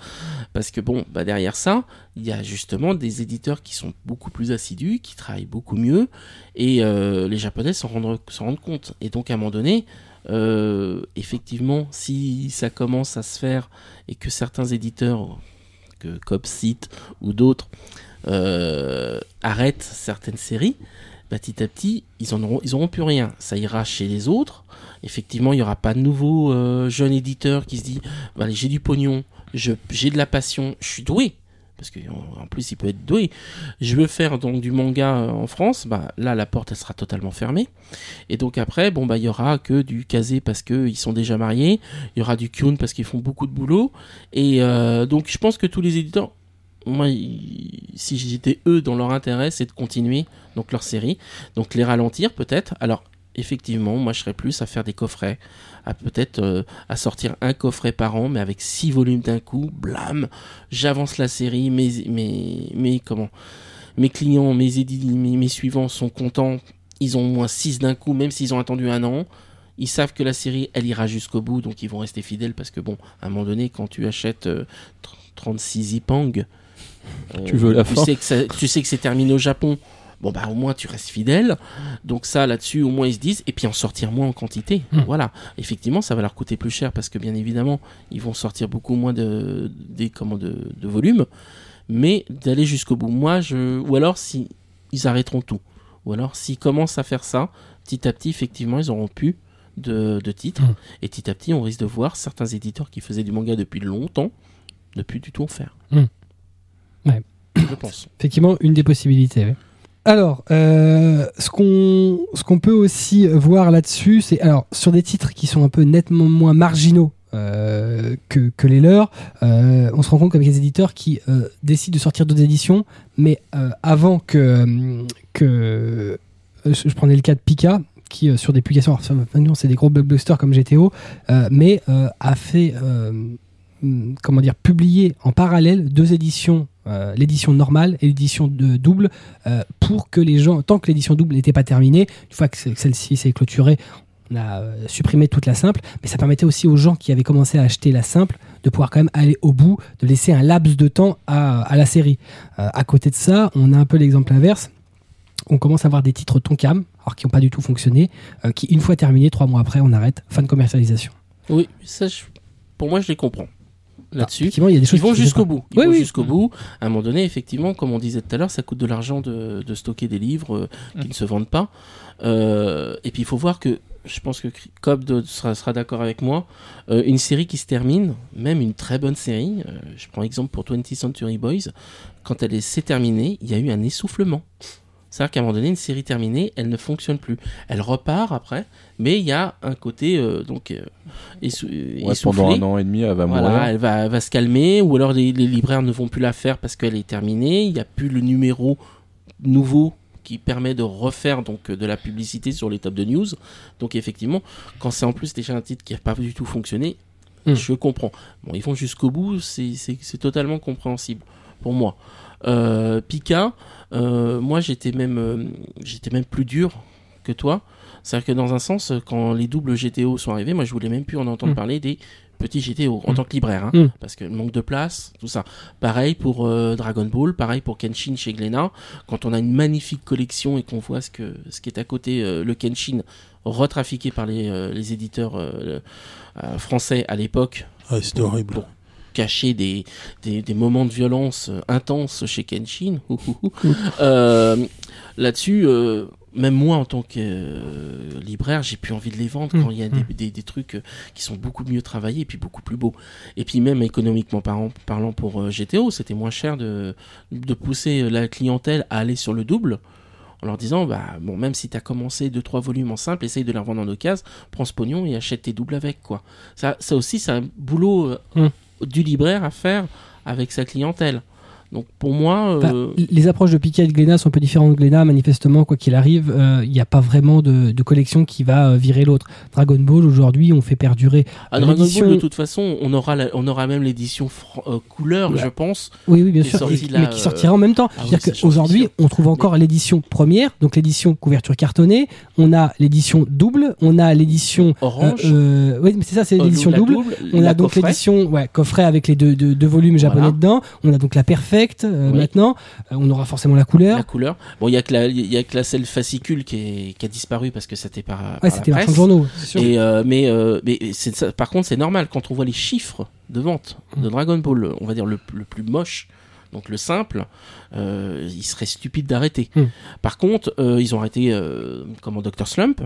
B: Parce que bon, bah derrière ça, il y a justement des éditeurs qui sont beaucoup plus assidus, qui travaillent beaucoup mieux et euh, les Japonais s'en rendent rendent compte. Et donc à un moment donné. Euh, effectivement, si ça commence à se faire et que certains éditeurs, que Copsite ou d'autres, euh, arrêtent certaines séries, bah, petit à petit, ils en auront, ils auront plus rien. Ça ira chez les autres. Effectivement, il n'y aura pas de nouveau euh, jeune éditeur qui se dit, bah, j'ai du pognon, j'ai de la passion, je suis doué. Parce que en en plus, il peut être doué. Je veux faire donc du manga euh, en France. Bah là, la porte elle sera totalement fermée. Et donc après, bon bah il y aura que du casé parce que ils sont déjà mariés. Il y aura du kyun parce qu'ils font beaucoup de boulot. Et euh, donc je pense que tous les éditeurs, moi, si j'étais eux, dans leur intérêt, c'est de continuer donc leur série, donc les ralentir peut-être. Alors effectivement, moi je serais plus à faire des coffrets, à peut-être euh, à sortir un coffret par an, mais avec six volumes d'un coup, blam, j'avance la série, mes, mes, mes, comment, mes clients, mes, mes, mes suivants sont contents, ils ont au moins six d'un coup, même s'ils ont attendu un an. Ils savent que la série, elle ira jusqu'au bout, donc ils vont rester fidèles parce que bon, à un moment donné, quand tu achètes euh, tr- 36 Ipang, euh,
E: Tu veux la
B: tu
E: fin
B: sais que ça- tu sais que c'est terminé au Japon. Bon bah au moins tu restes fidèle. Donc ça là-dessus au moins ils se disent et puis en sortir moins en quantité.
A: Hmm.
B: Voilà. Effectivement ça va leur coûter plus cher parce que bien évidemment ils vont sortir beaucoup moins de des comment de, de volume, mais d'aller jusqu'au bout. Moi je ou alors si ils arrêteront tout. Ou alors s'ils commencent à faire ça petit à petit effectivement ils auront plus de, de titres
A: Hmm.
B: et petit à petit on risque de voir certains éditeurs qui faisaient du manga depuis longtemps ne plus du tout en faire.
A: Ouais.
B: Je pense.
A: effectivement une des possibilités. ouais. Alors, euh, ce qu'on peut aussi voir là-dessus, c'est alors sur des titres qui sont un peu nettement moins marginaux euh, que, les leurs, euh, on se rend compte qu'avec les éditeurs qui décident de sortir d'autres éditions, mais avant que que je prenais le cas de Pika qui sur des publications, c'est des gros blockbusters comme GTO, mais a fait comment dire publier en parallèle deux éditions euh, l'édition normale et l'édition double euh, pour que les gens, tant que l'édition double n'était pas terminée, une fois que celle-ci s'est clôturée, on a euh, supprimé toute la simple, mais ça permettait aussi aux gens qui avaient commencé à acheter la simple de pouvoir quand même aller au bout, de laisser un laps de temps à, la série. À côté de ça, on a un peu l'exemple inverse. On commence à avoir des titres Tonkam, alors qui n'ont pas du tout fonctionné, qui une fois terminés, trois mois après, on arrête, fin de commercialisation.
B: Oui, ça, pour moi, je les comprends. Là-dessus,
A: Effectivement, il y a des choses
B: ils vont jusqu'au bout. Ils
A: Oui,
B: vont
A: oui.
B: jusqu'au bout. À un moment donné, effectivement, comme on disait tout à l'heure, ça coûte de l'argent de, de stocker des livres euh, qui
C: Mm.
B: ne se vendent pas. Euh, et puis, il faut voir que, je pense que Cobb sera, sera d'accord avec moi, euh, une série qui se termine, même une très bonne série, euh, je prends exemple pour 20th Century Boys, quand elle est- s'est terminée, il y a eu un essoufflement. C'est-à-dire qu'à un moment donné, une série terminée, elle ne fonctionne plus. Elle repart après, mais il y a un côté euh, donc euh, essou-
E: Ouais,
B: essoufflé.
E: pendant un an et demi, elle va
B: Voilà,
E: mourir.
B: elle va, elle va se calmer, ou alors les, les libraires ne vont plus la faire parce qu'elle est terminée. Il n'y a plus le numéro nouveau qui permet de refaire donc euh, de la publicité sur les top de news. Donc effectivement, quand c'est en plus déjà un titre qui n'a pas du tout fonctionné,
A: Mm.
B: je comprends. Bon, ils vont jusqu'au bout, c'est totalement compréhensible pour moi. Euh, Pika, euh, moi j'étais même, euh, j'étais même plus dur que toi. C'est-à-dire que dans un sens, quand les doubles GTO sont arrivés, moi je voulais même plus en entendre
A: Mm.
B: parler des petits GTO en
A: Mm.
B: tant que libraire, hein,
A: Mm.
B: parce que le manque de place, tout ça. Pareil pour euh, Dragon Ball, pareil pour Kenshin chez Glénat. Quand on a une magnifique collection et qu'on voit ce que ce qui est à côté, euh, le Kenshin retrafiqué par les, euh, les éditeurs euh, euh, français à l'époque,
D: Ouais, c'était horrible.
B: Pour- cacher des, des, des moments de violence euh, intenses chez Kenshin. Euh, Là-dessus, euh, même moi en tant que euh, libraire, j'ai plus envie de les vendre
A: Mm.
B: quand il y a des, des, des trucs qui sont beaucoup mieux travaillés et puis beaucoup plus beaux. Et puis même économiquement parlant, parlant pour euh, GTO, c'était moins cher de, de pousser la clientèle à aller sur le double en leur disant bah bon même si tu as commencé deux trois volumes en simple essaye de les revendre en occasion prends ce pognon et achète tes doubles avec quoi ça ça aussi c'est un boulot euh,
A: Mm.
B: Du libraire à faire avec sa clientèle donc pour moi euh,
A: les approches de Pika et de Glénat sont un peu différentes de Glénat, manifestement, quoi qu'il arrive, euh, il n'y a pas vraiment de, de collection qui va euh, virer l'autre. Dragon Ball, aujourd'hui, on fait perdurer.
B: à Dragon Ball de toute façon on aura la- on aura même l'édition euh, couleur
A: Ouais.
B: je pense
A: Oui, oui, bien sûr,
B: sorti
A: et-
B: là,
A: mais qui
B: euh,
A: sortira en même temps.
B: ah oui, sûr.
A: on trouve encore l'édition première, donc l'édition couverture cartonnée, on a l'édition double, on a l'édition.
B: orange
A: euh, euh, oui, mais c'est ça, c'est
B: euh,
A: l'édition double. On a donc l'édition ouais, coffret avec les deux, deux, deux volumes japonais
B: Voilà.
A: dedans. On a donc la perfect. Euh,
B: Oui.
A: maintenant. Euh, on aura forcément la couleur.
B: La couleur. Bon, il y a que la, il y a que la selle fascicule qui, est, qui a disparu parce que c'était par, par
A: Ouais,
B: la
A: c'était de
B: presse.
A: journaux, c'est sûr.
B: Et euh, mais mais c'est par contre c'est normal quand on voit les chiffres de vente de
A: Mm.
B: Dragon Ball, on va dire le, le plus moche, donc le simple, euh, il serait stupide d'arrêter.
A: Mm.
B: Par contre, euh, ils ont arrêté euh, comment Dr Slump.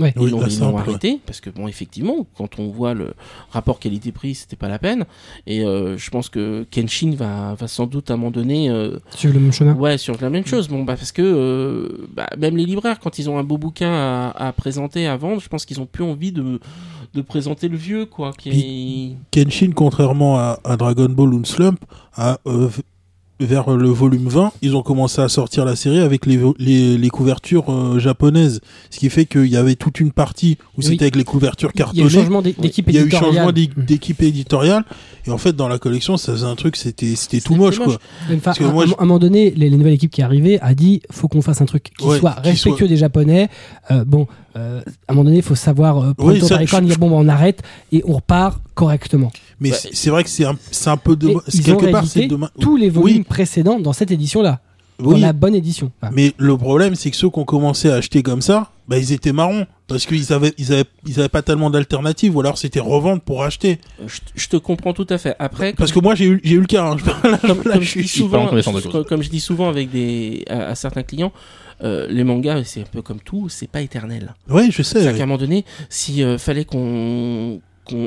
A: Ouais.
B: Ils l'ont
D: simple,
B: arrêté parce que bon effectivement quand on voit le rapport qualité-prix c'était pas la peine et euh, je pense que Kenshin va, va sans doute à un moment donné euh,
A: Suivre le même chemin.
B: Ouais, sur la même chose. Bon, bah, parce que euh, bah, même les libraires, quand ils ont un beau bouquin à, à présenter, à vendre, je pense qu'ils ont plus envie de, de présenter le vieux, quoi. Qui...
D: Kenshin, contrairement à, à Dragon Ball ou Slump, a, euh, vers le volume 20, ils ont commencé à sortir la série avec les, les, les couvertures euh, japonaises. Ce qui fait qu'il y avait toute une partie où
A: Oui.
D: c'était avec les couvertures
A: Il y a eu
D: cartonnées.
A: changement d'é- d'équipe
D: Il y a eu
A: éditoriale.
D: changement d'é- d'équipe éditoriale. Et en fait, dans la collection, ça faisait un truc, c'était c'était tout moche,
B: moche.
D: quoi.
A: Enfin,
D: Parce que
A: à,
D: moi,
A: à-
D: je-
A: à un moment donné, les, les nouvelles équipes qui arrivaient a dit faut qu'on fasse un truc qui
D: Ouais,
A: soit respectueux
D: soit-
A: des Japonais. Euh, bon, euh, à un moment donné, il faut savoir euh, prendre
D: Oui, ça,
A: par les cornes, dire bon, bah, on arrête et on repart correctement.
D: Mais
B: Ouais.
D: c'est vrai que c'est un, peu de, quelque part,
A: réédité
D: c'est demain.
A: tous les volumes
D: Oui.
A: précédents dans cette édition-là, dans
D: Oui,
A: la bonne édition. Enfin,
D: Mais le problème, c'est que ceux qui ont commencé à acheter comme ça, bah, ils étaient marrons. Parce qu'ils avaient, ils avaient, ils avaient pas tellement d'alternatives, ou alors c'était revendre pour acheter.
B: Je, je te comprends tout à fait. Après,
D: Parce que moi, j'ai eu, j'ai eu le cas, hein. Je- là,
B: comme,
D: là,
B: comme
D: je
B: je dis souvent, comme, comme je dis souvent avec des, à, à certains clients, euh, les mangas, c'est un peu comme tout, c'est pas éternel.
D: Ouais, je sais.
B: C'est-à-dire qu'à un moment donné, si euh, fallait qu'on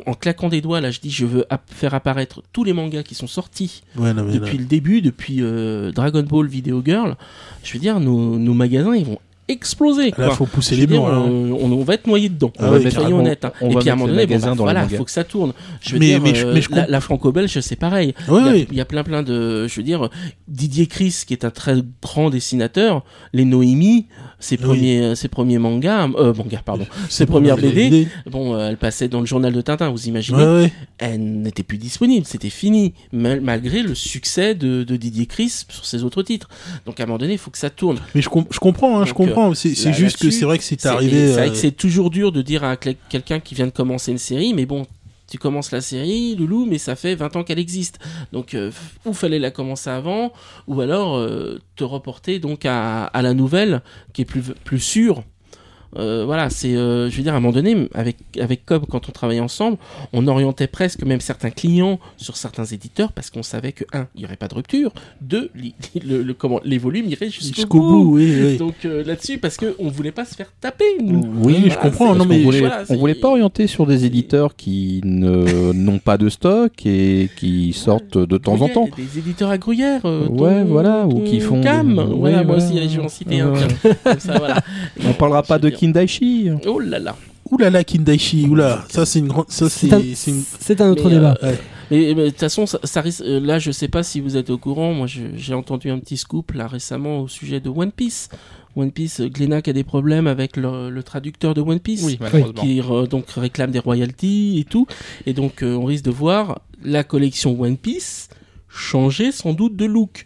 B: en claquant des doigts, là je dis je veux ap- faire apparaître tous les mangas qui sont sortis
D: Ouais, non,
B: depuis le début, depuis euh, Dragon Ball Video Girl, je veux dire, nos, nos magasins, ils vont exploser.
D: Là,
B: Quoi.
D: faut pousser les murs, là.
B: on, on- on va être noyé dedans.
D: Ah ouais,
B: soyons
D: carrément.
B: honnêtes. hein.
E: On
B: Et
E: va
B: puis à un moment donné, bon, bah, voilà, faut que ça tourne. Je veux
D: Mais-
B: dire,
D: mais je-
B: euh,
D: mais je
B: la, franco-belge, c'est pareil.
D: Ouais,
B: il, y a,
D: ouais.
B: il y a plein plein de, je veux dire, Didier Chris, qui est un très grand dessinateur, les Noémie, ses
D: Oui.
B: premiers, ses premiers mangas, euh, mangas, pardon, (laughs) ses premières BD, bon, euh, elle passait dans le journal de Tintin, vous imaginez,
D: Ouais,
B: elle n'était plus disponible, c'était fini, mal- malgré le succès de, de Didier Chris sur ses autres titres. Donc à un moment donné, il faut que ça tourne.
D: Mais je, com- je comprends, hein, je
B: Donc,
D: comprends. C'est juste que c'est vrai que c'est arrivé.
B: c'est vrai
D: euh,
B: que c'est toujours dur de dire à quelqu'un qui vient de commencer une série, mais bon, tu commences la série, Loulou, mais ça fait 20 ans qu'elle existe. Donc, euh, ou fallait la commencer avant, ou alors euh, te reporter donc à, à la nouvelle qui est plus, plus sûre. Euh, voilà, c'est, euh, je veux dire, à un moment donné, avec avec Cobb, quand on travaillait ensemble, on orientait presque même certains clients sur certains éditeurs parce qu'on savait que un, il y aurait pas de rupture, deux, li- le, le- comment, les volumes iraient jusqu'au
D: jusqu'au
B: bout.
D: bout, oui, oui.
B: Donc euh, là-dessus, parce que on voulait pas se faire taper, nous.
E: Oui,
D: je comprends,
E: on voulait,
B: voilà,
E: on
B: c'est-
E: voulait pas orienter sur des éditeurs qui ne (laughs) n'ont pas de stock et qui sortent de temps en temps.
B: Des éditeurs à Gruyère.
E: Ouais,
B: ton-
E: voilà, ou qui font
B: Cam.
E: des-
B: Voilà,
E: ouais,
B: moi aussi, allez, je vais en citer un. Comme ça, voilà. (laughs)
E: On parlera pas de
B: veux
E: Kindaichi.
B: Oh là là.
D: Ouh là là, Kindaichi, ouh là, ça c'est une grande, ça c'est,
A: C'est un,
D: une-
A: un autre
B: Mais,
A: débat.
B: euh, de toute façon, ça, ça risque- euh, là, je sais pas si vous êtes au courant. Moi, j'ai entendu un petit scoop là récemment au sujet de One Piece. One Piece, euh, Glénac a des problèmes avec le, le traducteur de One Piece.
C: Oui,
B: qui re- donc réclame des royalties et tout. Et donc euh, on risque de voir la collection One Piece changer sans doute de look.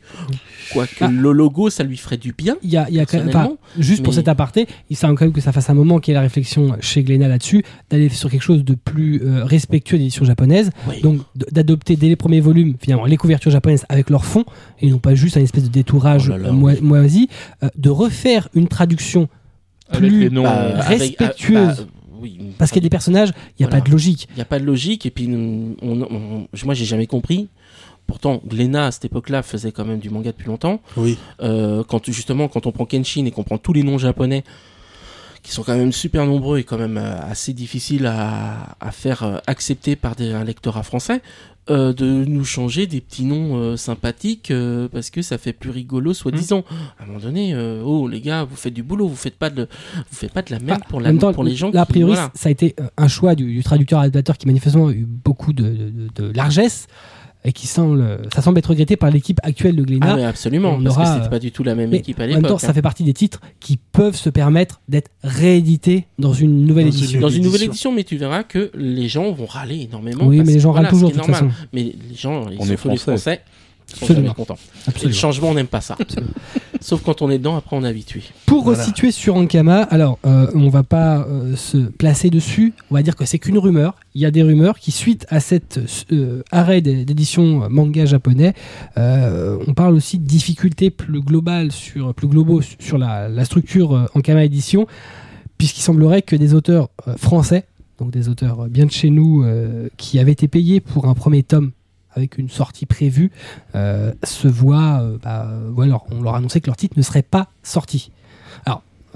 B: Quoique
A: Ah.
B: le logo, ça lui ferait du bien.
A: Il y a, il y a quand même- juste pour cet aparté, il semble quand même que ça fasse un moment qu'il y ait la réflexion chez Glénat là-dessus, d'aller sur quelque chose de plus euh, respectueux des éditions japonaises,
B: Oui.
A: donc d'adopter dès les premiers volumes finalement les couvertures japonaises avec leur fond, et non pas juste un espèce de détourage
B: Oh là là,
A: euh, moi- moisi, euh, de refaire une traduction
C: Avec
A: plus
C: les noms.
B: Bah,
C: euh,
B: avec-
A: respectueuse.
B: bah, oui,
A: parce qu'il y a des personnages, il n'y a
B: Voilà.
A: pas de logique.
B: Il n'y a pas de logique. Et puis, on, on- moi, j'ai jamais compris. Pourtant, Glénat, à cette époque-là, faisait quand même du manga depuis longtemps.
D: oui.
B: Euh, quand justement, quand on prend Kenshin et qu'on prend tous les noms japonais, qui sont quand même super nombreux et quand même euh, assez difficiles à, à faire euh, accepter par des, un lectorat français, euh, de nous changer des petits noms euh, sympathiques euh, parce que ça fait plus rigolo, soi-disant. À un moment donné, oh les gars, vous faites du boulot, vous faites pas de, vous faites pas de la merde
A: Ah,
B: pour,
A: en
B: la,
A: même temps,
B: pour les gens.
A: là, a
B: qui-
A: priori,
B: voilà.
A: ça a été un choix du, du traducteur adaptateur qui manifestement a eu beaucoup de, de- de largesse et qui semble, ça semble être regretté par l'équipe actuelle de Glénat.
B: Ah ouais, absolument,
A: on
B: parce
A: aura,
B: que c'était pas du tout la même
A: Mais
B: équipe à
A: en même temps,
B: l'époque.
A: ça
B: hein.
A: fait partie des titres qui peuvent se permettre d'être réédités dans une nouvelle
D: Dans une
A: édition.
B: Dans une nouvelle
D: édition.
B: mais tu verras que les gens vont râler énormément.
A: Oui,
B: parce
A: mais les gens
B: voilà,
A: râlent toujours de toute façon.
B: Mais les gens, ils
E: On
B: sont
E: est
B: tous les
E: français.
B: Français. Ils sont jamais
A: Absolument.
B: contents. Et le
A: Absolument.
B: changement, on n'aime pas ça.
A: Absolument. (laughs)
B: Sauf quand on est dedans, après on est habitué.
A: Pour
D: Voilà.
A: resituer sur Ankama, alors euh, on va pas euh, se placer dessus, on va dire que c'est qu'une rumeur. Il y a des rumeurs qui, suite à cet euh, arrêt d'é- d'édition manga japonais, euh, on parle aussi de difficultés plus globales sur, plus globaux su- sur la, la structure euh, Ankama édition, puisqu'il semblerait que des auteurs euh, français, donc des auteurs bien de chez nous, euh, qui avaient été payés pour un premier tome avec une sortie prévue, euh, se voient, euh, bah, ou alors on leur a annoncé que leur titre ne serait pas sorti.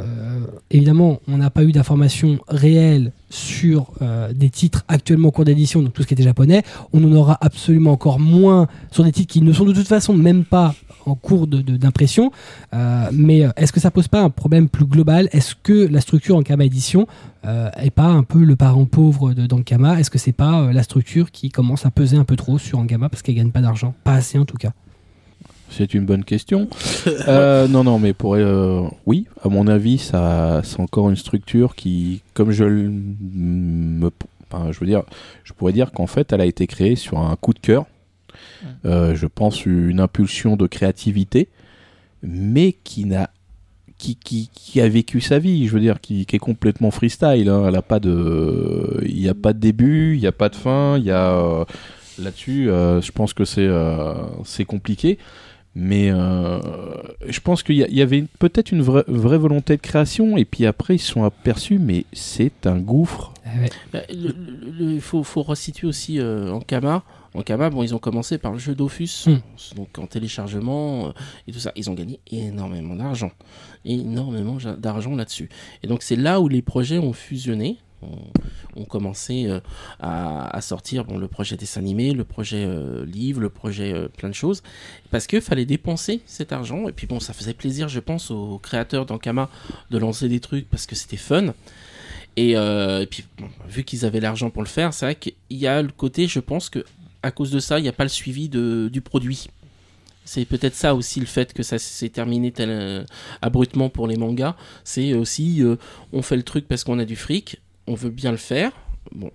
A: Euh, évidemment, on n'a pas eu d'informations réelles sur euh, des titres actuellement en cours d'édition, donc tout ce qui était japonais. On en aura absolument encore moins sur des titres qui ne sont de toute façon même pas en cours d'impression. Euh, mais est-ce que ça pose pas un problème plus global? Est-ce que la structure en Kama édition euh, est pas un peu le parent pauvre d'Ankama Est-ce que c'est pas la structure qui commence à peser un peu trop sur Ankama parce qu'elle gagne pas d'argent? Pas assez en tout cas.
E: C'est une bonne question. (laughs) Euh, non, non, mais pour euh, oui, à mon avis, ça, c'est encore une structure qui, comme je le- me, enfin, je veux dire, je pourrais dire qu'en fait, elle a été créée sur un coup de cœur. Euh, je pense une impulsion de créativité, mais qui n'a qui, qui, qui a vécu sa vie, je veux dire, qui, qui est complètement freestyle. hein. Elle a pas de, il n'y a pas de début, il n'y a pas de fin. Il y a euh, là-dessus, euh, je pense que c'est euh, c'est compliqué. Mais euh, je pense qu'il y, avait peut-être une vraie, vraie volonté de création, et puis après ils se sont aperçus, mais c'est un gouffre.
B: Le- le- Il faut, faut resituer aussi euh, en Kama. En Kama, bon, ils ont commencé par le jeu Dofus,
A: Mm.
B: donc en téléchargement euh, et tout ça. Ils ont gagné énormément d'argent, énormément d'argent là-dessus. Et donc c'est là où les projets ont fusionné, ont, ont commencé euh, à, sortir. Le projet dessin animé, le projet euh, livre, le projet euh, plein de choses, parce qu'il fallait dépenser cet argent. Et puis bon, ça faisait plaisir, je pense, aux créateurs d'Ankama de lancer des trucs parce que c'était fun. Et, puis, vu qu'ils avaient l'argent pour le faire, c'est vrai qu'il y a le côté, je pense que à cause de ça, il n'y a pas le suivi du produit. C'est peut-être ça aussi le fait que ça s'est terminé tel, abruptement pour les mangas. C'est aussi, on fait le truc parce qu'on a du fric, on veut bien le faire,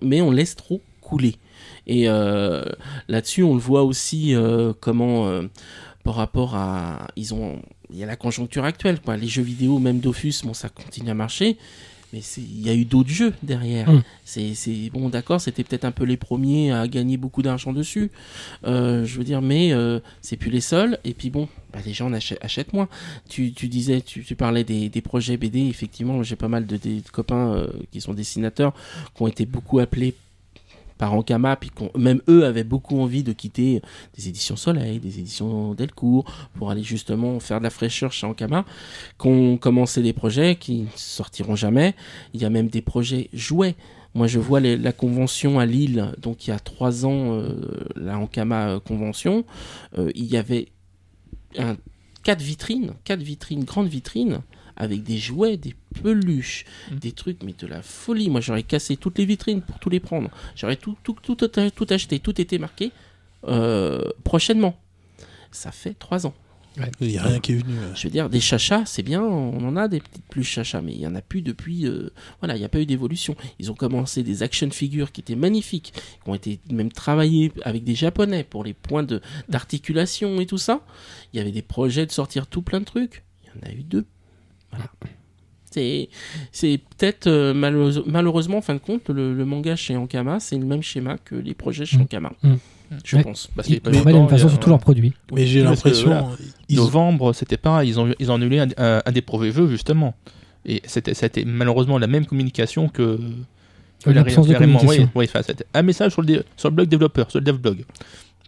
B: mais on laisse trop couler. Et euh, là-dessus, on le voit aussi euh, comment, euh, par rapport à, ils ont, il y a la conjoncture actuelle, quoi. Les jeux vidéo, même Dofus, bon, ça continue à marcher. Mais il y a eu d'autres jeux derrière.
A: Mm.
B: C'est, bon, d'accord, c'était peut-être un peu les premiers à gagner beaucoup d'argent dessus. Euh, je veux dire, mais euh, c'est plus les seuls. Et puis bon, bah, les gens en achètent, achètent moins. Tu, tu disais, tu, tu parlais des, des projets BD. Effectivement, j'ai pas mal de, des copains euh, qui sont dessinateurs qui ont été beaucoup appelés par Ankama, puis même eux avaient beaucoup envie de quitter des éditions Soleil, des éditions Delcourt, pour aller justement faire de la fraîcheur chez Ankama, qu'on commencé des projets qui ne sortiront jamais. Il y a même des projets jouets. Moi, je vois la convention à Lille, donc il y a trois ans, euh, la Ankama euh, convention, euh, il y avait un, quatre vitrines, quatre vitrines, grandes vitrines, avec des jouets, des peluches,
C: Mm.
B: des trucs, mais de la folie. Moi, j'aurais cassé toutes les vitrines pour tout les prendre. J'aurais tout, tout, tout, tout, tout acheté, tout était marqué euh, prochainement. Ça fait trois ans.
D: Il n'y a rien qui est venu. euh.
B: Je veux dire, des chachas, c'est bien, on en a des petites plus chachas, mais il y en a plus depuis. euh, voilà, il n'y a pas eu d'évolution. Ils ont commencé des action figures qui étaient magnifiques, qui ont été même travaillées avec des japonais pour les points de d'articulation et tout ça. Il y avait des projets de sortir tout plein de trucs. Il y en a eu deux. Voilà. C'est c'est peut-être euh, malheureuse- malheureusement en fin de compte le, le manga chez Ankama c'est le même schéma que les projets chez
A: Mm.
B: Ankama.
A: Mm.
B: Je
A: Ouais.
B: pense.
C: Parce
A: Ils travaillent de la même façon sur tous leurs produits.
D: Mais j'ai l'impression.
C: voilà,
D: ils
C: Novembre, c'était pas. Ils ont, ils ont annulé un, un- un des projets jeux, justement. Et c'était c'était malheureusement la même communication que. que
A: de
C: la- réellement-
A: communication.
C: oui, oui, enfin, c'était un message sur le, sur le blog développeur, sur le devblog.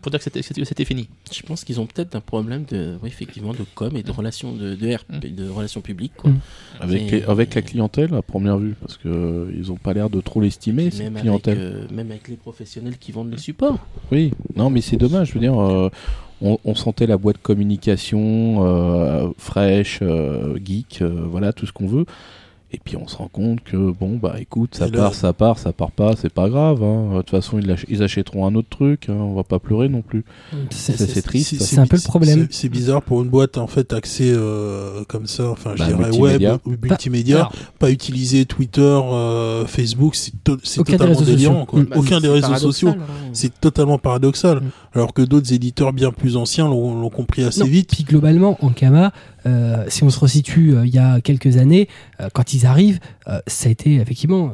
C: Pour dire que c'était- fini.
B: Je pense qu'ils ont peut-être un problème de, oui, effectivement, de com et de relations de, de, RP, de relations publiques. Quoi.
A: Mm.
E: Avec,
B: Mais-
E: les- avec la clientèle à première vue, parce que euh, ils ont pas l'air de trop l'estimer,
B: Même
E: cette
B: avec,
E: clientèle.
B: euh, même avec les professionnels qui vendent les supports.
E: Oui, non, mais c'est dommage. Je veux dire, euh, on, on sentait la boîte communication euh, fraîche, euh, geek, euh, voilà, tout ce qu'on veut. Et puis on se rend compte que bon bah écoute ça part ça part ça part pas c'est pas grave hein. de toute façon ils, ach- ils achèteront un autre truc hein. on va pas pleurer non plus
A: C'est-
E: Ça, c'est triste.
A: c'est un peu le problème.
D: c'est- bizarre pour une boîte en fait axée euh, comme ça, enfin je
E: Bah,
D: dirais
E: multimédia.
D: web ou multimédia, pas utiliser Twitter, euh, Facebook, c'est to- c'est
A: Aucun des
D: totalement
A: réseaux
D: délirant.
A: sociaux.
D: Quoi.
B: Bah,
D: Aucun des réseaux
B: paradoxal,
D: sociaux.
B: hein.
D: C'est totalement paradoxal.
A: Mm.
D: Alors que d'autres éditeurs bien plus anciens l'ont l'ont compris assez
A: Non,
D: vite.
A: Puis globalement, en Kama, euh, si on se resitue euh, il y a quelques années, euh, quand ils arrivent, ça a été effectivement,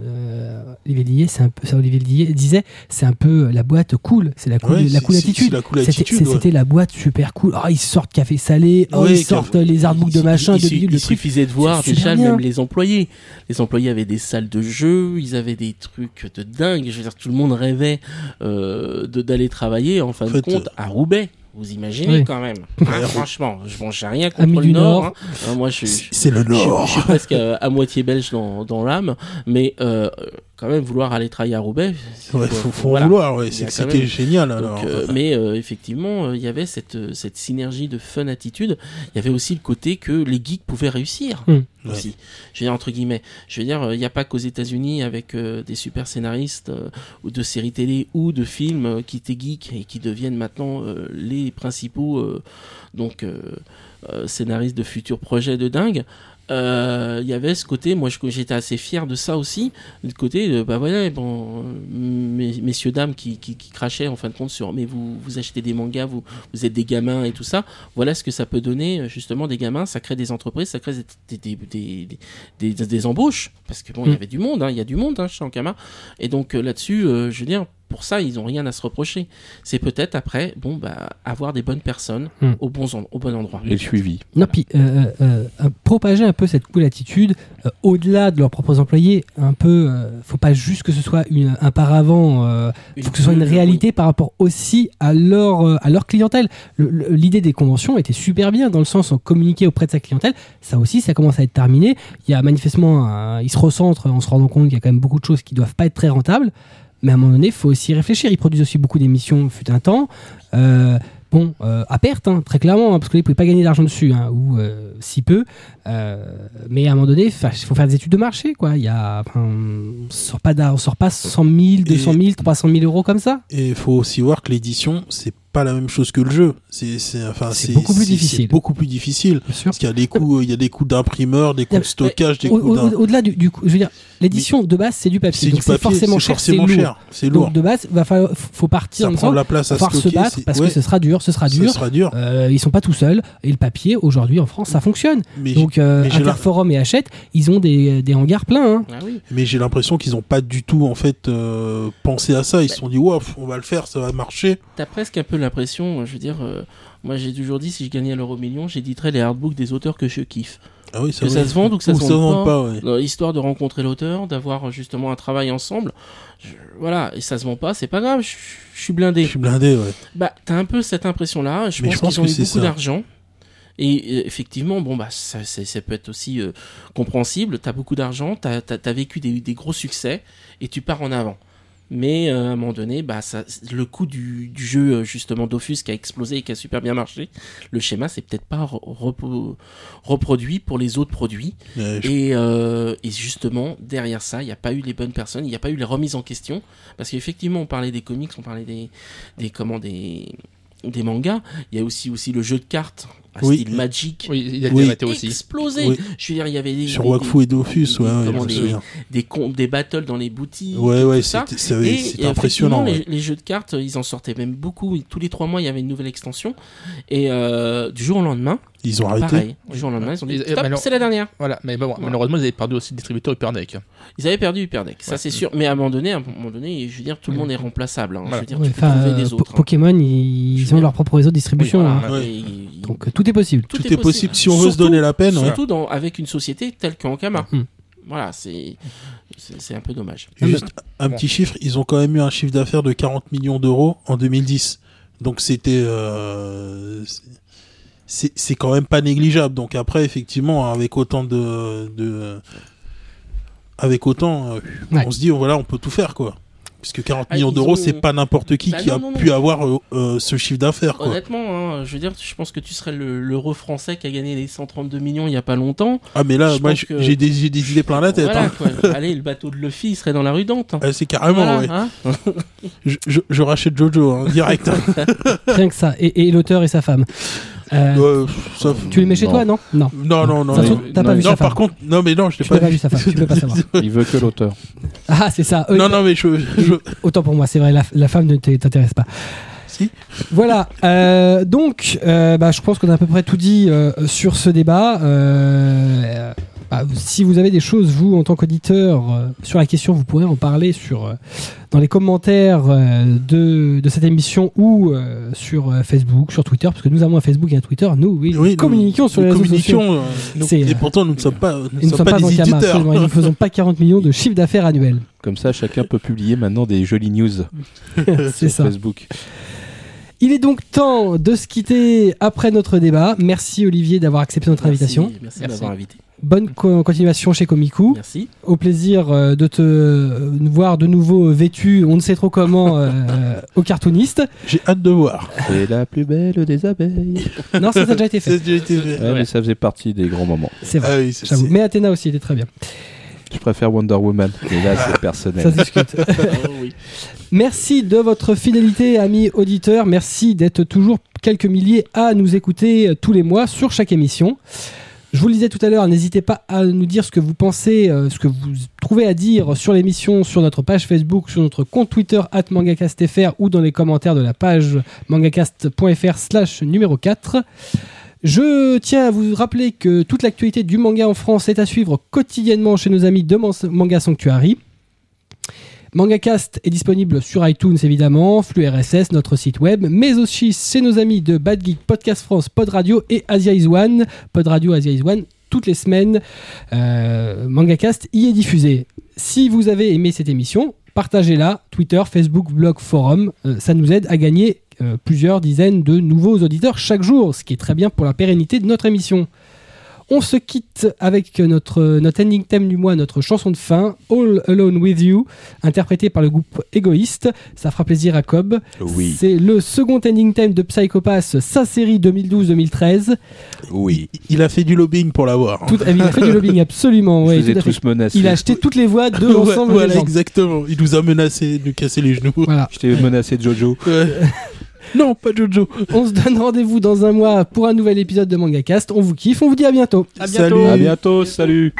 A: Olivier Dillier, c'est un peu, ça Olivier Dillier disait, c'est un peu la boîte cool, c'est la cool,
D: Ouais,
A: la cool attitude. C'était
D: ouais.
A: la boîte super cool. Oh, ils sortent café salé, oh,
D: Ouais,
A: ils sortent les artbooks de
B: Il-
A: machin,
B: il,
A: de
B: il- il
A: de trucs.
B: suffisait de voir déjà
A: bien.
B: même les employés. Les employés avaient des salles de jeu, ils avaient des trucs de dingue. Je veux dire, tout le monde rêvait euh, d'aller travailler en fin
D: En
B: de compte à Roubaix. Vous imaginez
A: Oui.
B: quand même. (laughs) Hein, franchement, je bon, j'ai rien contre
A: du
B: le Nord.
A: Nord.
B: hein. Moi, je, je,
D: C'est le
B: je,
D: Nord.
B: je suis presque à, à moitié belge dans, dans l'âme, mais euh, quand même vouloir aller travailler à Roubaix. c'est-
D: Ouais, faut, faut
B: voilà.
D: vouloir, ouais.
B: Il
D: C'est c'était
B: même-
D: génial
B: Donc,
D: alors.
B: euh, mais euh, effectivement, euh, il y avait cette, euh, cette synergie de fun attitude. Il y avait aussi le côté que les geeks pouvaient réussir.
A: Hmm.
B: Aussi. Je veux dire, entre guillemets. Je veux dire, euh, il n'y a pas qu'aux États-Unis avec euh, des super scénaristes euh, ou de séries télé ou de films euh, qui étaient geeks et qui deviennent maintenant euh, les principaux euh, donc euh, euh, scénaristes de futurs projets de dingue. Euh, Il y avait ce côté, moi j'étais assez fier de ça aussi, le côté de, bah voilà, bon, euh, mes- messieurs, dames qui, qui, qui crachaient en fin de compte sur, mais vous, vous achetez des mangas, vous, vous êtes des gamins et tout ça, voilà ce que ça peut donner, euh, justement, des gamins, ça crée des entreprises, ça crée des, des, des, des, des- des embauches, parce que bon, il y
A: Mm.
B: avait du monde, hein, il y a du monde hein, chez Ankama, et donc euh, là-dessus, euh, je veux dire, pour ça, ils ont rien à se reprocher. C'est peut-être après, bon, bah, avoir des bonnes personnes
A: Mm.
B: au, bon, en- au bon endroit.
E: et le suivi
A: Non, puis euh, euh, euh, propager un peu cette cool attitude euh, au-delà de leurs propres employés, un peu, euh, faut pas juste que ce soit une, un paravent, euh, faut que ce soit une réalité par rapport aussi à leur, euh, à leur clientèle. Le- le- L'idée des conventions était super bien dans le sens où communiquer auprès de sa clientèle. Ça aussi, ça commence à être terminé. Il y a manifestement, un- ils se recentrent en se rendant compte qu'il y a quand même beaucoup de choses qui doivent pas être très rentables. Mais à un moment donné, il faut aussi réfléchir. Ils produisent aussi beaucoup d'émissions, fut un temps. Euh, bon, euh, à perte, hein, très clairement, hein, parce que ne pouvaient pas gagner d'argent dessus, hein, ou euh, si peu. Mais à un moment donné, il faut faire des études de marché. Quoi. Il y a, on ne sort, pas d'ar- on sort pas 100 000, 200 000, 300 000 euros comme ça.
D: Et il faut aussi voir que l'édition, c'est pas la même chose que le jeu. C'est enfin,
A: beaucoup plus difficile.
D: Beaucoup plus difficile. Parce qu'il y a des coûts, il y a des coûts d'imprimeur, des coûts de stockage, des coûts
A: au-. Au-delà du, du je veux dire, l'édition de base, c'est du papier. Donc c'est forcément cher, c'est
D: cher, c'est lourd.
A: Donc de base, va falloir, faut partir
D: Ça
A: en
D: prend la place à
A: se battre parce
D: ouais,
A: que ce sera dur, ce sera dur.
D: sera dur.
A: Euh, ils sont pas tout seuls et le papier aujourd'hui en France ça fonctionne.
D: Mais
A: Donc euh, Interforum et Hachette, ils ont des, des hangars pleins. hein.
B: Ah oui.
D: Mais j'ai l'impression qu'ils n'ont pas du tout en fait euh, pensé à ça. Ils se sont dit, ouais, on va le faire, ça va marcher.
B: T'as presque un peu l'impression, je veux dire, euh, moi j'ai toujours dit si je gagnais l'euro million, j'éditerais les hardbooks des auteurs que je kiffe.
D: Ah oui,
B: Que ça se vende ou que ça se vende
D: vende
B: pas.
D: pas. ouais.
B: Histoire de rencontrer l'auteur, d'avoir euh, justement un travail ensemble. Je- voilà, et ça se vend pas, c'est pas grave, je, je suis blindé.
D: Je suis blindé, ouais.
B: Bah, t'as un peu cette impression-là. Je pense
D: je pense
B: qu'ils ont
D: que
B: eu beaucoup d'argent. Et euh, effectivement, bon, bah, ça, peut être aussi euh, compréhensible. T'as beaucoup d'argent, t'as as, vécu des, des gros succès et tu pars en avant. Mais euh, à un moment donné, bah, ça, le coût du, du jeu euh, justement Dofus qui a explosé et qui a super bien marché, le schéma c'est peut-être pas reproduit pour les autres produits.
D: Ouais, je-
B: Et, euh, et justement, derrière ça, il n'y a pas eu les bonnes personnes, il n'y a pas eu les remises en question. Parce qu'effectivement, on parlait des comics, on parlait des, des, comment, des, des mangas. Il y a aussi, aussi le jeu de cartes,
D: Oui.
B: style Magic.
C: Oui, il a
D: Oui.
C: été aussi.
B: Explosé.
D: Oui.
B: Je veux dire, il y avait des,
D: Sur
B: des,
D: Wakfu et Dofus,
B: des-
D: ouais, ouais,
B: comment
D: je me
B: des-
D: souviens.
B: des, battles dans les boutiques.
D: Ouais, ouais,
B: tout
D: c'était impressionnant. ouais.
B: les, les jeux de cartes, ils en sortaient même beaucoup. Tous les trois mois, il y avait une nouvelle extension. Et euh, du jour au lendemain,
D: Ils ont arrêté.
B: pareil. Du jour au lendemain, ils ont dit c'est la dernière.
C: Voilà, mais bon,
B: Voilà.
C: malheureusement, ils avaient perdu aussi le distributeur Hyperdeck.
B: Ils avaient perdu Hyperdeck, ça
C: Ouais.
B: c'est sûr. Mais à un moment donné, à un moment donné, je veux dire, tout le monde est remplaçable. hein. Je veux dire, tu peux des autres. hein.
A: Pokémon, ils, ont leur propre réseau de distribution. Hein. Donc euh, tout est possible.
B: tout
D: Tout est possible si on veut se
B: Surtout-
D: donner la peine. ouais.
B: Surtout dans, avec une société telle qu'Ankama.
A: Hmm.
B: Voilà, c'est un peu dommage.
D: Juste un petit chiffre, ils ont quand même eu un chiffre d'affaires de 40 millions d'euros en 2010. Donc c'était euh, c'est c'est quand même pas négligeable. Donc après effectivement avec autant de, de avec autant euh,
A: Ouais.
D: on se dit voilà, on peut tout faire quoi. Parce que 40
B: Ah,
D: millions d'euros,
B: ont-
D: c'est pas n'importe qui
B: Bah
D: qui
B: non,
D: a
B: non, non.
D: pu avoir euh, euh, ce chiffre d'affaires.
B: Honnêtement, hein, je veux dire, je pense que tu serais le- l'euro français qui a gagné les 132 millions il y a pas longtemps.
D: Ah, mais là,
B: Je
D: moi,
B: que-
D: j'ai des, idées plein la tête.
B: Voilà,
D: hein.
B: quoi. (laughs) Allez, le bateau de Luffy il serait dans la rue Dante. hein.
D: Ah, c'est carrément,
B: Voilà,
D: ouais.
B: hein.
D: Je, je- je rachète Jojo, hein, direct. (laughs)
A: Rien que ça. Et, et l'auteur et sa femme. Euh,
D: ça-
A: Tu les mets chez
E: Non.
A: toi, non? Non.
D: Non, non, non. Non.
A: T'as pas
E: non,
A: vu
D: Non,
A: sa
D: par
A: femme.
D: contre, non, mais non, je l'ai pas
A: pas vu sa femme, tu peux pas (laughs) savoir.
E: Il veut que l'auteur.
A: Ah, c'est ça. Euh,
D: Non, non, mais je. je-
A: Autant pour moi, c'est vrai, la, la femme ne t'intéresse pas.
D: Si.
A: Voilà. euh, donc, euh, bah, je pense qu'on a à peu près tout dit euh, sur ce débat. Bah, si vous avez des choses, vous, en tant qu'auditeur, euh, sur la question, vous pourrez en parler sur, euh, dans les commentaires euh, de, de cette émission ou euh, sur euh, Facebook, sur Twitter, parce que nous avons un Facebook et un Twitter. Nous, oui,
D: Oui,
A: nous communiquons sur les
D: nous
A: réseaux sociaux.
D: euh, et pourtant, nous ne sommes pas, nous
A: sommes pas,
D: des éditeurs.
A: nous ne faisons pas 40 millions de chiffre d'affaires annuel.
E: Comme ça, chacun peut publier maintenant des jolies news (laughs)
A: C'est
E: sur
A: ça.
E: Facebook.
A: Il est donc temps de se quitter après notre débat. Merci Olivier d'avoir accepté notre invitation.
B: Merci, merci,
C: Merci.
B: d'avoir invité.
A: Bonne co- continuation chez Komiku.
B: Merci.
A: Au plaisir euh, de te euh, voir de nouveau vêtu, on ne sait trop comment, euh, au cartooniste.
D: J'ai hâte de voir.
E: C'est la plus belle des abeilles. (laughs)
A: Non, ça, ça a déjà été
D: Ça
A: fait.
D: a déjà été fait.
E: Ouais, mais ça faisait partie des grands moments.
A: C'est vrai.
D: Ah oui,
A: J'avoue. Mais Athéna aussi était très bien.
E: Je préfère Wonder Woman. Mais là, c'est personnel.
A: Ça discute. (laughs)
B: Oh, oui.
A: Merci de votre fidélité, amis auditeurs. Merci d'être toujours quelques milliers à nous écouter euh, tous les mois sur chaque émission. Je vous le disais tout à l'heure, n'hésitez pas à nous dire ce que vous pensez, euh, ce que vous trouvez à dire sur l'émission, sur notre page Facebook, sur notre compte Twitter, at mangacastfr ou dans les commentaires de la page mangacast.fr slash numéro 4. Je tiens à vous rappeler que toute l'actualité du manga en France est à suivre quotidiennement chez nos amis de Man- Manga Sanctuary. Mangacast est disponible sur iTunes évidemment, flux RSS, notre site web, mais aussi chez nos amis de Bad Geek, Podcast France, Pod Radio et Asia is One. Pod Radio, Asia is One, toutes les semaines, euh, Mangacast y est diffusé. Si vous avez aimé cette émission, partagez-la, Twitter, Facebook, blog, forum, euh, ça nous aide à gagner euh, plusieurs dizaines de nouveaux auditeurs chaque jour, ce qui est très bien pour la pérennité de notre émission. On se quitte avec notre, notre ending theme du mois, notre chanson de fin, All Alone With You, interprétée par le groupe Égoïste. Ça fera plaisir à Cobb.
E: Oui,
A: C'est le second ending theme de Psychopass, sa série 2012-2013.
E: oui.
D: Il a fait du lobbying pour l'avoir.
A: Tout, il a fait du lobbying, absolument. Ouais, tout
E: tous menacés.
A: Il a acheté toutes les voix de
D: Ouais,
A: l'ensemble
D: voilà,
A: des gens.
D: exactement. Il nous a menacé de nous casser les genoux.
A: Voilà.
E: Je t'ai menacé de Jojo.
D: Ouais. Non, pas Jojo.
A: On se donne rendez-vous dans un mois pour un nouvel épisode de MangaCast. On vous kiffe, on vous dit à bientôt.
B: À
D: Salut.
B: bientôt.
E: À bientôt, salut.